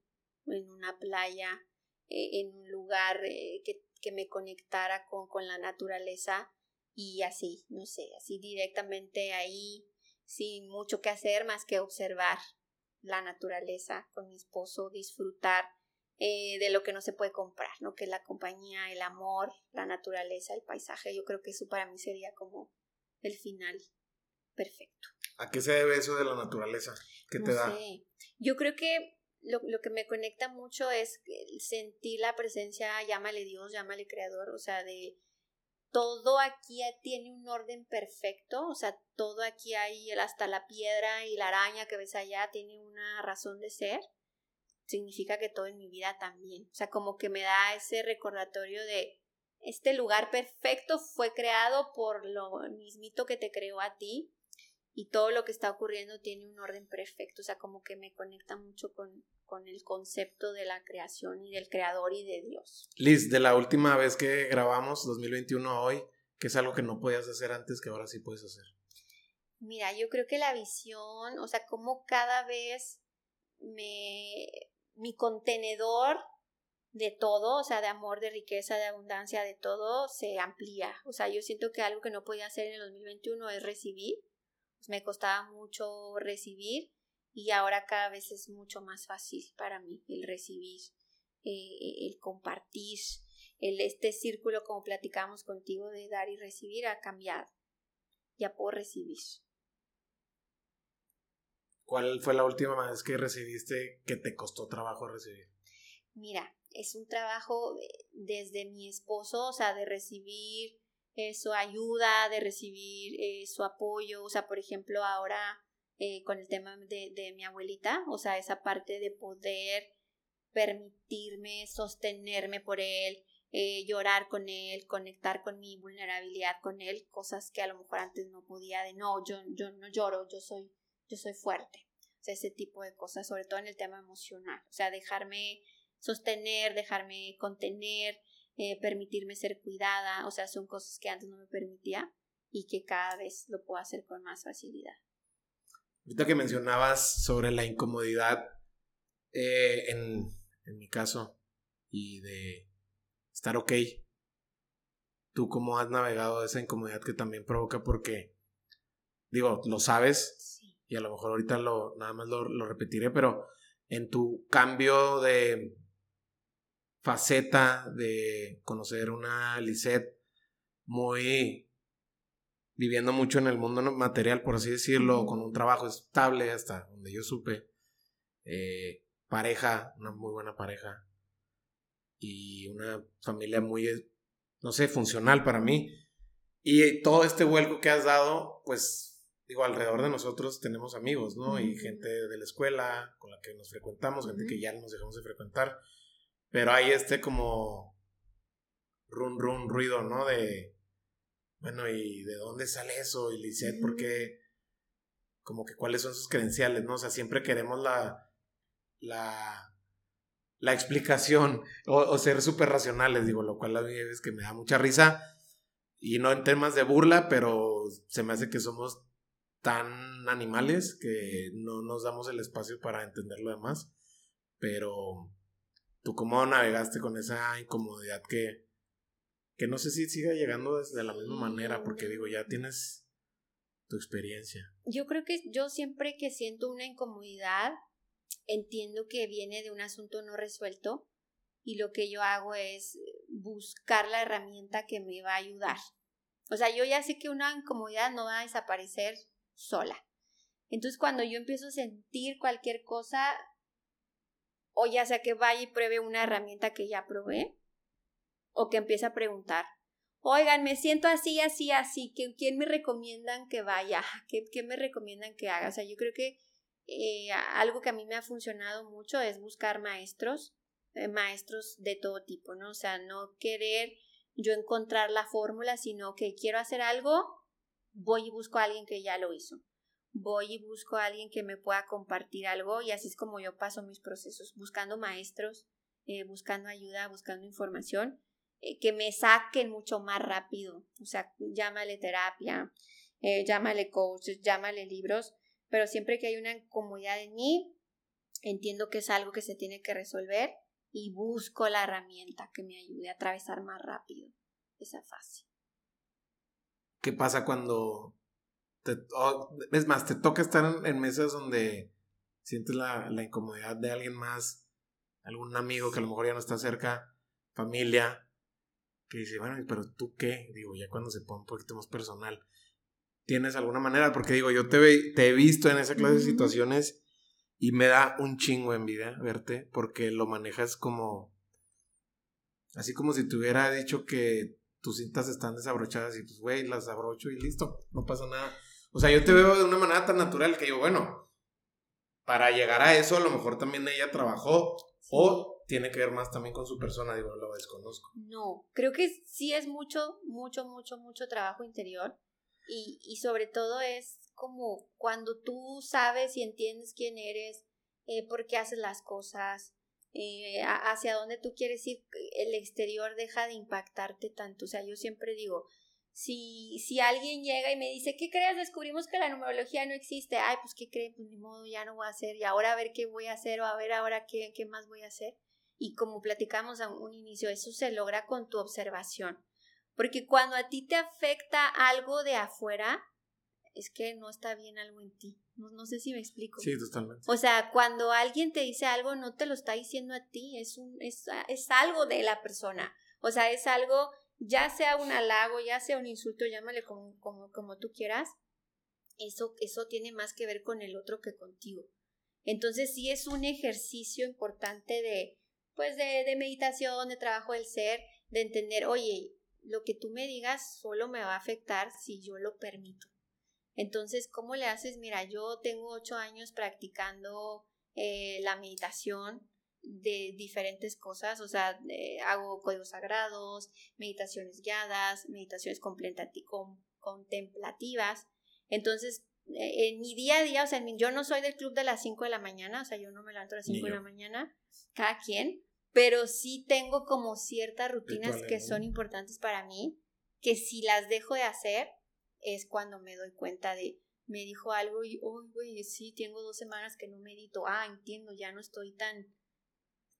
en una playa, eh, en un lugar eh, que, que, me conectara con, con la naturaleza y así, no sé, así directamente ahí, sin mucho que hacer más que observar la naturaleza con mi esposo, disfrutar eh, de lo que no se puede comprar, ¿no? Que es la compañía, el amor, la naturaleza, el paisaje. Yo creo que eso para mí sería como el final perfecto. ¿A qué se debe eso de la naturaleza? ¿Qué te da? Yo creo que lo, lo, que me conecta mucho es sentir la presencia, llámale Dios, llámale Creador, o sea, de todo aquí tiene un orden perfecto, o sea, todo aquí hay, hasta la piedra y la araña que ves allá tiene una razón de ser, significa que todo en mi vida también, o sea, como que me da ese recordatorio de este lugar perfecto fue creado por lo mismito que te creó a ti y todo lo que está ocurriendo tiene un orden perfecto, o sea, como que me conecta mucho con, con el concepto de la creación y del creador y de Dios. Liz, de la última vez que grabamos, 2021 a hoy, ¿qué es algo que no podías hacer antes que ahora sí puedes hacer? Mira, yo creo que la visión, o sea, como cada vez me, mi contenedor de todo, o sea, de amor, de riqueza, de abundancia, de todo, se amplía. O sea, yo siento que algo que no podía hacer en el 2021 es recibir. Pues me costaba mucho recibir y ahora cada vez es mucho más fácil para mí el recibir, eh, el compartir, el, este círculo como platicamos contigo de dar y recibir ha cambiado. Ya puedo recibir. ¿Cuál fue la última vez que recibiste que te costó trabajo recibir? Mira, es un trabajo desde mi esposo, o sea, de recibir eh, su ayuda, de recibir eh, su apoyo, o sea, por ejemplo, ahora eh, con el tema de, de, mi abuelita, o sea, esa parte de poder permitirme sostenerme por él, llorar con él, conectar con mi vulnerabilidad con él, cosas que a lo mejor antes no podía, de no, yo, yo no lloro, yo soy yo soy fuerte. O sea, ese tipo de cosas, sobre todo en el tema emocional. O sea, dejarme sostener, dejarme contener, eh, permitirme ser cuidada. O sea, son cosas que antes no me permitía y que cada vez lo puedo hacer con más facilidad. Ahorita que mencionabas sobre la incomodidad eh, en, en mi caso y de estar ok, ¿tú cómo has navegado esa incomodidad que también provoca? Porque, digo, lo sabes, y a lo mejor ahorita lo, nada más lo, repetiré, pero en tu cambio de faceta de conocer una Lisette muy viviendo mucho en el mundo material, por así decirlo, con un trabajo estable hasta donde yo supe, eh, pareja, una muy buena pareja y una familia muy, no sé, funcional para mí. Y todo este vuelco que has dado, pues digo, alrededor de nosotros tenemos amigos, ¿no? Y gente de la escuela con la que nos frecuentamos, gente que ya nos dejamos de frecuentar. Pero hay este como run, run, ruido, ¿no? De, bueno, ¿y de dónde sale eso? Y Lisette, ¿por qué? Como que cuáles son sus credenciales, ¿no? O sea, siempre queremos la, la, la explicación o, ser súper racionales, digo, lo cual a mí es que me da mucha risa. Y no en temas de burla, pero se me hace que somos tan animales que no nos damos el espacio para entender lo demás. Pero tú cómo navegaste con esa incomodidad que, que no sé si siga llegando de la misma manera, porque digo, ya tienes tu experiencia. Yo creo que yo siempre que siento una incomodidad, entiendo que viene de un asunto no resuelto y lo que yo hago es buscar la herramienta que me va a ayudar. O sea, yo ya sé que una incomodidad no va a desaparecer sola. Entonces cuando yo empiezo a sentir cualquier cosa, o ya sea que vaya y pruebe una herramienta que ya probé, o que empiece a preguntar, oigan, me siento así, así, así, ¿quién me recomiendan que vaya? ¿Qué, qué me recomiendan que haga? O sea, yo creo que eh, algo que a mí me ha funcionado mucho es buscar maestros, eh, maestros de todo tipo, ¿no? O sea, no querer yo encontrar la fórmula, sino que quiero hacer algo, voy y busco a alguien que ya lo hizo. Voy y busco a alguien que me pueda compartir algo y así es como yo paso mis procesos, buscando maestros, eh, buscando ayuda, buscando información, eh, que me saquen mucho más rápido. O sea, llámale terapia, eh, llámale coaches, llámale libros, pero siempre que hay una incomodidad en mí, entiendo que es algo que se tiene que resolver y busco la herramienta que me ayude a atravesar más rápido esa fase. ¿Qué pasa cuando te, es más, te toca estar en, mesas donde sientes la, incomodidad de alguien más, algún amigo que a lo mejor ya no está cerca, familia, que dice, bueno, pero tú qué? Digo, ya cuando se pone un poquito más personal, ¿tienes alguna manera? Porque digo, yo te, te he visto en esa clase de situaciones y me da un chingo en vida verte porque lo manejas como, así como si te hubiera dicho que tus cintas están desabrochadas y pues, güey, las abrocho y listo, no pasa nada. O sea, yo te veo de una manera tan natural que digo, bueno, para llegar a eso a lo mejor también ella trabajó o tiene que ver más también con su persona, digo, lo desconozco. No, creo que sí es mucho, mucho, mucho, mucho trabajo interior Y, y sobre todo es como cuando tú sabes y entiendes quién eres, eh, por qué haces las cosas, eh, hacia dónde tú quieres ir, el exterior deja de impactarte tanto. O sea, yo siempre digo, si, si alguien llega y me dice, ¿qué crees? Descubrimos que la numerología no existe. Ay, pues ¿qué crees? Pues ni modo, ya no voy a hacer. Y ahora a ver qué voy a hacer o a ver ahora qué, qué más voy a hacer. Y como platicamos a un inicio, eso se logra con tu observación. Porque cuando a ti te afecta algo de afuera, es que no está bien algo en ti. No, sé si me explico. Sí, totalmente. O sea, cuando alguien te dice algo, no te lo está diciendo a ti, es, un, es, es algo de la persona. O sea, es algo, ya sea un halago, ya sea un insulto, llámale como, como, como tú quieras, eso, eso tiene más que ver con el otro que contigo. Entonces sí es un ejercicio importante de, pues de, de meditación, de trabajo del ser, de entender, oye, lo que tú me digas solo me va a afectar si yo lo permito. Entonces, ¿cómo le haces? Mira, yo tengo ocho años practicando eh, la meditación de diferentes cosas, o sea, hago códigos sagrados, meditaciones guiadas, meditaciones contemplativas. Entonces, eh, en mi día a día, o sea, yo no soy del club de las 5 de la mañana, o sea, yo no me levanto a las 5 de la mañana, cada quien, pero sí tengo como ciertas rutinas que son importantes para mí, que si las dejo de hacer, es cuando me doy cuenta de, me dijo algo y, oh, güey, sí, tengo dos semanas que no medito, ah, entiendo, ya no estoy tan,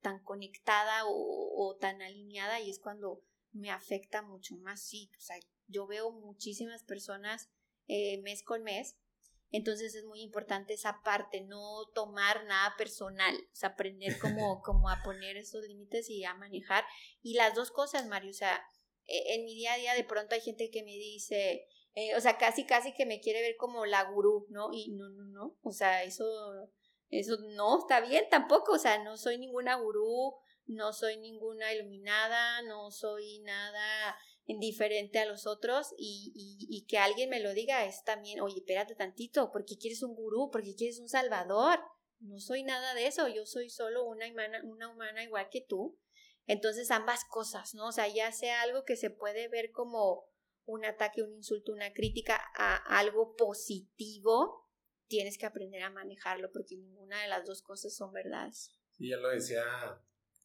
tan conectada o, tan alineada y es cuando me afecta mucho más, sí, o sea, yo veo muchísimas personas eh, mes con mes, entonces es muy importante esa parte, no tomar nada personal, o sea, aprender como, como a poner esos límites y a manejar. Y las dos cosas, Mario, o sea, e, en mi día a día de pronto hay gente que me dice, eh, o sea, casi, casi que me quiere ver como la gurú, ¿no? Y no, no, no, o sea, eso, eso no está bien tampoco, o sea, no soy ninguna gurú, no soy ninguna iluminada, no soy nada indiferente a los otros y, y, y, que alguien me lo diga es también, oye, espérate tantito, porque quieres un gurú, porque quieres un salvador. No soy nada de eso, yo soy solo una humana, una humana igual que tú. Entonces ambas cosas, ¿no? O sea, ya sea algo que se puede ver como un ataque, un insulto, una crítica a algo positivo, tienes que aprender a manejarlo porque ninguna de las dos cosas son verdades. Y ya lo decía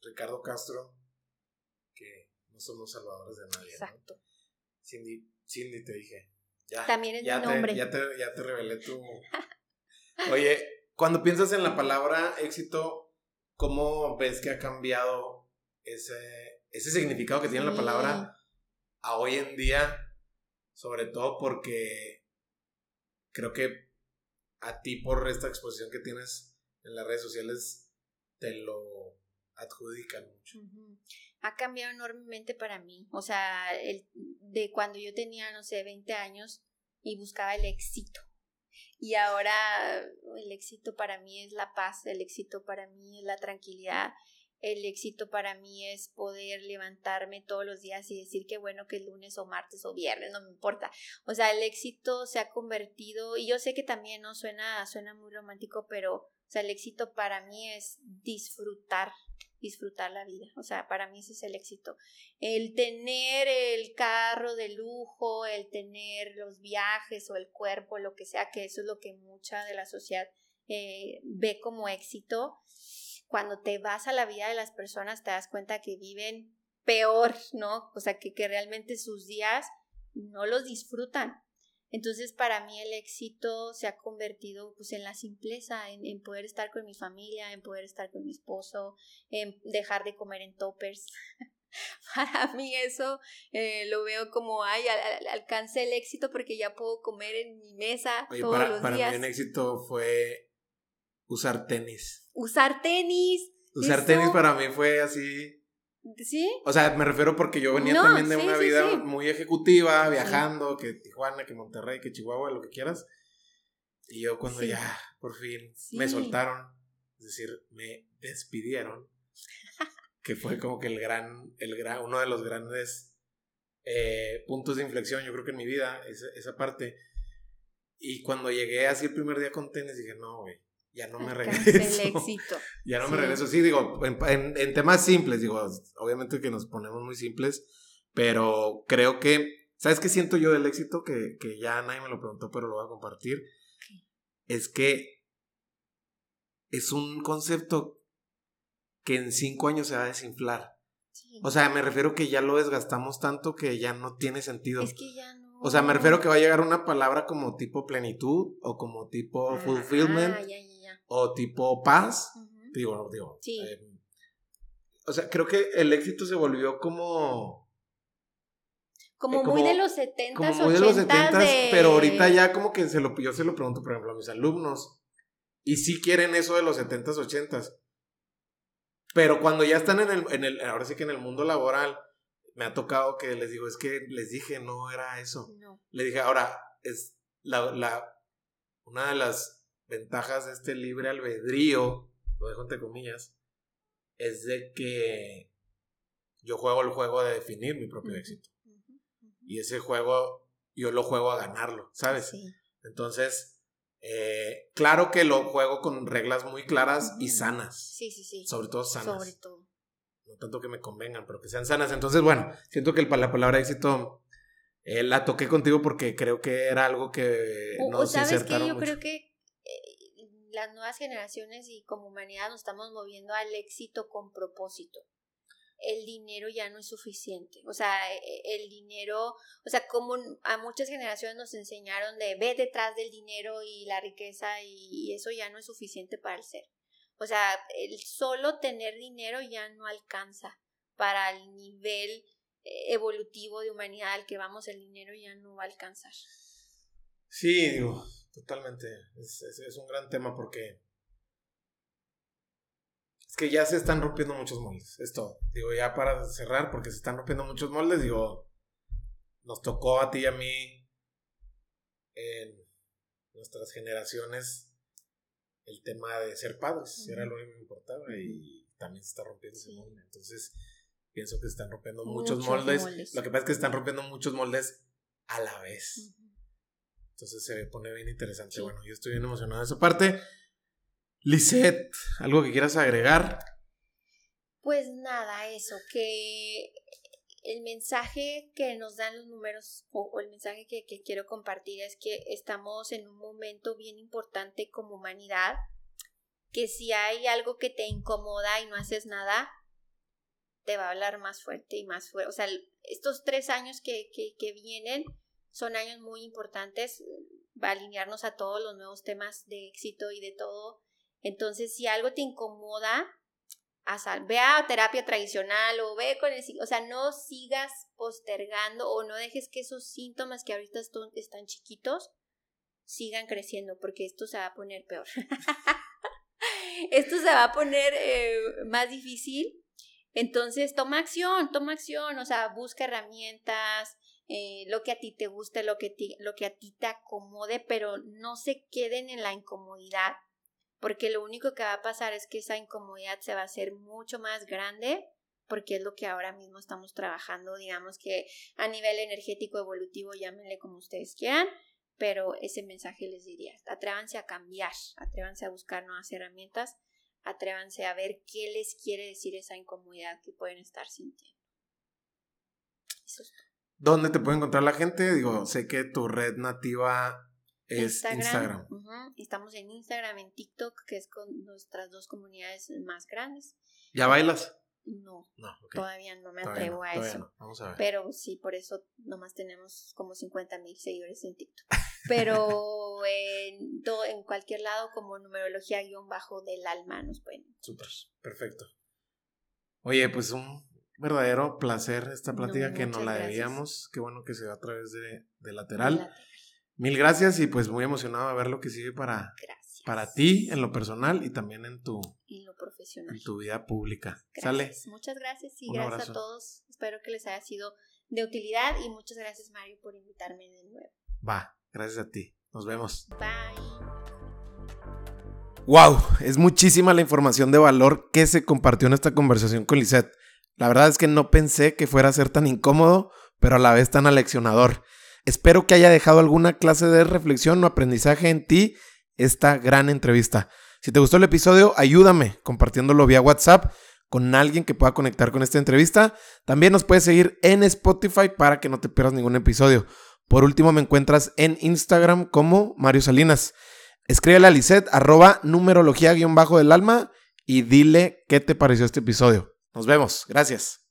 Ricardo Castro, que no somos salvadores de nadie. Exacto. Cindy, Cindy te dije. Ya, También es ya mi nombre. ya, te, ya te revelé tu... Oye, cuando piensas en la palabra éxito, ¿cómo ves que ha cambiado ese, ese significado que tiene la palabra a hoy en día sobre todo porque creo que a ti por esta exposición que tienes en las redes sociales te lo adjudican mucho. Ha cambiado enormemente para mí. O sea, el, de cuando yo tenía, no sé, 20 años y buscaba el éxito. Y ahora el éxito para mí es la paz, el éxito para mí es la tranquilidad, el éxito para mí es poder levantarme todos los días y decir que bueno que es lunes o martes o viernes, no me importa. O sea, el éxito se ha convertido, y yo sé que también no suena, suena muy romántico, pero o sea, el éxito para mí es disfrutar, disfrutar la vida. O sea, para mí ese es el éxito. El tener el carro de lujo, el tener los viajes o el cuerpo, lo que sea, que eso es lo que mucha de la sociedad eh, ve como éxito cuando te vas a la vida de las personas te das cuenta que viven peor, ¿no? O sea, que, que realmente sus días no los disfrutan. Entonces, para mí el éxito se ha convertido pues en la simpleza, en, poder estar con mi familia, en poder estar con mi esposo, en dejar de comer en toppers. para mí eso eh, lo veo como, ay, alcancé el éxito porque ya puedo comer en mi mesa todos para, los para días. Para mí un éxito fue usar tenis. Usar tenis. Usar tenis para mí fue así. ¿Sí? O sea, me refiero porque yo venía también de una vida muy ejecutiva, viajando, que Tijuana, que Monterrey, que Chihuahua, lo que quieras. Y yo cuando ya, por fin, me soltaron, es decir, me despidieron, que fue como que el gran, el gran, uno de los grandes eh, puntos de inflexión, yo creo que en mi vida, esa, esa parte. Y cuando llegué así el primer día con tenis, dije, no, güey, ya no me regreso. El éxito. ya no me regreso. Sí, digo, en, en, temas simples, digo, obviamente que nos ponemos muy simples, pero creo que ¿Sabes qué siento yo del éxito? Que, que ya nadie me lo preguntó, pero lo voy a compartir. Es que es un concepto que en cinco años se va a desinflar. O sea, me refiero que ya lo desgastamos tanto que ya no tiene sentido. Es que ya no. O sea, me refiero que va a llegar una palabra como tipo plenitud o como tipo Ah, fulfillment ah, ya, ya, ya. O tipo paz. Digo, digo. Sí. eh, o sea, creo que el éxito se volvió como, Como, eh, muy de los 70 como muy de los 70 de... pero ahorita ya como que se lo, yo se lo pregunto, por ejemplo, a mis alumnos. Y sí quieren eso de los 70s, 80s. Pero cuando ya están en el, en el, ahora sí que en el mundo laboral, me ha tocado que les digo, es que les dije, no era eso. No. Le dije, ahora, es la, la, una de las ventajas de este libre albedrío, lo dejo entre comillas, es de que yo juego el juego de definir mi propio éxito. Y ese juego, yo lo juego a ganarlo, ¿sabes? Sí. Entonces, eh, claro que lo juego con reglas muy claras y sanas. sí, sí, sí. Sobre todo sanas. Sobre todo. No tanto que me convengan, pero que sean sanas. Entonces, bueno, siento que el, la palabra éxito eh, la toqué contigo porque creo que era algo que O, nos o sabes que insertaron yo mucho. creo que las nuevas generaciones y como humanidad nos estamos moviendo al éxito con propósito. El dinero ya no es suficiente. O sea, eh, el dinero, o sea, como a muchas generaciones nos enseñaron de ve detrás del dinero y la riqueza y, eso ya no es suficiente para el ser. O sea, el solo tener dinero ya no alcanza para el nivel eh, evolutivo de humanidad al que vamos, el dinero ya no va a alcanzar. Sí, digo, totalmente. Es, es- es un gran tema porque es que ya se están rompiendo muchos moldes. Es todo. Digo, ya para cerrar, porque se están rompiendo muchos moldes, digo, nos tocó a ti y a mí en nuestras generaciones el tema de ser padres. Era lo que importaba y también se está rompiendo ese molde. Entonces, pienso que se están rompiendo muchos, Muchos moldes. moldes. Lo que pasa es que se están rompiendo muchos moldes a la vez. Entonces se pone bien interesante. Sí. Bueno, yo estoy bien emocionado de esa parte. Lisette, ¿algo que quieras agregar? Pues nada, eso, que el mensaje que nos dan los números o, o el mensaje que, que quiero compartir es que estamos en un momento bien importante como humanidad, que si hay algo que te incomoda y no haces nada, te va a hablar más fuerte y más fuerte. O sea, estos tres años que, que, que vienen son años muy importantes, va a alinearnos a todos los nuevos temas de éxito y de todo. Entonces, si algo te incomoda, haz ve terapia tradicional o ve con el o sea, no sigas postergando o no dejes que esos síntomas que ahorita están chiquitos sigan creciendo porque esto se va a poner peor. esto se va a poner eh, más difícil. Entonces, toma acción, toma acción, o sea, busca herramientas, eh, lo que a ti te guste, lo que, ti- lo que a ti te acomode, pero no se queden en la incomodidad, porque lo único que va a pasar es que esa incomodidad se va a hacer mucho más grande, porque es lo que ahora mismo estamos trabajando, digamos que a nivel energético evolutivo, llámenle como ustedes quieran, pero ese mensaje les diría, atrévanse a cambiar, atrévanse a buscar nuevas herramientas, atrévanse a ver qué les quiere decir esa incomodidad que pueden estar sintiendo. Eso es todo. ¿Dónde te puede encontrar la gente? Digo, sé que tu red nativa es Instagram. ujú, Estamos en Instagram, en TikTok, que es con nuestras dos comunidades más grandes. ¿Ya bailas? No, No, ok. todavía no me atrevo no, a eso. no. Vamos a ver. Pero sí, por eso nomás tenemos como 50 mil seguidores en TikTok. Pero en, to- en cualquier lado, como numerología guion bajo del alma, nos pueden. Súper, perfecto. Oye, pues un verdadero placer esta No, plática que nos la gracias. debíamos. Qué bueno que se va a través de, de lateral. Lateral. Mil gracias y pues muy emocionado de ver lo que sigue para, Gracias. para ti en lo personal y también en tu, Y lo profesional. en tu vida pública. ¿Sale? Muchas gracias y Un gracias abrazo. a todos. Espero que les haya sido de utilidad y muchas gracias Mario por invitarme de nuevo. Va, gracias a ti. Nos vemos. Bye. Wow, es muchísima la información de valor que se compartió en esta conversación con Lisette. La verdad es que no pensé que fuera a ser tan incómodo, pero a la vez tan aleccionador. Espero que haya dejado alguna clase de reflexión o aprendizaje en ti esta gran entrevista. Si te gustó el episodio, ayúdame compartiéndolo vía WhatsApp con alguien que pueda conectar con esta entrevista. También nos puedes seguir en Spotify para que no te pierdas ningún episodio. Por último, me encuentras en Instagram como Mario Salinas. Escríbele a Lisette, arroba numerología-del alma y dile qué te pareció este episodio. Nos vemos. Gracias.